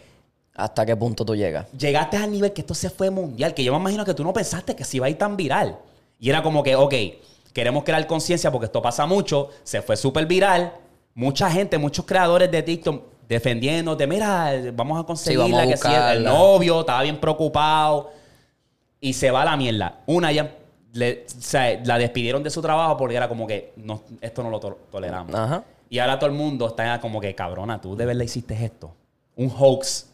[SPEAKER 3] ¿Hasta qué punto tú llegas?
[SPEAKER 1] llegaste al nivel que esto se fue mundial, que yo me imagino que tú no pensaste que se iba a ir tan viral. Y era como que, ok, queremos crear conciencia porque esto pasa mucho, se fue súper viral, mucha gente, muchos creadores de TikTok defendiéndote, mira, vamos a conseguirla,
[SPEAKER 3] vamos a
[SPEAKER 1] que sí, el novio estaba bien preocupado y se va a la mierda. Una ya le- o sea, la despidieron de su trabajo porque era como que no, esto no lo to- toleramos.
[SPEAKER 3] Ajá.
[SPEAKER 1] Y ahora todo el mundo está como que, cabrona, tú de verdad hiciste esto. Un hoax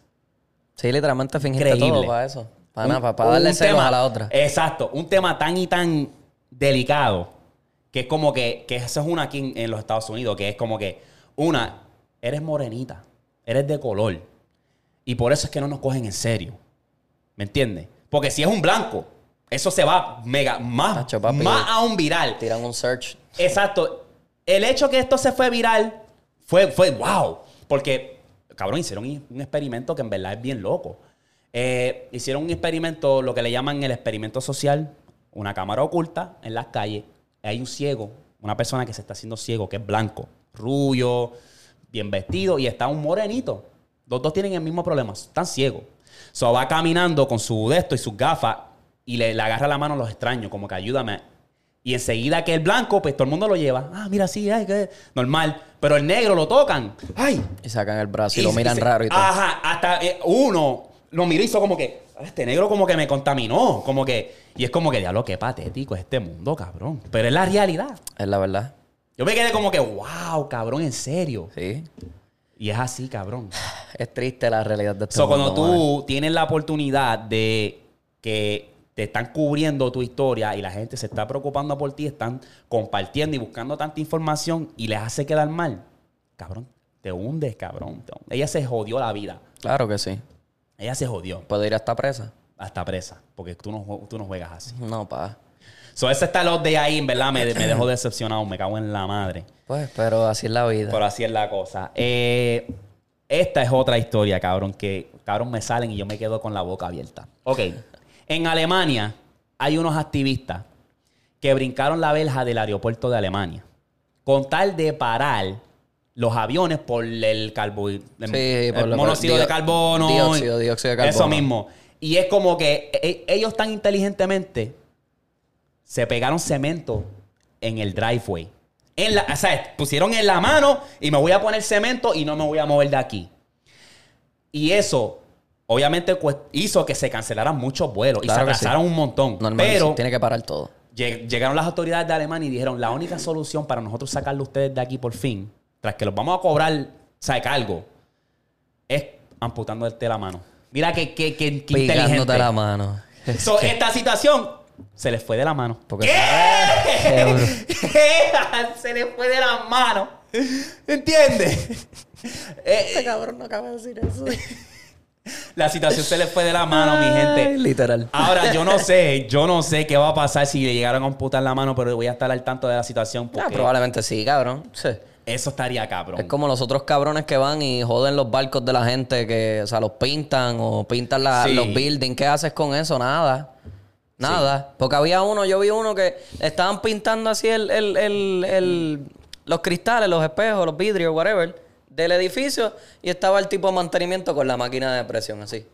[SPEAKER 3] Sí, literalmente fingiste
[SPEAKER 1] Increíble.
[SPEAKER 3] todo para eso. Para
[SPEAKER 1] un-
[SPEAKER 3] nada, para, darle
[SPEAKER 1] un tema-
[SPEAKER 3] a la otra.
[SPEAKER 1] Exacto. Un tema tan y tan delicado que es como que, que eso es una aquí en, en los Estados Unidos, que es como que, una, eres morenita, eres de color. Y por eso es que no nos cogen en serio. ¿Me entiendes? Porque si es un blanco, eso se va mega, más,
[SPEAKER 3] Tacho, papi.
[SPEAKER 1] más aún viral.
[SPEAKER 3] Tiran un search.
[SPEAKER 1] Exacto. El hecho que esto se fue viral fue, fue wow. Porque, cabrón, hicieron un un experimento que en verdad es bien loco. Eh, hicieron un experimento, lo que le llaman el experimento social, una cámara oculta en las calles. Hay un ciego, una persona que se está haciendo ciego, que es blanco, rubio, bien vestido, y está un morenito. Los dos tienen el mismo problema, están ciegos. So va caminando con su desto y sus gafas y le, le agarra la mano a los extraños, como que ayúdame. Y enseguida que el blanco, pues todo el mundo lo lleva. Ah, mira, sí, ay, que normal. Pero el negro lo tocan. ¡Ay!
[SPEAKER 3] Y sacan el brazo y, lo miran
[SPEAKER 1] se-
[SPEAKER 3] raro y todo.
[SPEAKER 1] Ajá, hasta eh, uno lo miró y hizo como que, "Ah, este negro como que me contaminó. Como que, y es como que, diablo, qué patético es este mundo, cabrón. Pero es la realidad.
[SPEAKER 3] Es la verdad.
[SPEAKER 1] Yo me quedé como que, wow, cabrón, en serio.
[SPEAKER 3] Sí.
[SPEAKER 1] Y es así, cabrón.
[SPEAKER 3] Es triste la realidad de este
[SPEAKER 1] So,
[SPEAKER 3] mundo,
[SPEAKER 1] cuando tú tienes la oportunidad de que te están cubriendo tu historia y la gente se está preocupando por ti, están compartiendo y buscando tanta información y les hace quedar mal, cabrón, te hundes, cabrón. te hundes. Ella se jodió la vida.
[SPEAKER 3] Claro que sí.
[SPEAKER 1] Ella se jodió
[SPEAKER 3] Puede ir hasta presa.
[SPEAKER 1] hasta presa, porque tú no, tú no juegas así.
[SPEAKER 3] No, pa.
[SPEAKER 1] So, ese está los de ahí, en verdad, me, me dejó decepcionado, me cago en la madre.
[SPEAKER 3] Pues, pero así es la vida.
[SPEAKER 1] Pero así es la cosa. Eh, esta es otra historia, cabrón, que cabrón me salen y yo me quedo con la boca abierta. Ok. En Alemania hay unos activistas que brincaron la verja del aeropuerto de Alemania con tal de parar los aviones por el, carbo, el, el
[SPEAKER 3] por lo-
[SPEAKER 1] monóxido de carbono.
[SPEAKER 3] dióxido, dióxido de
[SPEAKER 1] Eso
[SPEAKER 3] carbono.
[SPEAKER 1] mismo. Y es como que e- ellos tan inteligentemente se pegaron cemento en el driveway. En la, o sea, pusieron en la mano y me voy a poner cemento y no me voy a mover de aquí. Y eso, obviamente, pues, hizo que se cancelaran muchos vuelos
[SPEAKER 3] Claro
[SPEAKER 1] y se atrasaron un montón.
[SPEAKER 3] Normal,
[SPEAKER 1] Pero
[SPEAKER 3] sí, tiene que parar todo.
[SPEAKER 1] lleg- llegaron las autoridades de Alemania y dijeron, la única solución para nosotros sacarlo ustedes de aquí por fin, tras que los vamos a cobrar, o sea, cargo, es amputándote la mano. Mira qué, qué, qué, qué inteligente.
[SPEAKER 3] Picándote la mano.
[SPEAKER 1] So, esta situación se les fue de la mano.
[SPEAKER 3] Porque-
[SPEAKER 1] ¿Qué? se les fue de la mano. ¿Entiendes? Eh,
[SPEAKER 3] cabrón no acaba de decir eso.
[SPEAKER 1] la situación se les fue de la mano, mi gente.
[SPEAKER 3] Literal.
[SPEAKER 1] Ahora, yo no sé, yo no sé qué va a pasar si le llegaron a amputar la mano, pero voy a estar al tanto de la situación
[SPEAKER 3] Ah, probablemente sí, cabrón. Sí.
[SPEAKER 1] Eso estaría cabrón.
[SPEAKER 3] Es como los otros cabrones que van y joden los barcos de la gente, que, o sea, los pintan o pintan la-
[SPEAKER 1] Sí.
[SPEAKER 3] los buildings. ¿Qué haces con eso? Nada. Nada. Porque había uno, yo vi uno que estaban pintando así el, el- el- el- los cristales, los espejos, los vidrios, whatever, del edificio y estaba el tipo de mantenimiento con la máquina de presión así.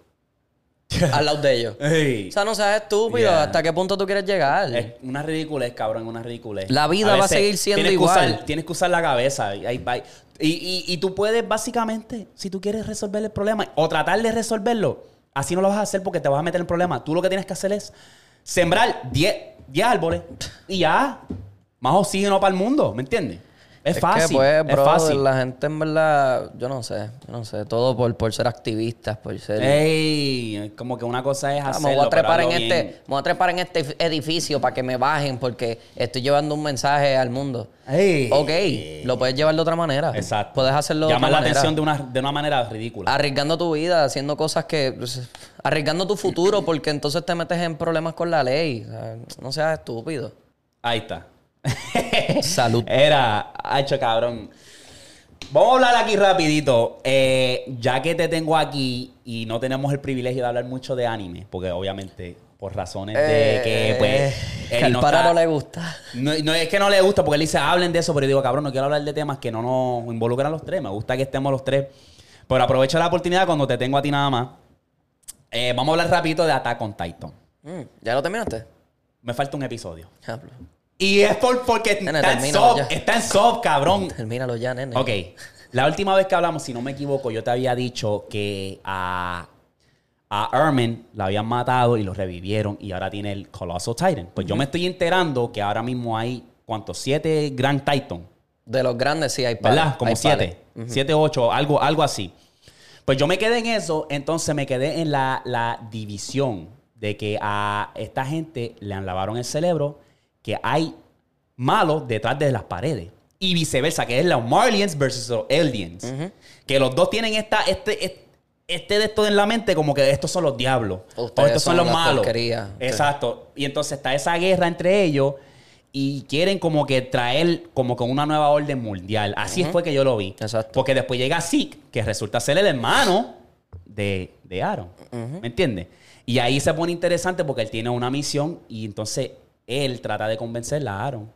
[SPEAKER 3] al lado de ellos.
[SPEAKER 1] Ey.
[SPEAKER 3] O sea, no seas estúpido.
[SPEAKER 1] Yeah.
[SPEAKER 3] ¿Hasta qué punto tú quieres llegar?
[SPEAKER 1] Es una ridiculez, cabrón, una ridiculez.
[SPEAKER 3] La vida va a seguir siendo
[SPEAKER 1] tienes que
[SPEAKER 3] igual.
[SPEAKER 1] usar- tienes que usar la cabeza. Y, ahí y, y- y tú puedes, básicamente, si tú quieres resolver el problema o tratar de resolverlo, así no lo vas a hacer porque te vas a meter en problema. Tú lo que tienes que hacer es sembrar 10 10 árboles y ya. Más oxígeno para el mundo, ¿me entiendes? Es,
[SPEAKER 3] Es
[SPEAKER 1] fácil.
[SPEAKER 3] que, pues,
[SPEAKER 1] es
[SPEAKER 3] brother,
[SPEAKER 1] fácil.
[SPEAKER 3] la gente en verdad, yo no sé, yo no sé, todo por, por ser activistas, por ser...
[SPEAKER 1] Ey, como que una cosa es
[SPEAKER 3] Ah,
[SPEAKER 1] hacerlo,
[SPEAKER 3] me voy a trepar en este, me voy a trepar en este edificio para que me bajen porque estoy llevando un mensaje al mundo.
[SPEAKER 1] Ey.
[SPEAKER 3] Ok, lo puedes llevar de otra manera.
[SPEAKER 1] Exacto.
[SPEAKER 3] Puedes hacerlo de
[SPEAKER 1] Llamar
[SPEAKER 3] otra
[SPEAKER 1] la
[SPEAKER 3] manera.
[SPEAKER 1] atención de una, de una manera ridícula.
[SPEAKER 3] Arriesgando tu vida, haciendo cosas que... pues, Arriesgando tu futuro porque entonces te metes en problemas con la ley. O sea, no seas estúpido.
[SPEAKER 1] Ahí está.
[SPEAKER 3] Salud.
[SPEAKER 1] Era, hecho cabrón. Vamos a hablar aquí rapidito. Eh, ya que te tengo aquí y no tenemos el privilegio de hablar mucho de anime, porque obviamente por razones de que pues
[SPEAKER 3] que
[SPEAKER 1] él
[SPEAKER 3] al
[SPEAKER 1] no
[SPEAKER 3] para
[SPEAKER 1] está-
[SPEAKER 3] no le gusta.
[SPEAKER 1] no, no es que no le gusta, porque él dice hablen de eso, pero yo digo, cabrón, no quiero hablar de temas que no nos involucran los tres. Me gusta que estemos los tres. Pero aprovecho la oportunidad cuando te tengo a ti nada más. Eh, vamos a hablar rapidito de Attack on Titan.
[SPEAKER 3] Mm, ¿Ya lo terminaste?
[SPEAKER 1] Me falta un episodio. Y es por, porque
[SPEAKER 3] Nene,
[SPEAKER 1] está en
[SPEAKER 3] ya.
[SPEAKER 1] está en sub, cabrón.
[SPEAKER 3] Termínalo ya, nene.
[SPEAKER 1] Ok. La última vez que hablamos, si no me equivoco, yo te había dicho que a, a Ermin la habían matado y lo revivieron y ahora tiene el Colossal Titan. Pues yo me estoy enterando que ahora mismo hay, ¿cuántos? Siete Grand Titan.
[SPEAKER 3] De los grandes sí hay pares.
[SPEAKER 1] ¿Verdad? Como
[SPEAKER 3] hay
[SPEAKER 1] siete. Siete, ocho, algo, algo así. Pues yo me quedé en eso, entonces me quedé en la, la división de que a esta gente le han lavaron el cerebro, que hay malos detrás de las paredes. Y viceversa, que es los Marlians versus los Aliens. Que los dos tienen esta, este, este, de esto en la mente, como que estos son los diablos. o estos son,
[SPEAKER 3] son
[SPEAKER 1] los malos.
[SPEAKER 3] porquería.
[SPEAKER 1] Exacto. Y entonces está esa guerra entre ellos y quieren como que traer como con una nueva orden mundial. Así fue que yo lo vi.
[SPEAKER 3] Exacto.
[SPEAKER 1] Porque después llega Zeke, que resulta ser el hermano de, de Aaron. ¿Me entiendes? Y ahí se pone interesante porque él tiene una misión y entonces él trata de convencerla a Aaron.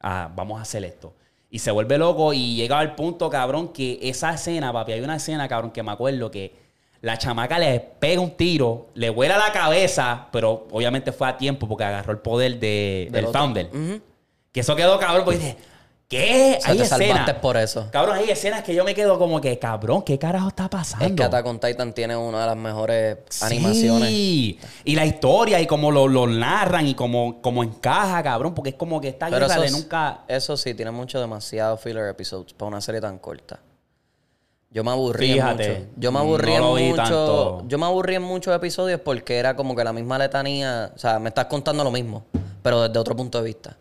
[SPEAKER 1] Ah, vamos a hacer esto. Y se vuelve loco y llega al punto, cabrón, que esa escena, papi, hay una escena, cabrón, que me acuerdo que la chamaca le pega un tiro, le vuela la cabeza, pero obviamente fue a tiempo porque agarró el poder de, del founder. Que eso quedó cabrón porque dice, ¿qué?
[SPEAKER 3] O sea,
[SPEAKER 1] hay
[SPEAKER 3] te
[SPEAKER 1] escenas.
[SPEAKER 3] por eso.
[SPEAKER 1] Cabrón, hay escenas que yo me quedo como que, cabrón, ¿qué carajo está pasando?
[SPEAKER 3] Es que Attack on Titan tiene una de las mejores animaciones.
[SPEAKER 1] Sí. Y la historia y cómo lo, lo narran y cómo, cómo encaja, cabrón, porque es como que esta
[SPEAKER 3] Pero
[SPEAKER 1] guerra de nunca...
[SPEAKER 3] eso sí, tiene mucho demasiado filler episodes para una serie tan corta. Yo me aburrí en
[SPEAKER 1] Fíjate,
[SPEAKER 3] mucho. Yo me aburrí
[SPEAKER 1] no
[SPEAKER 3] mucho.
[SPEAKER 1] tanto.
[SPEAKER 3] Yo me aburrí en muchos episodios porque era como que la misma letanía. O sea, me estás contando lo mismo, pero desde otro punto de vista.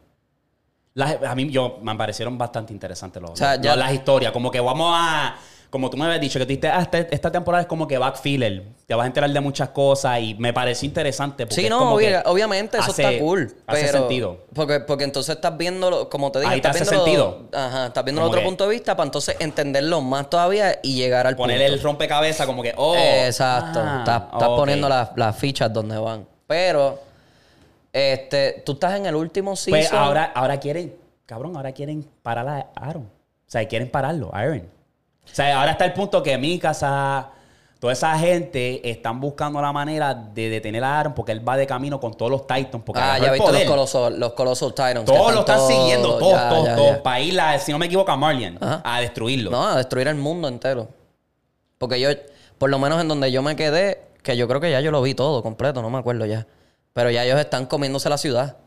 [SPEAKER 1] Las- a mí yo, me parecieron bastante interesantes los,
[SPEAKER 3] O sea,
[SPEAKER 1] los-
[SPEAKER 3] ya-
[SPEAKER 1] las historias. Como que vamos a... Como tú me habías dicho, que tú dijiste, ah, este- esta temporada es como que backfiller. Te vas a enterar de muchas cosas y me pareció interesante. Porque
[SPEAKER 3] Sí, no, obvia- obviamente eso está cool.
[SPEAKER 1] Hace
[SPEAKER 3] pero,
[SPEAKER 1] sentido.
[SPEAKER 3] Porque, porque entonces estás viendo, como te dije,
[SPEAKER 1] Ahí te
[SPEAKER 3] estás
[SPEAKER 1] hace
[SPEAKER 3] viéndolo-
[SPEAKER 1] sentido.
[SPEAKER 3] Ajá, estás viendo
[SPEAKER 1] Como
[SPEAKER 3] otro
[SPEAKER 1] que-
[SPEAKER 3] punto de vista para entonces entenderlo más todavía y llegar al
[SPEAKER 1] Poner
[SPEAKER 3] punto.
[SPEAKER 1] el rompecabezas como que, oh.
[SPEAKER 3] Exacto.
[SPEAKER 1] ah,
[SPEAKER 3] estás poniendo las, las fichas donde van. Pero, este, tú estás en el último season.
[SPEAKER 1] Pues ahora, ahora quieren, cabrón, ahora quieren parar a Aaron. O sea, quieren pararlo, Aaron. O sea, ahora está el punto que mi casa, toda esa gente están buscando la manera de detener a Aaron porque él va de camino con todos los Titans. Porque
[SPEAKER 3] Ah, ya viste los. Colossal, los Colossal Titans.
[SPEAKER 1] Todos lo están siguiendo, todos,
[SPEAKER 3] ya,
[SPEAKER 1] todos,
[SPEAKER 3] ya,
[SPEAKER 1] todos.
[SPEAKER 3] ya.
[SPEAKER 1] Para ir, a, si no me equivoco, a Marlian.
[SPEAKER 3] Ajá.
[SPEAKER 1] A destruirlo.
[SPEAKER 3] No, a destruir el mundo entero. Porque yo, por lo menos en donde yo me quedé, que yo creo que ya yo lo vi todo completo, no me acuerdo ya. Pero ya ellos están comiéndose la ciudad.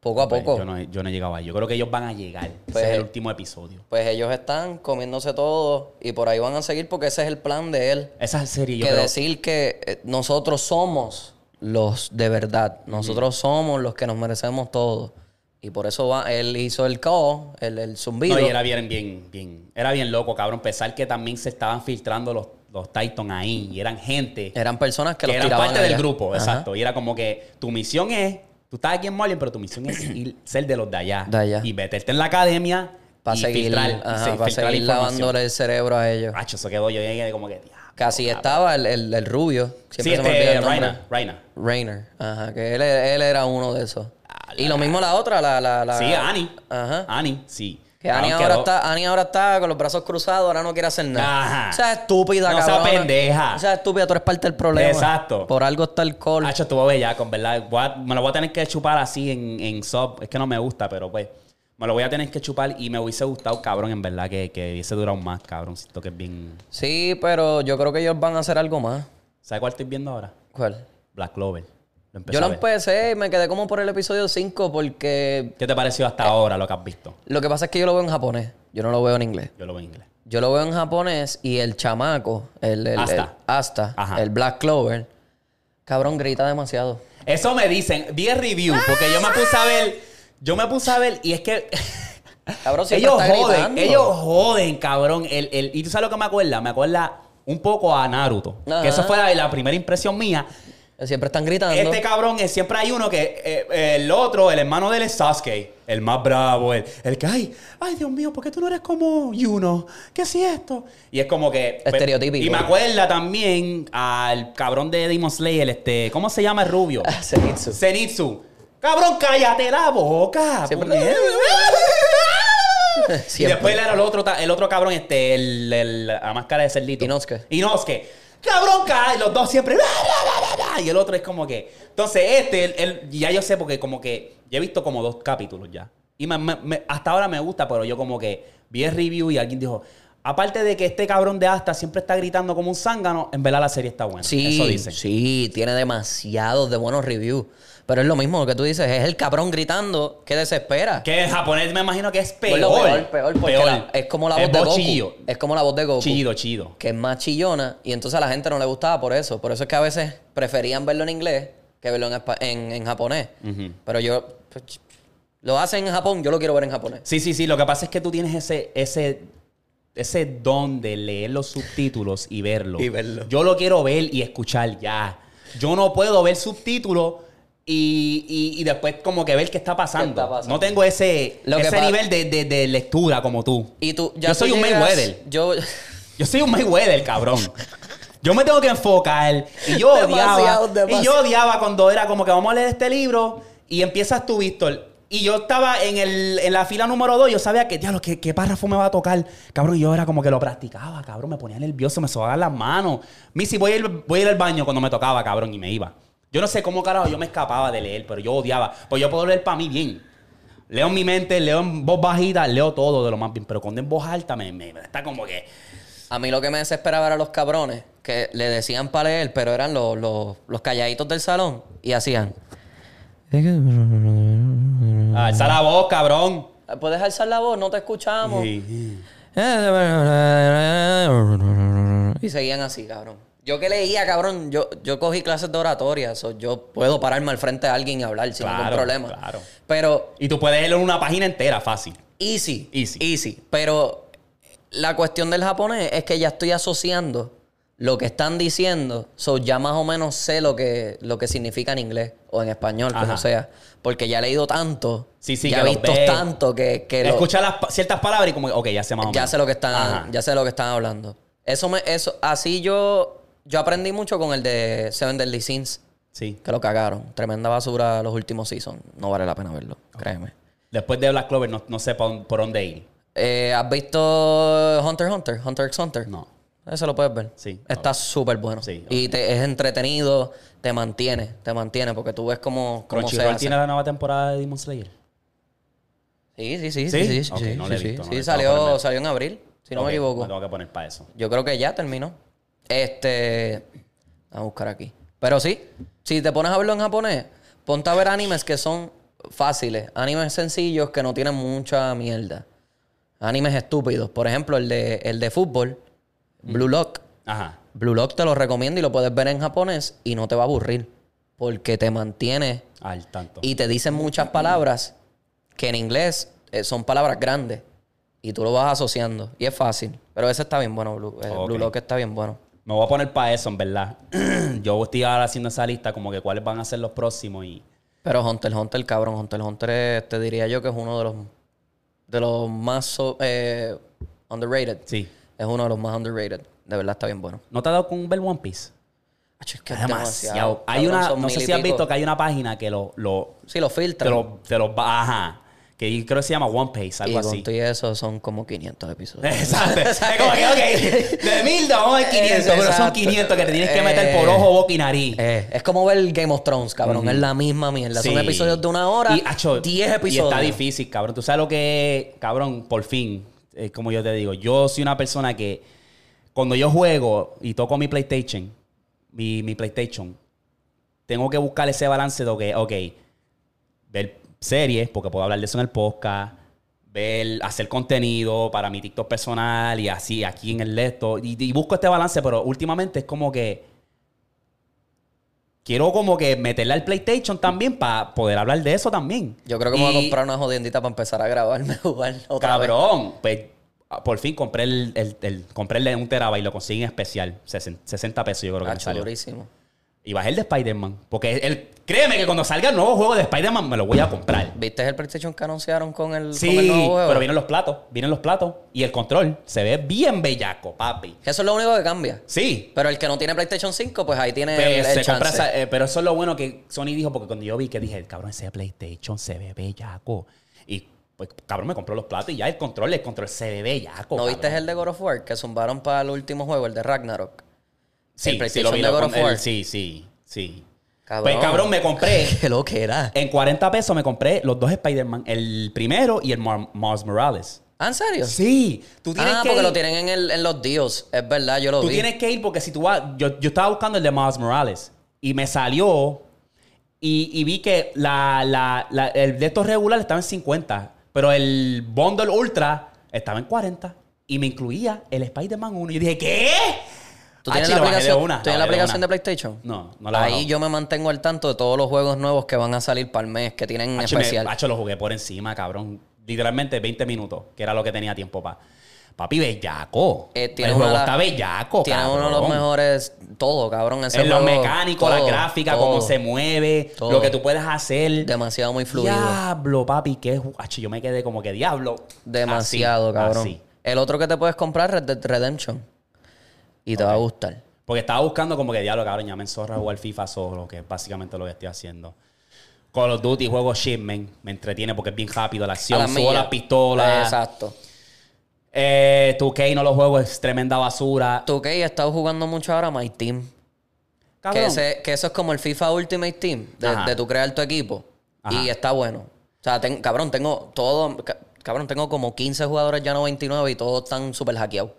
[SPEAKER 3] Poco a
[SPEAKER 1] Pues,
[SPEAKER 3] poco.
[SPEAKER 1] yo, no, yo no he llegado ahí. Yo creo que ellos van a llegar.
[SPEAKER 3] Pues,
[SPEAKER 1] Ese es el último episodio.
[SPEAKER 3] Pues ellos están comiéndose todo y por ahí van a seguir porque ese es el plan de él.
[SPEAKER 1] Esa serie yo
[SPEAKER 3] que
[SPEAKER 1] creo...
[SPEAKER 3] decir que eh, nosotros somos los de verdad. Nosotros somos los que nos merecemos todo. Y por eso va, él hizo el call, el, el zumbido.
[SPEAKER 1] No, y era bien, bien, bien. Era bien loco, cabrón. Pensar que también se estaban filtrando los, los Titans ahí. Y eran gente
[SPEAKER 3] Eran personas que,
[SPEAKER 1] que
[SPEAKER 3] los
[SPEAKER 1] eran parte del grupo,
[SPEAKER 3] Ajá.
[SPEAKER 1] exacto. Y era como que tu misión es, tú estás aquí en Marlin, pero tu misión es ir, ser de los de allá.
[SPEAKER 3] De allá.
[SPEAKER 1] Y meterte en la academia
[SPEAKER 3] Para seguir,
[SPEAKER 1] filtrar,
[SPEAKER 3] ajá,
[SPEAKER 1] sí,
[SPEAKER 3] para seguir lavándole el cerebro a ellos.
[SPEAKER 1] Acho, eso quedó yo llegué como que, diablo,
[SPEAKER 3] Casi
[SPEAKER 1] cabrón.
[SPEAKER 3] estaba el, el, el rubio.
[SPEAKER 1] Sí,
[SPEAKER 3] Siempre se me olvida
[SPEAKER 1] este,
[SPEAKER 3] el.
[SPEAKER 1] Raina, Raina.
[SPEAKER 3] Rainer. Ajá, que él, él era uno de esos. y lo mismo la otra, la... la, la
[SPEAKER 1] Sí, Annie.
[SPEAKER 3] Ajá.
[SPEAKER 1] Annie, sí.
[SPEAKER 3] Que
[SPEAKER 1] Cabrón,
[SPEAKER 3] Ani ahora, está, Ani ahora está con los brazos cruzados, ahora no quiere hacer nada.
[SPEAKER 1] Ajá.
[SPEAKER 3] O sea, estúpida,
[SPEAKER 1] No sea
[SPEAKER 3] cabrona.
[SPEAKER 1] pendeja.
[SPEAKER 3] O sea, estúpida, tú eres parte del problema.
[SPEAKER 1] Exacto.
[SPEAKER 3] Por algo está el call.
[SPEAKER 1] Hacho, estuvo bellaco, en verdad. A- me lo voy a tener que chupar así en, en sub. Es que no me gusta, pero pues. Me lo voy a tener que chupar y me hubiese gustado, cabrón, en verdad, que, que hubiese durado más, cabrón. Siento que es bien.
[SPEAKER 3] Sí, pero yo creo que ellos van a hacer algo más.
[SPEAKER 1] ¿Sabes cuál estoy viendo ahora?
[SPEAKER 3] ¿Cuál?
[SPEAKER 1] Black Clover. Lo
[SPEAKER 3] Yo lo empecé y me quedé como por el episodio 5 porque
[SPEAKER 1] ¿Qué te pareció hasta ahora lo que has visto?
[SPEAKER 3] lo que pasa es que yo lo veo en japonés. Yo no lo veo en inglés.
[SPEAKER 1] Yo lo veo en inglés.
[SPEAKER 3] Yo lo veo en japonés y el chamaco, el, el,
[SPEAKER 1] Asta.
[SPEAKER 3] el- Asta,
[SPEAKER 1] Ajá.
[SPEAKER 3] el Black Clover, cabrón, grita demasiado.
[SPEAKER 1] Eso me dicen. Vi el review porque yo me puse a ver. Yo me puse a ver y es que.
[SPEAKER 3] Cabrón,
[SPEAKER 1] ellos
[SPEAKER 3] está
[SPEAKER 1] joden,
[SPEAKER 3] gritando.
[SPEAKER 1] ellos joden, cabrón. El, el- y tú sabes lo que me acuerda? Me acuerda un poco a Naruto.
[SPEAKER 3] Ajá.
[SPEAKER 1] Que eso fue la, la primera impresión mía.
[SPEAKER 3] Siempre están gritando.
[SPEAKER 1] Este cabrón, es, siempre hay uno que eh, el otro, el hermano de él es Sasuke, el más bravo, el, el que, ay, ay, Dios mío, ¿por qué tú no eres como Yuno? ¿Qué es esto? Y es como que. pues,
[SPEAKER 3] Estereotípico.
[SPEAKER 1] Y me acuerda también al cabrón de Demon Slayer, este, ¿cómo se llama el rubio?
[SPEAKER 3] Zenitsu.
[SPEAKER 1] Zenitsu. Cabrón, cállate la boca.
[SPEAKER 3] Siempre-.
[SPEAKER 1] Y después era el otro, el otro cabrón, este, el, el- la máscara de cerdito.
[SPEAKER 3] Inosuke.
[SPEAKER 1] Inosuke. Cabrón, cae. Los dos siempre. "Bla, bla, bla, bla", Y el otro es como que. Entonces, este, el, el- ya yo sé, porque como que. Ya he visto como dos capítulos ya. Y me- me- me- hasta ahora me gusta, pero yo como que vi el review y alguien dijo. Aparte de que este cabrón de Asta siempre está gritando como un zángano, en verdad la serie está buena.
[SPEAKER 3] Sí,
[SPEAKER 1] Eso dicen.
[SPEAKER 3] sí, tiene demasiados de buenos reviews. Pero es lo mismo que tú dices, es el cabrón gritando que desespera.
[SPEAKER 1] Que el japonés me imagino que es peor.
[SPEAKER 3] Pues lo peor, peor, porque
[SPEAKER 1] Peor.
[SPEAKER 3] la- es como la voz
[SPEAKER 1] Es
[SPEAKER 3] de Goku.
[SPEAKER 1] chillo.
[SPEAKER 3] Es como la voz de Goku.
[SPEAKER 1] Chido, chido.
[SPEAKER 3] Que es más chillona y entonces a la gente no le gustaba por eso. Por eso es que a veces preferían verlo en inglés que verlo en, en, en japonés. Pero yo... pues, lo hacen en Japón, yo lo quiero ver en japonés.
[SPEAKER 1] Sí, sí, sí. Lo que pasa es que tú tienes ese, ese, ese don de leer los subtítulos y verlo.
[SPEAKER 3] Y verlo.
[SPEAKER 1] Yo lo quiero ver y escuchar ya. Yo no puedo ver subtítulos y, y- y después como que ver qué está pasando.
[SPEAKER 3] ¿Qué está pasando?
[SPEAKER 1] No tengo ese,
[SPEAKER 3] Lo
[SPEAKER 1] ese nivel de, de- de lectura como tú.
[SPEAKER 3] Y tú, ya
[SPEAKER 1] Yo
[SPEAKER 3] tú
[SPEAKER 1] soy un
[SPEAKER 3] llegas-
[SPEAKER 1] Mayweather.
[SPEAKER 3] Yo...
[SPEAKER 1] Yo soy un Mayweather, cabrón. Yo me tengo que enfocar. Y yo odiaba.
[SPEAKER 3] Demasiado, demasiado.
[SPEAKER 1] Y yo odiaba cuando era como que vamos a leer este libro y empiezas tú, Víctor. Y yo estaba en, el, en la fila número dos. Yo sabía que, diablo, ¿qué, qué párrafo me va a tocar. Cabrón, y yo era como que lo practicaba, cabrón. Me ponía nervioso, me sobaban las manos. Missy, voy a, ir, voy a ir al baño cuando me tocaba, cabrón, y me iba. Yo no sé cómo carajo yo me escapaba de leer, pero yo odiaba. Pues yo puedo leer para mí bien. Leo en mi mente, leo en voz bajita, leo todo de lo más bien. Pero cuando en voz alta me, me- está como que.
[SPEAKER 3] A mí lo que me desesperaba eran los cabrones que le decían para leer, pero eran los, los, los calladitos del salón y hacían.
[SPEAKER 1] Alza la voz, cabrón.
[SPEAKER 3] ¿Puedes alzar la voz? No te escuchamos.
[SPEAKER 1] Sí.
[SPEAKER 3] Y seguían así, cabrón. Yo que leía, cabrón, yo, yo cogí clases de oratoria, so yo puedo pararme al frente de alguien y hablar sin ningún problema.
[SPEAKER 1] claro.
[SPEAKER 3] Pero
[SPEAKER 1] Y tú puedes leer una página entera, fácil.
[SPEAKER 3] easy,
[SPEAKER 1] Easy.
[SPEAKER 3] easy. Pero la cuestión del japonés es que ya estoy asociando lo que están diciendo, so ya más o menos sé lo que, lo que significa en inglés o en español, como
[SPEAKER 1] Ajá.
[SPEAKER 3] sea. Porque ya he leído tanto,
[SPEAKER 1] Sí, sí,
[SPEAKER 3] ya he
[SPEAKER 1] lo
[SPEAKER 3] visto tanto que, que lo-
[SPEAKER 1] Escucha las pa- ciertas palabras y como, ok, ya sé más o
[SPEAKER 3] ya
[SPEAKER 1] menos.
[SPEAKER 3] sé lo que están,
[SPEAKER 1] Ajá.
[SPEAKER 3] ya sé lo que están hablando. Eso me, eso, así yo, yo aprendí mucho con el de Seven Deadly Sins,
[SPEAKER 1] Sí.
[SPEAKER 3] que lo cagaron. Tremenda basura los últimos seasons. No vale la pena verlo, créeme.
[SPEAKER 1] Después de Black Clover, no, no sé por, dónde ir.
[SPEAKER 3] Eh, ¿Has visto Hunter x Hunter? Hunter x Hunter.
[SPEAKER 1] No.
[SPEAKER 3] Eso lo puedes ver.
[SPEAKER 1] Sí.
[SPEAKER 3] Está súper bueno.
[SPEAKER 1] Sí,
[SPEAKER 3] Y te, es entretenido, te mantiene, te mantiene, porque tú ves cómo, cómo se hace.
[SPEAKER 1] tiene la nueva temporada de Demon Slayer.
[SPEAKER 3] Sí, sí, sí,
[SPEAKER 1] ¿Sí?
[SPEAKER 3] sí, sí, sí,
[SPEAKER 1] no visto, no
[SPEAKER 3] salió, salió en abril, si no me equivoco.
[SPEAKER 1] Me tengo que poner para eso.
[SPEAKER 3] Yo creo que ya terminó. Este. Vamos a buscar aquí. Pero sí, si te pones a verlo en japonés, ponte a ver animes que son fáciles. Animes sencillos que no tienen mucha mierda. Animes estúpidos. Por ejemplo, el de, el de fútbol, Blue Lock.
[SPEAKER 1] Ajá.
[SPEAKER 3] Blue Lock te lo recomiendo y lo puedes ver en japonés y no te va a aburrir. Porque te mantiene
[SPEAKER 1] Al tanto.
[SPEAKER 3] y te dicen muchas palabras que en inglés eh, son palabras grandes. Y tú lo vas asociando. Y es fácil. Pero ese está bien bueno, Blue, eh. Blue Lock está bien bueno.
[SPEAKER 1] Me voy a poner para eso, en verdad. Yo estoy ahora haciendo esa lista como que cuáles van a ser los próximos y...
[SPEAKER 3] Pero Hunter Hunter, cabrón, Hunter Hunter es- te diría yo que es uno de los de los más so- eh, underrated.
[SPEAKER 1] Sí.
[SPEAKER 3] Es uno de los más underrated. De verdad está bien bueno.
[SPEAKER 1] ¿No te ha dado con ver One Piece?
[SPEAKER 3] Ach, es que
[SPEAKER 1] Es demasiado.
[SPEAKER 3] demasiado.
[SPEAKER 1] Hay
[SPEAKER 3] Cabrón,
[SPEAKER 1] una... No sé si has visto que hay una página que lo... lo
[SPEAKER 3] Sí, lo
[SPEAKER 1] te
[SPEAKER 3] filtran.
[SPEAKER 1] lo, te lo va- Ajá. Que creo que se llama One Piece, algo así.
[SPEAKER 3] y eso son como 500 episodios.
[SPEAKER 1] Exacto. es como que, ok, de mil vamos a 500, pero son
[SPEAKER 3] Exacto.
[SPEAKER 1] 500 que te tienes que meter por
[SPEAKER 3] Eh,
[SPEAKER 1] ojo, boca y nariz.
[SPEAKER 3] Eh, es como ver Game of Thrones, cabrón. Es la misma mierda. Son episodios de una hora,
[SPEAKER 1] Y, acho,
[SPEAKER 3] 10 episodios.
[SPEAKER 1] Y está difícil, cabrón. Tú sabes lo que, cabrón, por fin, es como yo te digo, yo soy una persona que cuando yo juego y toco mi PlayStation, mi, mi PlayStation, tengo que buscar ese balance de que, ok, ver series, porque puedo hablar de eso en el podcast, ver, hacer contenido para mi TikTok personal y así aquí en el lecto. Y, y busco este balance, pero últimamente es como que quiero como que meterle al PlayStation también para poder hablar de eso también.
[SPEAKER 3] Yo creo que me voy a comprar una jodiendita para empezar a grabarme jugar otra vez.
[SPEAKER 1] Cabrón, pues ah, por fin compré el, el, el- compré el de un terabyte y lo conseguí en especial. 60 60 pesos yo creo que me salió.
[SPEAKER 3] durísimo.
[SPEAKER 1] Y bajé el de Spider-Man. Porque el, créeme que cuando salga el nuevo juego de Spider-Man me lo voy a comprar.
[SPEAKER 3] ¿Viste el PlayStation que anunciaron con el,
[SPEAKER 1] Sí,
[SPEAKER 3] con el nuevo juego?
[SPEAKER 1] pero vienen los platos, vienen los platos y el control se ve bien bellaco, papi.
[SPEAKER 3] Eso es lo único que cambia.
[SPEAKER 1] Sí,
[SPEAKER 3] Pero el que no tiene PlayStation 5, pues ahí tiene
[SPEAKER 1] Pues,
[SPEAKER 3] el, el
[SPEAKER 1] se
[SPEAKER 3] chance.
[SPEAKER 1] compra eh, pero eso es lo bueno que Sony dijo, porque cuando yo vi que dije, el cabrón, ese PlayStation se ve bellaco. Y pues, cabrón, me compró los platos y ya el control, el control se ve bellaco.
[SPEAKER 3] ¿No viste el de God of War que zumbaron para el último juego, el de Ragnarok?
[SPEAKER 1] Sí,
[SPEAKER 3] el
[SPEAKER 1] sí, lo vi.
[SPEAKER 3] de God
[SPEAKER 1] con-
[SPEAKER 3] of War?
[SPEAKER 1] el- sí, sí, sí.
[SPEAKER 3] Cabrón.
[SPEAKER 1] Pues, cabrón, me compré.
[SPEAKER 3] ¿Qué lo que era?
[SPEAKER 1] En 40 pesos me compré los dos Spider-Man, el primero y el Mar- Miles Morales.
[SPEAKER 3] ¿Ah, en serio?
[SPEAKER 1] Sí, tú tienes
[SPEAKER 3] ah,
[SPEAKER 1] que
[SPEAKER 3] porque
[SPEAKER 1] ir-
[SPEAKER 3] lo tienen en, el, en los dios. Es verdad, yo lo
[SPEAKER 1] Tú
[SPEAKER 3] vi.
[SPEAKER 1] tienes que ir porque si tú vas. Yo, yo estaba buscando el de Miles Morales y me salió y, y vi que la, la- la- el de estos regulares estaba en 50, pero el Bundle Ultra estaba en 40 y me incluía el Spider-Man 1. Y yo dije, ¿qué?
[SPEAKER 3] ¿Tú tienes la aplicación,
[SPEAKER 1] una,
[SPEAKER 3] ¿tú tienes
[SPEAKER 1] lo
[SPEAKER 3] la
[SPEAKER 1] bajé de
[SPEAKER 3] aplicación
[SPEAKER 1] una.
[SPEAKER 3] de PlayStation?
[SPEAKER 1] No, no la
[SPEAKER 3] Ahí yo me mantengo al tanto de todos los juegos nuevos que van a salir para el mes, que tienen especial.
[SPEAKER 1] hacho, lo jugué por encima, cabrón. Literalmente 20 minutos, que era lo que tenía tiempo para. Papi, bellaco.
[SPEAKER 3] Eh,
[SPEAKER 1] el juego está bellaco,
[SPEAKER 3] Tiene
[SPEAKER 1] cabrón.
[SPEAKER 3] uno de los mejores, todo, cabrón. Ese
[SPEAKER 1] En lo mecánico, la gráfica,
[SPEAKER 3] todo.
[SPEAKER 1] cómo se mueve,
[SPEAKER 3] Todo.
[SPEAKER 1] lo que tú puedes hacer.
[SPEAKER 3] Demasiado muy fluido.
[SPEAKER 1] Diablo, papi, qué Acho, yo me quedé como que diablo.
[SPEAKER 3] Demasiado,
[SPEAKER 1] Así,
[SPEAKER 3] cabrón.
[SPEAKER 1] así.
[SPEAKER 3] El otro que te puedes comprar es Red Dead Redemption. Y te va a gustar.
[SPEAKER 1] Porque estaba buscando como que diablo, cabrón, ya me enzorra jugar FIFA solo, que es básicamente lo que estoy haciendo. Call of Duty, juego Shipment, me entretiene porque es bien rápido, la
[SPEAKER 3] A
[SPEAKER 1] acción,
[SPEAKER 3] la
[SPEAKER 1] subo
[SPEAKER 3] milla.
[SPEAKER 1] las pistolas.
[SPEAKER 3] Exacto.
[SPEAKER 1] Eh, 2K no lo juego, es tremenda basura.
[SPEAKER 3] Tú que he estado jugando mucho ahora My Team.
[SPEAKER 1] Cabrón.
[SPEAKER 3] Que, ese- que eso es como el FIFA Ultimate Team, de, tu crear tu equipo.
[SPEAKER 1] Ajá.
[SPEAKER 3] Y está bueno. O sea, ten- cabrón, tengo todo. ca- Cabrón, tengo como 15 jugadores ya no 29 y todos están súper hackeados.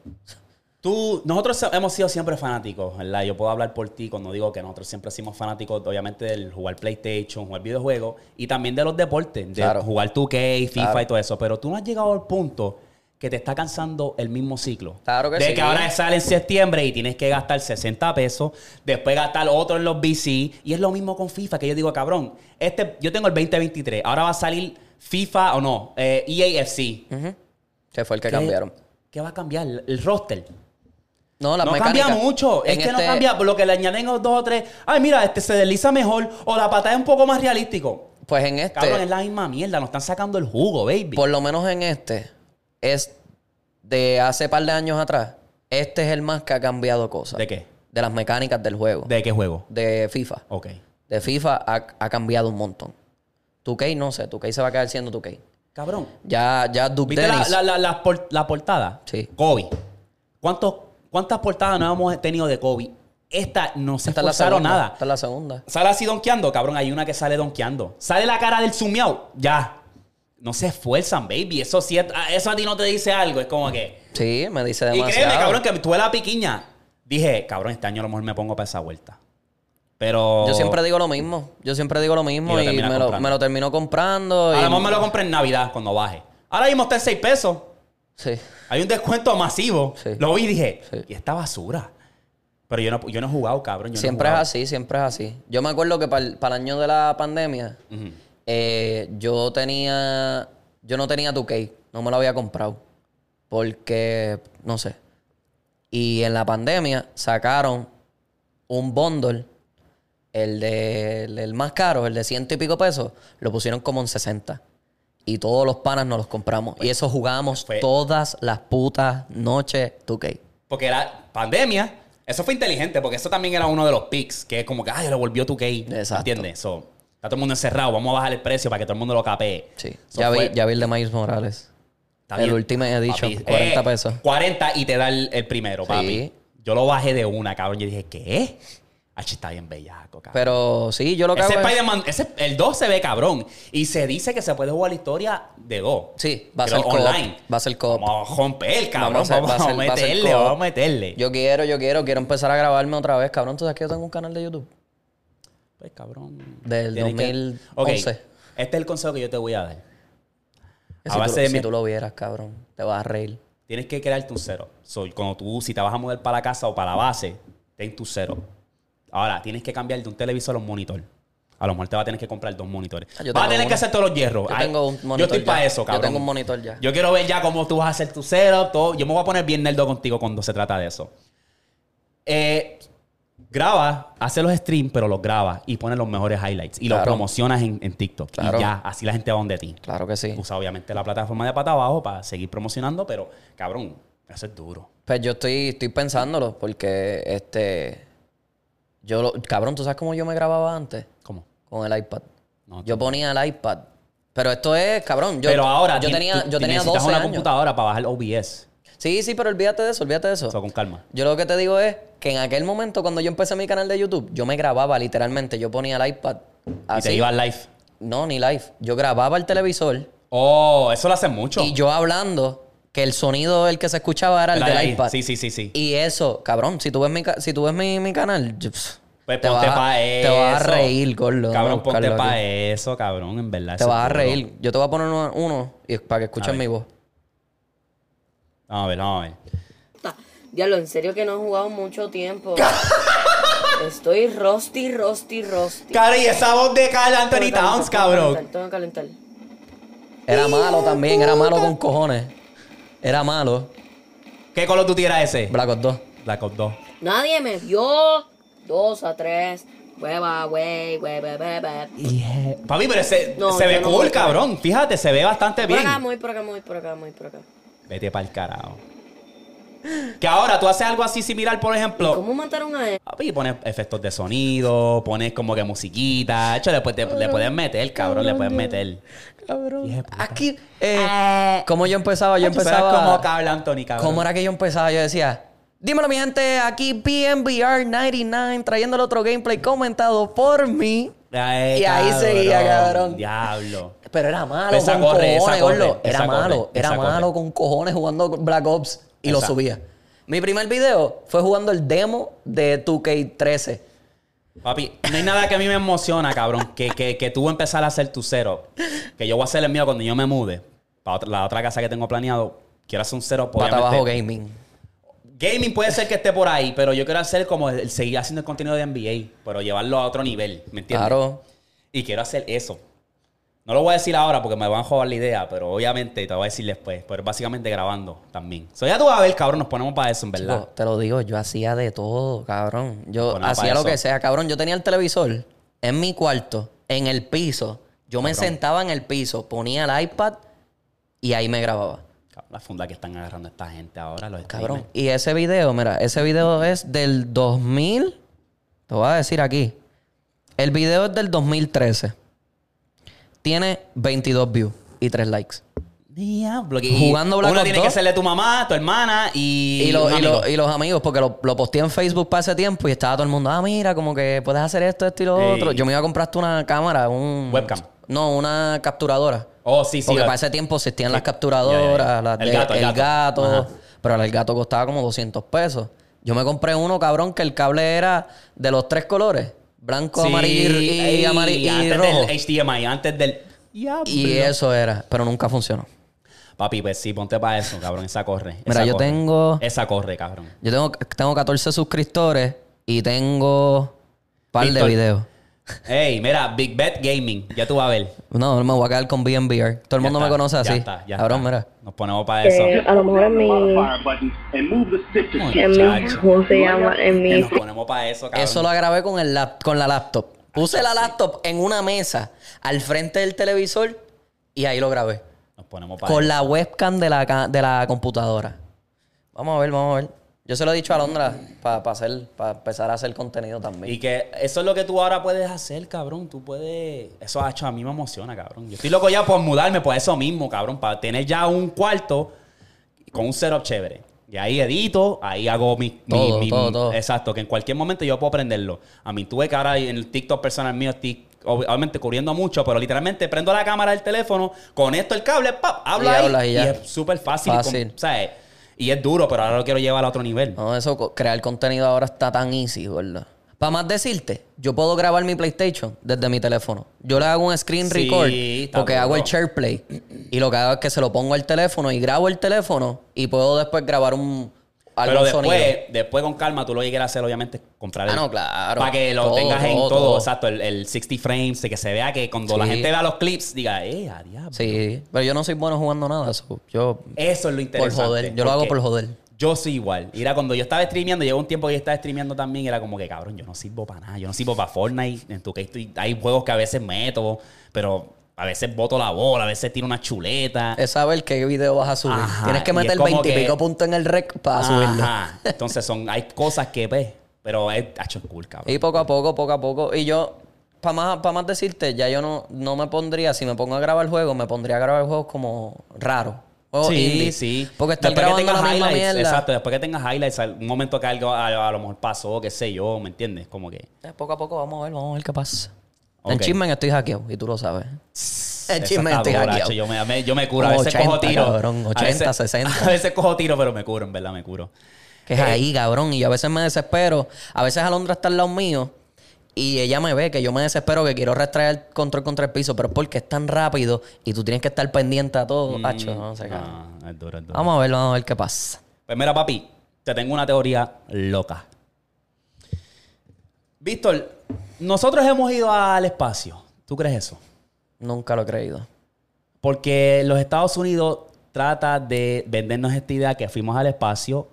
[SPEAKER 1] Tú, nosotros hemos sido siempre fanáticos, ¿verdad? Yo puedo hablar por ti cuando digo que nosotros siempre somos fanáticos, obviamente, del jugar PlayStation, jugar videojuegos y también de los deportes, de
[SPEAKER 3] Claro.
[SPEAKER 1] jugar 2K, FIFA
[SPEAKER 3] Claro.
[SPEAKER 1] y todo eso. Pero tú no has llegado al punto que te está cansando el mismo ciclo.
[SPEAKER 3] Claro que
[SPEAKER 1] de
[SPEAKER 3] sí.
[SPEAKER 1] que ahora sale en septiembre y tienes que gastar 60 pesos, después gastar otro en los BC. Y es lo mismo con FIFA, que yo digo, cabrón, este, yo tengo el 2023, ahora va a salir FIFA o no, eh, EAFC.
[SPEAKER 3] Ujú. Que fue el que
[SPEAKER 1] ¿Qué-
[SPEAKER 3] cambiaron.
[SPEAKER 1] ¿Qué va a cambiar? El roster.
[SPEAKER 3] No, las
[SPEAKER 1] no cambia mucho. Es
[SPEAKER 3] En
[SPEAKER 1] que no
[SPEAKER 3] este-
[SPEAKER 1] cambia. Por lo que le añaden dos o tres. Ay, mira, este se desliza mejor. O la patada es un poco más realístico.
[SPEAKER 3] Pues en este.
[SPEAKER 1] Cabrón, es la misma mierda. Nos están sacando el jugo, baby.
[SPEAKER 3] Por lo menos en este, es de hace par de años atrás. Este es el más que ha cambiado cosas.
[SPEAKER 1] ¿De qué?
[SPEAKER 3] De las mecánicas del juego.
[SPEAKER 1] ¿De qué juego?
[SPEAKER 3] De FIFA.
[SPEAKER 1] Ok.
[SPEAKER 3] De FIFA ha, ha cambiado un montón. 2K no sé, 2K se va a quedar siendo 2K.
[SPEAKER 1] Cabrón.
[SPEAKER 3] Ya, ya Duke
[SPEAKER 1] ¿Viste la,
[SPEAKER 3] Dennis.
[SPEAKER 1] la, la, la por- la portada?
[SPEAKER 3] Sí.
[SPEAKER 1] Kobe. ¿Cuántos, ¿Cuántas portadas no hemos tenido de Kobe? Esta no se
[SPEAKER 3] Esta la
[SPEAKER 1] esforzaron
[SPEAKER 3] segunda.
[SPEAKER 1] nada.
[SPEAKER 3] Esta es la segunda.
[SPEAKER 1] Sale así donkeando, cabrón. Hay una que sale donkeando. Sale la cara del sumiao. Ya. No se esfuerzan, baby. Eso sí, eso a ti no te dice algo. Es como que.
[SPEAKER 3] Sí, me dice
[SPEAKER 1] Y
[SPEAKER 3] demasiado.
[SPEAKER 1] créeme, cabrón, que tuve la piquiña. Dije, cabrón, este año a lo mejor me pongo para esa vuelta. Pero.
[SPEAKER 3] Yo siempre digo lo mismo. Yo siempre digo lo mismo
[SPEAKER 1] Y
[SPEAKER 3] y,
[SPEAKER 1] lo
[SPEAKER 3] me, lo,
[SPEAKER 1] comprando.
[SPEAKER 3] me lo termino comprando.
[SPEAKER 1] A
[SPEAKER 3] y-
[SPEAKER 1] lo mejor me lo compré en Navidad cuando baje. Ahora mismo está en 6 pesos.
[SPEAKER 3] Sí.
[SPEAKER 1] Hay un descuento masivo.
[SPEAKER 3] Sí.
[SPEAKER 1] Lo vi y dije,
[SPEAKER 3] Sí.
[SPEAKER 1] ¿y esta basura? Pero yo no, yo no he jugado, cabrón. yo no he
[SPEAKER 3] Siempre es así, siempre es así. Yo me acuerdo que para el, para el año de la pandemia, eh, yo tenía. Yo no tenía tu cake, no me lo había comprado. Porque, no sé. Y en la pandemia sacaron un bundle, el de el, más caro, el de ciento y pico pesos, lo pusieron como en 60. Y todos los panas nos los compramos. y eso jugábamos
[SPEAKER 1] fue-
[SPEAKER 3] todas las putas noches 2K.
[SPEAKER 1] Porque era pandemia. Eso fue inteligente, porque eso también era uno de los picks, que es como que, ay, lo volvió tu K.
[SPEAKER 3] Exacto.
[SPEAKER 1] ¿Entiendes? So, Está todo el mundo encerrado. Vamos a bajar el precio para que todo el mundo lo capee.
[SPEAKER 3] Sí. Ya vi,
[SPEAKER 1] fue-
[SPEAKER 3] ya vi el de Miles Morales.
[SPEAKER 1] Está
[SPEAKER 3] el
[SPEAKER 1] bien.
[SPEAKER 3] Ultimate Edition,
[SPEAKER 1] Papi,
[SPEAKER 3] 40
[SPEAKER 1] eh,
[SPEAKER 3] pesos.
[SPEAKER 1] 40 y te da el, el primero, papi.
[SPEAKER 3] Sí.
[SPEAKER 1] Yo lo bajé de una, cabrón. Yo dije, ¿qué? H está bien bellaco, cabrón.
[SPEAKER 3] Pero sí, yo lo que
[SPEAKER 1] ese
[SPEAKER 3] hago es-
[SPEAKER 1] Spider-Man, ese- el 2 se ve cabrón. Y se dice que se puede jugar la historia de 2.
[SPEAKER 3] Sí, va a ser co-op.
[SPEAKER 1] online.
[SPEAKER 3] Va a ser co-op.
[SPEAKER 1] Vamos a romper, cabrón.
[SPEAKER 3] Vamos a hacer-
[SPEAKER 1] Vamos,
[SPEAKER 3] va a ser-
[SPEAKER 1] a
[SPEAKER 3] va a ser
[SPEAKER 1] meterle,
[SPEAKER 3] co-op.
[SPEAKER 1] vamos a meterle.
[SPEAKER 3] Yo quiero, yo quiero, quiero empezar a grabarme otra vez. Cabrón, tú sabes que yo tengo un canal de YouTube.
[SPEAKER 1] Pues, cabrón.
[SPEAKER 3] Del
[SPEAKER 1] Tienes que-
[SPEAKER 3] 2011.
[SPEAKER 1] Ok, este es el consejo que yo te voy a dar.
[SPEAKER 3] Que
[SPEAKER 1] A
[SPEAKER 3] si,
[SPEAKER 1] base
[SPEAKER 3] tú,
[SPEAKER 1] de
[SPEAKER 3] si
[SPEAKER 1] mi-
[SPEAKER 3] tú lo vieras, cabrón, te vas a reír.
[SPEAKER 1] Tienes que crearte un cero. So, cuando tú, si te vas a mudar para la casa o para la base, ten tu cero. Ahora, tienes que cambiar de un televisor a un monitor. A lo mejor te vas a tener que comprar dos monitores.
[SPEAKER 3] Ah, yo
[SPEAKER 1] vas a tener que hacer todos los hierros.
[SPEAKER 3] Yo
[SPEAKER 1] Ay,
[SPEAKER 3] tengo un monitor
[SPEAKER 1] Yo estoy para eso,
[SPEAKER 3] Yo
[SPEAKER 1] cabrón.
[SPEAKER 3] tengo un monitor ya.
[SPEAKER 1] Yo quiero ver ya cómo tú vas a hacer tu setup, todo. Yo me voy a poner bien nerdo contigo cuando se trata de eso. Eh, graba, hace los streams, pero los graba y pone los mejores highlights. Y los promocionas en, en TikTok.
[SPEAKER 3] Claro.
[SPEAKER 1] Y ya, así la gente va donde ti.
[SPEAKER 3] Claro que sí.
[SPEAKER 1] Usa obviamente la plataforma de pata abajo para seguir promocionando, pero cabrón, eso es duro.
[SPEAKER 3] Pues yo estoy, estoy pensándolo porque, este... Yo, lo- cabrón, ¿tú sabes cómo yo me grababa antes?
[SPEAKER 1] ¿Cómo?
[SPEAKER 3] Con el iPad.
[SPEAKER 1] No,
[SPEAKER 3] yo ponía el iPad. Pero esto es, cabrón, yo,
[SPEAKER 1] pero ahora
[SPEAKER 3] yo tenía, yo tenía
[SPEAKER 1] necesitas
[SPEAKER 3] 12
[SPEAKER 1] una
[SPEAKER 3] años.
[SPEAKER 1] computadora para bajar OBS.
[SPEAKER 3] Sí, sí, pero olvídate de eso, olvídate de eso.
[SPEAKER 1] Eso con calma.
[SPEAKER 3] Yo lo que te digo es que en aquel momento, cuando yo empecé mi canal de YouTube, yo me grababa literalmente. Yo ponía el iPad
[SPEAKER 1] Y
[SPEAKER 3] así.
[SPEAKER 1] te iba live.
[SPEAKER 3] No, ni live. Yo grababa el televisor
[SPEAKER 1] Oh, eso lo hacen mucho.
[SPEAKER 3] y yo hablando que el sonido el que se escuchaba era el del
[SPEAKER 1] ahí.
[SPEAKER 3] iPad.
[SPEAKER 1] Sí, sí, sí, sí.
[SPEAKER 3] Y eso, cabrón, si tú ves mi, si tú ves mi, mi canal,
[SPEAKER 1] Pues
[SPEAKER 3] te,
[SPEAKER 1] ponte
[SPEAKER 3] vas,
[SPEAKER 1] pa'
[SPEAKER 3] te vas a reír, gordo.
[SPEAKER 1] Cabrón, ponte para
[SPEAKER 3] aquí.
[SPEAKER 1] eso, cabrón, en verdad.
[SPEAKER 3] Te vas a reír. Yo te voy a poner uno, uno y para que
[SPEAKER 1] ver.
[SPEAKER 3] mi voz.
[SPEAKER 1] Vamos a ver, vamos a ver.
[SPEAKER 4] Diablo, en serio que no he jugado mucho tiempo. Estoy rusty, rusty, rusty.
[SPEAKER 1] Cara, y esa voz de Carl Anthony Towns, cabrón.
[SPEAKER 4] Tengo que calentar.
[SPEAKER 3] Era malo también, era malo con cojones. Era malo.
[SPEAKER 1] ¿Qué color tú tiras ese?
[SPEAKER 3] Black Ops 2.
[SPEAKER 1] Black Ops 2.
[SPEAKER 4] Nadie me vio. Dos a tres. Hueva, wey, hueva, hueva.
[SPEAKER 1] Papi, pero ese,
[SPEAKER 4] No,
[SPEAKER 1] se ve
[SPEAKER 4] no
[SPEAKER 1] cool, cabrón. Fíjate, se ve bastante
[SPEAKER 4] Por
[SPEAKER 1] bien.
[SPEAKER 4] acá, muy por acá, muy por acá, muy por acá.
[SPEAKER 1] Vete para el carajo. Que ahora tú haces algo así similar, por ejemplo.
[SPEAKER 4] ¿Cómo mataron a él?
[SPEAKER 1] Papi, pones efectos de sonido, pones como que musiquita. Hecho, le, te- le puedes meter, cabrón, le puedes meter.
[SPEAKER 3] Cabrón. Aquí, eh, como yo empezaba, yo empezaba.
[SPEAKER 1] como Carl Anthony, cabrón.
[SPEAKER 3] ¿Cómo era que yo empezaba? Yo decía, dímelo mi gente, aquí PNBR99 trayéndole otro gameplay comentado por mí.
[SPEAKER 1] Ay,
[SPEAKER 3] Y ahí seguía, cabrón.
[SPEAKER 1] Diablo.
[SPEAKER 3] Pero era malo
[SPEAKER 1] Esa
[SPEAKER 3] con
[SPEAKER 1] corre, esa
[SPEAKER 3] cojones,
[SPEAKER 1] corre,
[SPEAKER 3] gordo. Era
[SPEAKER 1] esa corre,
[SPEAKER 3] malo, era malo con cojones jugando Black Ops y lo subía. Mi primer video fue jugando el demo de 2K13.
[SPEAKER 1] Papi, no hay nada que a mí me emociona, cabrón, que, que, que tú empezar a hacer tu cero. Que yo voy a hacer el mío cuando yo me mude. Para otra- la otra casa que tengo planeado, quiero hacer un cero. Obviamente.
[SPEAKER 3] abajo gaming.
[SPEAKER 1] Gaming puede ser que esté por ahí, pero yo quiero hacer como el, seguir haciendo el contenido de NBA, pero llevarlo a otro nivel, ¿me entiendes?
[SPEAKER 3] Claro.
[SPEAKER 1] Y quiero hacer eso. No lo voy a decir ahora porque me van a joder la idea, pero obviamente te voy a decir después. Pero básicamente grabando también. So ya tú vas a ver, cabrón, nos ponemos para eso, en verdad.
[SPEAKER 3] Chico, te lo digo, yo hacía de todo, cabrón. Yo hacía lo que sea, cabrón. Yo tenía el televisor en mi cuarto, en el piso. Yo me sentaba en el piso, ponía el iPad y ahí me grababa.
[SPEAKER 1] La funda que están agarrando esta gente ahora, los
[SPEAKER 3] Cabrón.
[SPEAKER 1] streamers.
[SPEAKER 3] Y ese video, mira, ese video es del 2000. Te voy a decir aquí. El video es del 2013. Tiene 22 views y 3 likes.
[SPEAKER 1] Diablo. que-
[SPEAKER 3] Jugando Black
[SPEAKER 1] Uno
[SPEAKER 3] Ops
[SPEAKER 1] tiene
[SPEAKER 3] 2.
[SPEAKER 1] que serle tu mamá, tu hermana y.
[SPEAKER 3] Y,
[SPEAKER 1] un
[SPEAKER 3] los amigos, porque lo, lo posteé en Facebook para ese tiempo y estaba todo el mundo, ah, mira, como que puedes hacer esto, esto y lo otro. Yo me iba a comprarte una cámara, un...
[SPEAKER 1] Webcam.
[SPEAKER 3] No, una capturadora.
[SPEAKER 1] Oh, sí, sí.
[SPEAKER 3] Porque
[SPEAKER 1] la-
[SPEAKER 3] para ese tiempo existían las capturadoras,
[SPEAKER 1] Ya, ya, ya.
[SPEAKER 3] las
[SPEAKER 1] El
[SPEAKER 3] de-
[SPEAKER 1] gato, el gato. Ajá.
[SPEAKER 3] pero el gato costaba como 200 pesos. Yo me compré uno, cabrón, que el cable era de los tres colores. Blanco,
[SPEAKER 1] Sí,
[SPEAKER 3] amarillo y, amarillo y
[SPEAKER 1] antes
[SPEAKER 3] rojo.
[SPEAKER 1] del HDMI, antes del.
[SPEAKER 3] Y eso era, pero nunca funcionó.
[SPEAKER 1] Papi, pues sí, ponte para eso, cabrón. Esa corre.
[SPEAKER 3] Mira, yo
[SPEAKER 1] corre.
[SPEAKER 3] tengo-
[SPEAKER 1] Esa corre, cabrón.
[SPEAKER 3] Yo tengo, tengo 14 suscriptores y tengo un par de videos.
[SPEAKER 1] Ey, mira, Big Bet Gaming. Ya tú vas a ver.
[SPEAKER 3] No, no me voy a quedar con BNBR. Todo el
[SPEAKER 1] Ya
[SPEAKER 3] mundo me conoce
[SPEAKER 1] ya
[SPEAKER 3] así.
[SPEAKER 1] está, ya
[SPEAKER 3] Cabrón,
[SPEAKER 1] está.
[SPEAKER 3] mira.
[SPEAKER 1] Nos ponemos para eso.
[SPEAKER 5] Eh, a lo mejor en mi, en mi. ¿cómo se llama? En mi,
[SPEAKER 1] Nos ponemos para eso, cabrón.
[SPEAKER 3] Eso lo grabé con, el lap- con la laptop. Puse la laptop en una mesa al frente del televisor y ahí lo grabé.
[SPEAKER 1] Nos ponemos para
[SPEAKER 3] Con
[SPEAKER 1] eso.
[SPEAKER 3] la webcam de la, de la computadora. Vamos a ver, vamos a ver. Yo se lo he dicho a Londra para hacer, para empezar a hacer contenido también.
[SPEAKER 1] Y que eso es lo que tú ahora puedes hacer, cabrón. Tú puedes. Eso ha hecho a mí me emociona, cabrón. Yo estoy loco ya por mudarme por eso mismo, cabrón. Para tener ya un cuarto con un setup chévere. Y ahí edito, ahí hago mi.
[SPEAKER 3] Todo,
[SPEAKER 1] mi-
[SPEAKER 3] todo, todo.
[SPEAKER 1] Exacto, que en cualquier momento yo puedo prenderlo. A mí tuve que ahora en el TikTok personal mío estoy ob- obviamente cubriendo mucho, pero literalmente prendo la cámara del teléfono, conecto el cable, pap, hablo
[SPEAKER 3] Y
[SPEAKER 1] ahí.
[SPEAKER 3] y
[SPEAKER 1] es súper fácil.
[SPEAKER 3] Fácil.
[SPEAKER 1] con- ¿sabes? Y es duro, pero ahora lo quiero llevar a otro nivel.
[SPEAKER 3] No, eso, crear contenido ahora está tan easy, ¿verdad? Para más decirte, yo puedo grabar mi PlayStation desde mi teléfono. Yo le hago un screen record porque hago el
[SPEAKER 1] duro.
[SPEAKER 3] share play. Y lo que hago es que se lo pongo al teléfono y grabo el teléfono y puedo después grabar un
[SPEAKER 1] Pero después,
[SPEAKER 3] sonido.
[SPEAKER 1] después con calma, tú lo llegues a hacer, obviamente, comprar
[SPEAKER 3] Ah,
[SPEAKER 1] el-
[SPEAKER 3] no, claro.
[SPEAKER 1] Para que lo
[SPEAKER 3] Todo,
[SPEAKER 1] tengas en
[SPEAKER 3] todo,
[SPEAKER 1] todo,
[SPEAKER 3] todo.
[SPEAKER 1] exacto, el, el 60 frames, que se vea que cuando la gente vea los clips, diga, eh, a diablo.
[SPEAKER 3] Sí, pero yo no soy bueno jugando nada. so, yo
[SPEAKER 1] Eso es lo
[SPEAKER 3] por
[SPEAKER 1] interesante.
[SPEAKER 3] joder, yo lo hago por joder.
[SPEAKER 1] Yo soy igual. Y era cuando yo estaba streameando, llegó un tiempo que yo estaba streameando también, era como que, cabrón, yo no sirvo para nada. Yo no sirvo para Fortnite. En tu que estoy, hay juegos que a veces meto, pero a veces boto la bola, a veces tiro una chuleta.
[SPEAKER 3] Es saber qué video vas a subir.
[SPEAKER 1] Ajá,
[SPEAKER 3] Tienes que
[SPEAKER 1] y
[SPEAKER 3] meter
[SPEAKER 1] como
[SPEAKER 3] 20 y
[SPEAKER 1] que-
[SPEAKER 3] pico puntos en el rec para subirlo.
[SPEAKER 1] Entonces son, hay cosas que ves, pero es hecho cool, cabrón.
[SPEAKER 3] Y poco a poco, poco a poco. Y yo, para más, pa' más decirte, ya yo no, no me pondría, si me pongo a grabar juegos, me pondría a grabar juegos como. Juegos
[SPEAKER 1] Sí,
[SPEAKER 3] indie.
[SPEAKER 1] sí.
[SPEAKER 3] Porque estar
[SPEAKER 1] Después que
[SPEAKER 3] grabando la
[SPEAKER 1] tengas
[SPEAKER 3] misma
[SPEAKER 1] highlights,
[SPEAKER 3] mierda.
[SPEAKER 1] Exacto, después que tengas highlights, un momento que algo a, a lo mejor pasó, qué sé yo, ¿me entiendes? Como que.
[SPEAKER 3] Eh, Poco a poco vamos a ver, vamos a ver qué pasa. En Chismen estoy hackeado y tú lo sabes. En
[SPEAKER 1] está
[SPEAKER 3] estoy
[SPEAKER 1] dura,
[SPEAKER 3] hackeado.
[SPEAKER 1] yo, me, me- yo me curo, a veces cojo
[SPEAKER 3] 80,
[SPEAKER 1] tiro.
[SPEAKER 3] cabrón,
[SPEAKER 1] A
[SPEAKER 3] 80,
[SPEAKER 1] veces-
[SPEAKER 3] 60.
[SPEAKER 1] A veces cojo tiro, pero me curo, en verdad me curo.
[SPEAKER 3] Que es ahí, cabrón. Y yo a veces me desespero. A veces Alondra está al lado mío. Y ella me ve que yo me desespero, que quiero retraer el control contra el piso. Pero es porque es tan rápido y tú tienes que estar pendiente a todo. Hacho, no sé.
[SPEAKER 1] No, es duro, es duro.
[SPEAKER 3] Vamos a ver, vamos a ver qué pasa.
[SPEAKER 1] Pues mira, papi, te tengo una teoría loca. Víctor, nosotros hemos ido al espacio. ¿Tú crees eso?
[SPEAKER 3] Nunca lo he creído.
[SPEAKER 1] Porque los Estados Unidos trata de vendernos esta idea que fuimos al espacio,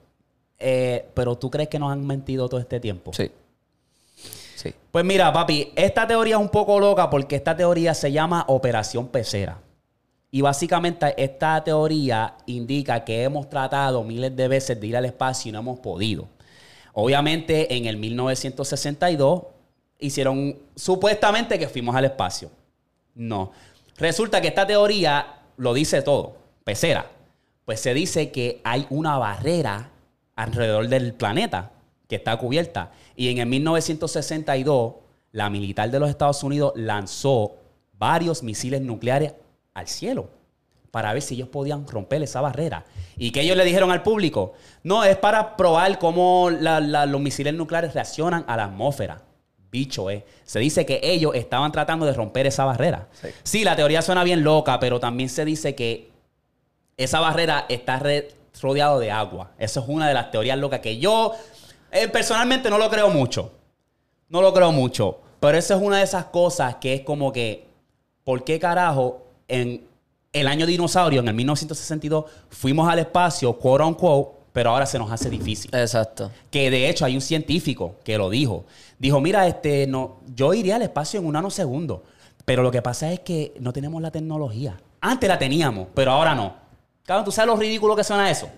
[SPEAKER 1] eh, pero ¿tú crees que nos han mentido todo este tiempo?
[SPEAKER 3] Sí. Sí.
[SPEAKER 1] Pues mira, papi, esta teoría es un poco loca porque esta teoría se llama Operación Pecera. Y básicamente esta teoría indica que hemos tratado miles de veces de ir al espacio y no hemos podido. Obviamente en el 1962 hicieron supuestamente que fuimos al espacio. No. Resulta que esta teoría lo dice todo. Pecera. Pues se dice que hay una barrera alrededor del planeta que está cubierta. Y en el 1962, la militar de los Estados Unidos lanzó varios misiles nucleares al cielo para ver si ellos podían romper esa barrera. Y que ellos le dijeron al público, no, es para probar cómo los misiles nucleares reaccionan a la atmósfera. Bicho, eh. Se dice que ellos estaban tratando de romper esa barrera.
[SPEAKER 3] Sí.
[SPEAKER 1] Sí, la teoría suena bien loca, pero también se dice que esa barrera está rodeado de agua. Eso es una de las teorías locas que yo eh, personalmente no lo creo mucho. No lo creo mucho. Pero eso es una de esas cosas que es como que, ¿por qué carajo en el año dinosaurio, en el 1962, fuimos al espacio, quote unquote, pero ahora se nos hace difícil?
[SPEAKER 3] Exacto.
[SPEAKER 1] Que de hecho hay un científico que lo dijo. Dijo, mira, este, no, yo iría al espacio en un nanosegundo. Pero lo que pasa es que no tenemos la tecnología. Antes la teníamos, pero ahora no. Cabrón, ¿tú sabes lo ridículo que suena eso?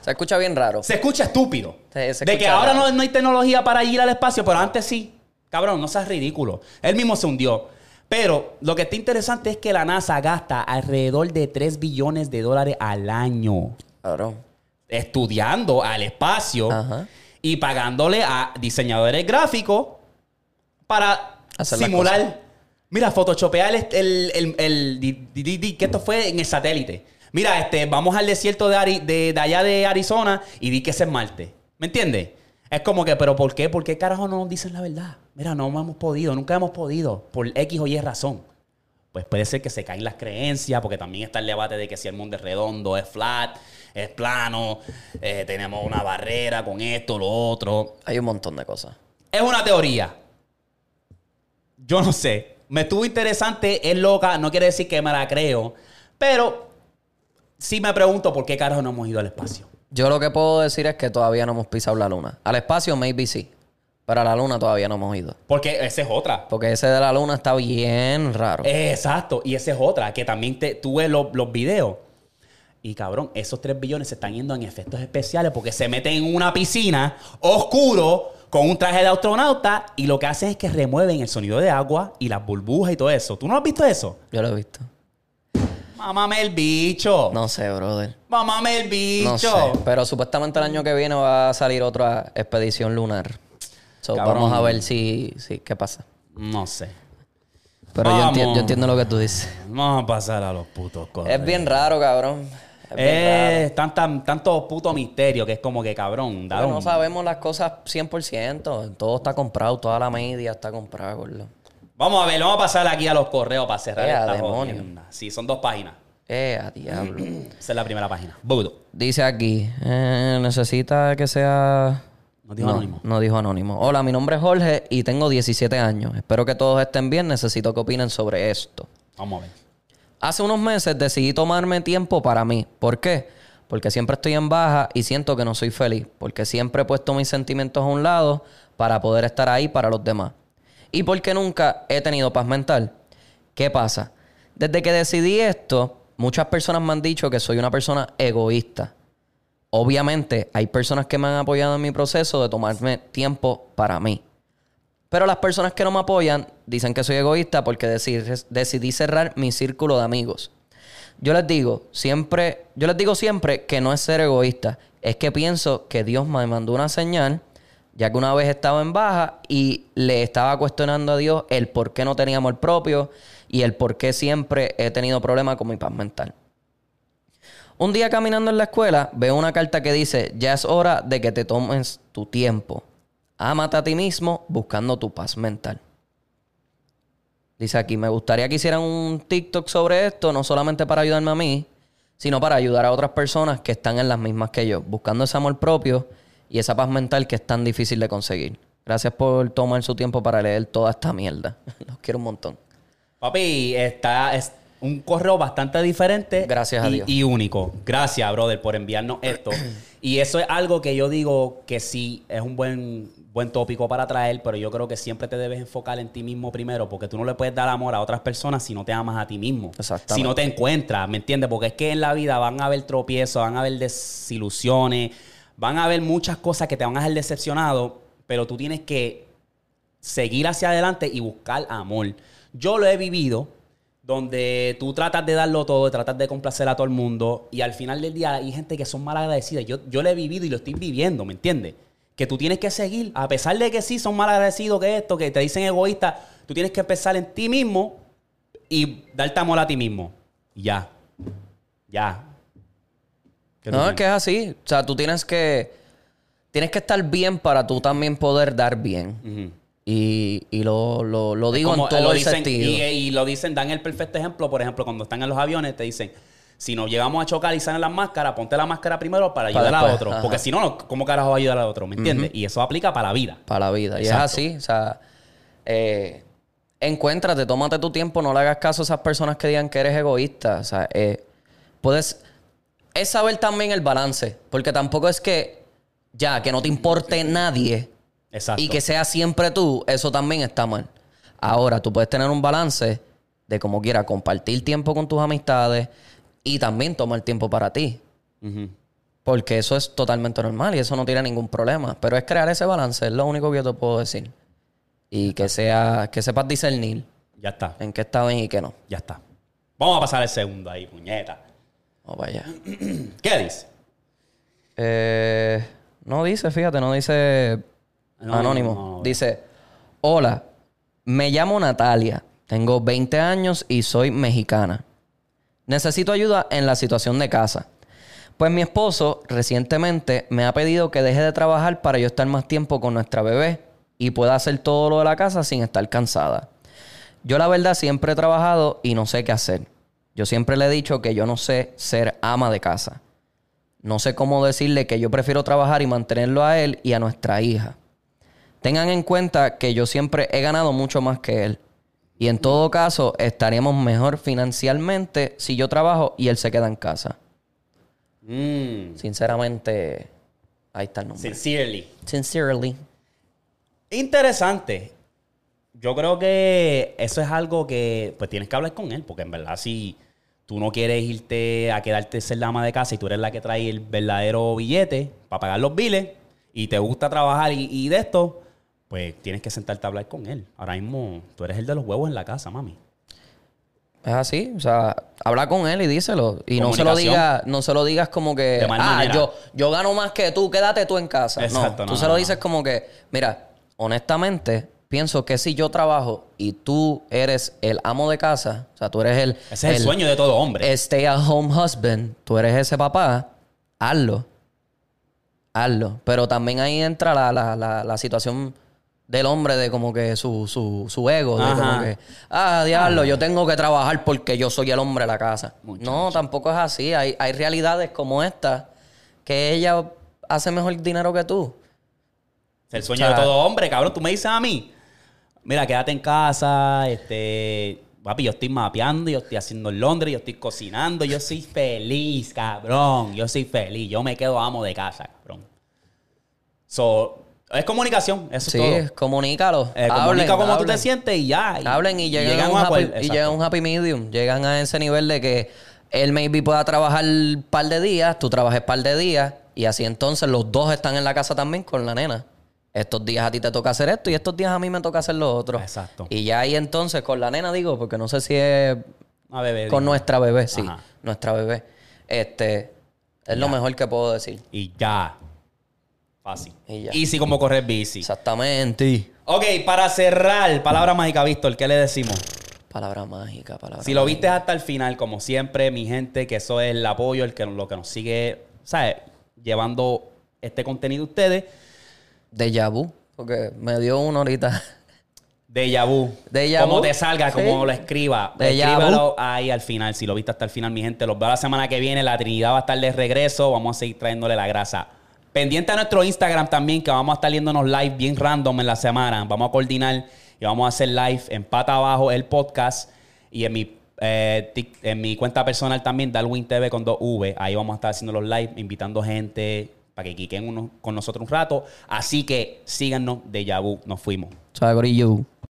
[SPEAKER 3] Se escucha bien raro.
[SPEAKER 1] Se escucha estúpido.
[SPEAKER 3] Sí, se
[SPEAKER 1] de que ahora no, no hay tecnología para ir al espacio, pero antes sí. Cabrón, no seas ridículo. Él mismo se hundió. Pero lo que está interesante es que la NASA gasta alrededor de 3 billones de dólares al año
[SPEAKER 3] Cabrón.
[SPEAKER 1] Estudiando al espacio
[SPEAKER 3] Ajá.
[SPEAKER 1] y pagándole a diseñadores gráficos para
[SPEAKER 3] Hacer
[SPEAKER 1] simular. Mira, photoshopear el, el, el- el- di- di- di- di- que esto fue en el satélite. Mira, este, vamos al desierto de, Ari- de, de allá de Arizona y di que ese es Marte. ¿Me entiendes? Es como que, pero ¿por qué? ¿Por qué carajo no nos dicen la verdad? Mira, no hemos podido, nunca hemos podido, por X o Y razón. Pues puede ser que se caen las creencias, porque también está el debate de que si el mundo es redondo, es flat, es plano, eh, tenemos una barrera con esto, lo otro.
[SPEAKER 3] Hay un montón de cosas.
[SPEAKER 1] Es una teoría. Yo no sé. Me estuvo interesante, es loca, no quiere decir que me la creo, pero sí me pregunto por qué carajo no hemos ido al espacio.
[SPEAKER 3] Yo lo que puedo decir es que todavía no hemos pisado la luna. Al espacio, maybe sí. Pero a la luna todavía no hemos ido.
[SPEAKER 1] Porque esa es otra.
[SPEAKER 3] Porque ese de la luna está bien raro.
[SPEAKER 1] Exacto, y esa es otra, que también te, tuve los, los videos. Y cabrón, esos 3 billones se están yendo en efectos especiales porque se meten en una piscina oscuro con un traje de astronauta y lo que hacen es que remueven el sonido de agua y las burbujas y todo eso. ¿Tú no has visto eso?
[SPEAKER 3] Yo lo he visto.
[SPEAKER 1] Mámame el bicho.
[SPEAKER 3] No sé, brother.
[SPEAKER 1] Mámame el bicho.
[SPEAKER 3] No sé. Pero supuestamente el año que viene va a salir otra expedición lunar. So, vamos a ver si, si qué pasa.
[SPEAKER 1] No sé.
[SPEAKER 3] Pero yo, entiendo lo que tú dices.
[SPEAKER 1] Vamos a pasar a los putos correos.
[SPEAKER 3] Es bien raro, cabrón. Es.
[SPEAKER 1] Es tanta- tanto puto misterio que es como que cabrón.
[SPEAKER 3] Pero no sabemos las cosas 100%. Todo está comprado, toda la media está comprada, gordo.
[SPEAKER 1] Vamos a ver, vamos a pasar aquí a los correos para cerrar
[SPEAKER 3] Eh, a
[SPEAKER 1] esta
[SPEAKER 3] demonio.
[SPEAKER 1] jodienda. Sí, son dos páginas.
[SPEAKER 3] Eh, a diablo.
[SPEAKER 1] Esa es la primera página.
[SPEAKER 3] Dice aquí, eh, necesita que sea...
[SPEAKER 1] No dijo
[SPEAKER 3] no,
[SPEAKER 1] anónimo.
[SPEAKER 3] No dijo anónimo. Hola, mi nombre es Jorge y tengo 17 años. Espero que todos estén bien. Necesito que opinen sobre esto.
[SPEAKER 1] Vamos a ver.
[SPEAKER 3] Hace unos meses decidí tomarme tiempo para mí. ¿Por qué? Porque siempre estoy en baja y siento que no soy feliz. Porque siempre he puesto mis sentimientos a un lado para poder estar ahí para los demás. Y porque nunca he tenido paz mental. ¿Qué pasa? Desde que decidí esto, muchas personas me han dicho que soy una persona egoísta. Obviamente, hay personas que me han apoyado en mi proceso de tomarme tiempo para mí. Pero las personas que no me apoyan dicen que soy egoísta porque decidí, cerrar mi círculo de amigos. Yo les digo siempre, yo les digo siempre que no es ser egoísta, es que pienso que Dios me mandó una señal, ya que una vez estaba en baja y le estaba cuestionando a Dios el por qué no tenía amor propio y el por qué siempre he tenido problemas con mi paz mental. Un día caminando en la escuela veo una carta que dice, ya es hora de que te tomes tu tiempo. Ámate a ti mismo buscando tu paz mental. Dice aquí, me gustaría que hicieran un TikTok sobre esto, no solamente para ayudarme a mí, sino para ayudar a otras personas que están en las mismas que yo, buscando ese amor propio y esa paz mental que es tan difícil de conseguir. Gracias por tomar su tiempo para leer toda esta mierda. Los quiero un montón.
[SPEAKER 1] Papi, está es un correo bastante diferente.
[SPEAKER 3] Gracias a
[SPEAKER 1] y,
[SPEAKER 3] Dios.
[SPEAKER 1] Y único. Gracias, brother, por enviarnos esto. y eso es algo que yo digo que sí es un buen, buen tópico para traer, pero yo creo que siempre te debes enfocar en ti mismo primero, porque tú no le puedes dar amor a otras personas si no te amas a ti mismo. Si no te encuentras, ¿me entiendes? Porque es que en la vida van a haber tropiezos, van a haber desilusiones, van a haber muchas cosas que te van a dejar decepcionado, pero tú tienes que seguir hacia adelante y buscar amor. Yo lo he vivido donde tú tratas de darlo todo, tratas de complacer a todo el mundo y al final del día hay gente que son mal agradecidas. Yo, yo lo he vivido y lo estoy viviendo, ¿me entiendes? Que tú tienes que seguir, a pesar de que sí son mal agradecidos que esto, que te dicen egoísta, tú tienes que empezar en ti mismo y darte amor a ti mismo. Ya. Ya. ¿Qué tú
[SPEAKER 3] No, es que es así. O sea, tú tienes que. Tienes que estar bien para tú también poder dar bien. Y, y lo, lo, lo digo
[SPEAKER 1] Como
[SPEAKER 3] en todo
[SPEAKER 1] lo
[SPEAKER 3] el
[SPEAKER 1] dicen,
[SPEAKER 3] sentido.
[SPEAKER 1] Y, y lo dicen, dan el perfecto ejemplo, por ejemplo, cuando están en los aviones, te dicen, si nos llegamos a chocar y salen las máscaras, ponte la máscara primero para ayudar a otro.
[SPEAKER 3] ajá.
[SPEAKER 1] Porque si no, ¿cómo carajo va a ayudar a otro? ¿Me entiendes? Y eso aplica para la vida.
[SPEAKER 3] para la vida. Y es así. O sea, eh, encuéntrate, tómate tu tiempo, no le hagas caso a esas personas que digan que eres egoísta. O sea, eh, puedes. Es saber también el balance. Porque tampoco es que ya, que no te importe nadie
[SPEAKER 1] Exacto.
[SPEAKER 3] y que sea siempre tú, eso también está mal. Ahora, tú puedes tener un balance de como quiera compartir tiempo con tus amistades y también tomar tiempo para ti. Porque eso es totalmente normal y eso no tiene ningún problema. Pero es crear ese balance, es lo único que yo te puedo decir. Y que sea, que sepas discernir
[SPEAKER 1] Ya está.
[SPEAKER 3] en qué está bien y qué no.
[SPEAKER 1] Ya está. Vamos a pasar al segundo ahí, puñeta.
[SPEAKER 3] Vamos para allá.
[SPEAKER 1] ¿Qué dice?
[SPEAKER 3] Eh, no dice, fíjate, no dice anónimo.
[SPEAKER 1] no, no.
[SPEAKER 3] dice, hola, me llamo Natalia, tengo 20 años y soy mexicana. Necesito ayuda en la situación de casa. Pues mi esposo recientemente me ha pedido que deje de trabajar para yo estar más tiempo con nuestra bebé y pueda hacer todo lo de la casa sin estar cansada. Yo la verdad siempre he trabajado y no sé qué hacer. Yo siempre le he dicho que yo no sé ser ama de casa. No sé cómo decirle que yo prefiero trabajar y mantenerlo a él y a nuestra hija. Tengan en cuenta que yo siempre he ganado mucho más que él. Y en todo caso, estaríamos mejor financieramente si yo trabajo y él se queda en casa.
[SPEAKER 1] Mm,
[SPEAKER 3] Sinceramente, ahí está el nombre.
[SPEAKER 1] sincerely.
[SPEAKER 3] Sincerely.
[SPEAKER 1] Interesante. Yo creo que eso es algo que pues tienes que hablar con él, porque en verdad si tú no quieres irte a quedarte ser la ama de casa y tú eres la que trae el verdadero billete para pagar los biles y te gusta trabajar y, y de esto, pues tienes que sentarte a hablar con él. Ahora mismo tú eres el de los huevos en la casa, mami.
[SPEAKER 3] Es así, o sea, habla con él y díselo. Y no se lo digas, no se lo digas como que, ah, yo, yo gano más que tú, quédate tú en casa.
[SPEAKER 1] Exacto,
[SPEAKER 3] no, tú
[SPEAKER 1] no,
[SPEAKER 3] se
[SPEAKER 1] no,
[SPEAKER 3] lo dices como que, mira, honestamente, pienso que si yo trabajo y tú eres el amo de casa, o sea, tú eres el...
[SPEAKER 1] Ese es el, sueño de todo hombre.
[SPEAKER 3] Stay at home husband, tú eres ese papá, hazlo. Hazlo. Pero también ahí entra la, la, la, la situación del hombre de como que su, su, su ego, de
[SPEAKER 1] Ajá.
[SPEAKER 3] como que, ah, diablo, yo tengo que trabajar porque yo soy el hombre de la casa. No, tampoco es así. Hay, hay realidades como esta que ella hace mejor dinero que tú.
[SPEAKER 1] Es el sueño
[SPEAKER 3] O sea-
[SPEAKER 1] de todo hombre, cabrón. Tú me dices a mí, mira, quédate en casa, este, papi, yo estoy mapeando, yo estoy haciendo en Londres, yo estoy cocinando, yo soy feliz, cabrón. Yo soy feliz, yo me quedo amo de casa, cabrón. So, es comunicación, eso
[SPEAKER 3] Sí,
[SPEAKER 1] es todo.
[SPEAKER 3] comunícalo.
[SPEAKER 1] Eh,
[SPEAKER 3] Hablen,
[SPEAKER 1] comunica cómo tú te sientes y ya. y-
[SPEAKER 3] Hablen y llegan, a un happy, y llegan a un happy medium. Llegan a ese nivel de que él maybe pueda trabajar un par de días, tú trabajes par de días, y así entonces los dos están en la casa también con la nena. Estos días a ti te toca hacer esto y estos días a mí me toca hacer lo otro.
[SPEAKER 1] Exacto.
[SPEAKER 3] Y ya ahí entonces con la nena digo, porque no sé si es
[SPEAKER 1] Una bebé,
[SPEAKER 3] con
[SPEAKER 1] digo.
[SPEAKER 3] nuestra bebé, sí,
[SPEAKER 1] Ajá.
[SPEAKER 3] nuestra bebé. Este es lo mejor que puedo decir.
[SPEAKER 1] Y ya. Fácil.
[SPEAKER 3] Y ya.
[SPEAKER 1] Easy como correr bici.
[SPEAKER 3] Exactamente.
[SPEAKER 1] Ok, para cerrar, palabra mágica, Víctor, ¿qué le decimos?
[SPEAKER 3] Palabra mágica, palabra.
[SPEAKER 1] Si lo
[SPEAKER 3] mágica.
[SPEAKER 1] viste hasta el final, como siempre, mi gente, que eso es el apoyo, el que lo que nos sigue, ¿sabes? Llevando este contenido a ustedes.
[SPEAKER 3] Déjà vu, porque me dio uno ahorita.
[SPEAKER 1] Vu.
[SPEAKER 3] Déjà
[SPEAKER 1] como te salga,
[SPEAKER 3] Sí.
[SPEAKER 1] como lo escriba. Escríbalo ahí al final. Si lo viste hasta el final, mi gente, los veo la semana que viene. La Trinidad va a estar de regreso. Vamos a seguir trayéndole la grasa. Pendiente a nuestro Instagram también, que vamos a estar yéndonos live bien random en la semana. Vamos a coordinar y vamos a hacer live en pata abajo el podcast y en mi, eh, en mi cuenta personal también, Darwin TV con 2V. Ahí vamos a estar haciendo los live, invitando gente para que quiquen uno con nosotros un rato. Así que síganos de Yabu. Nos fuimos.
[SPEAKER 3] Chao.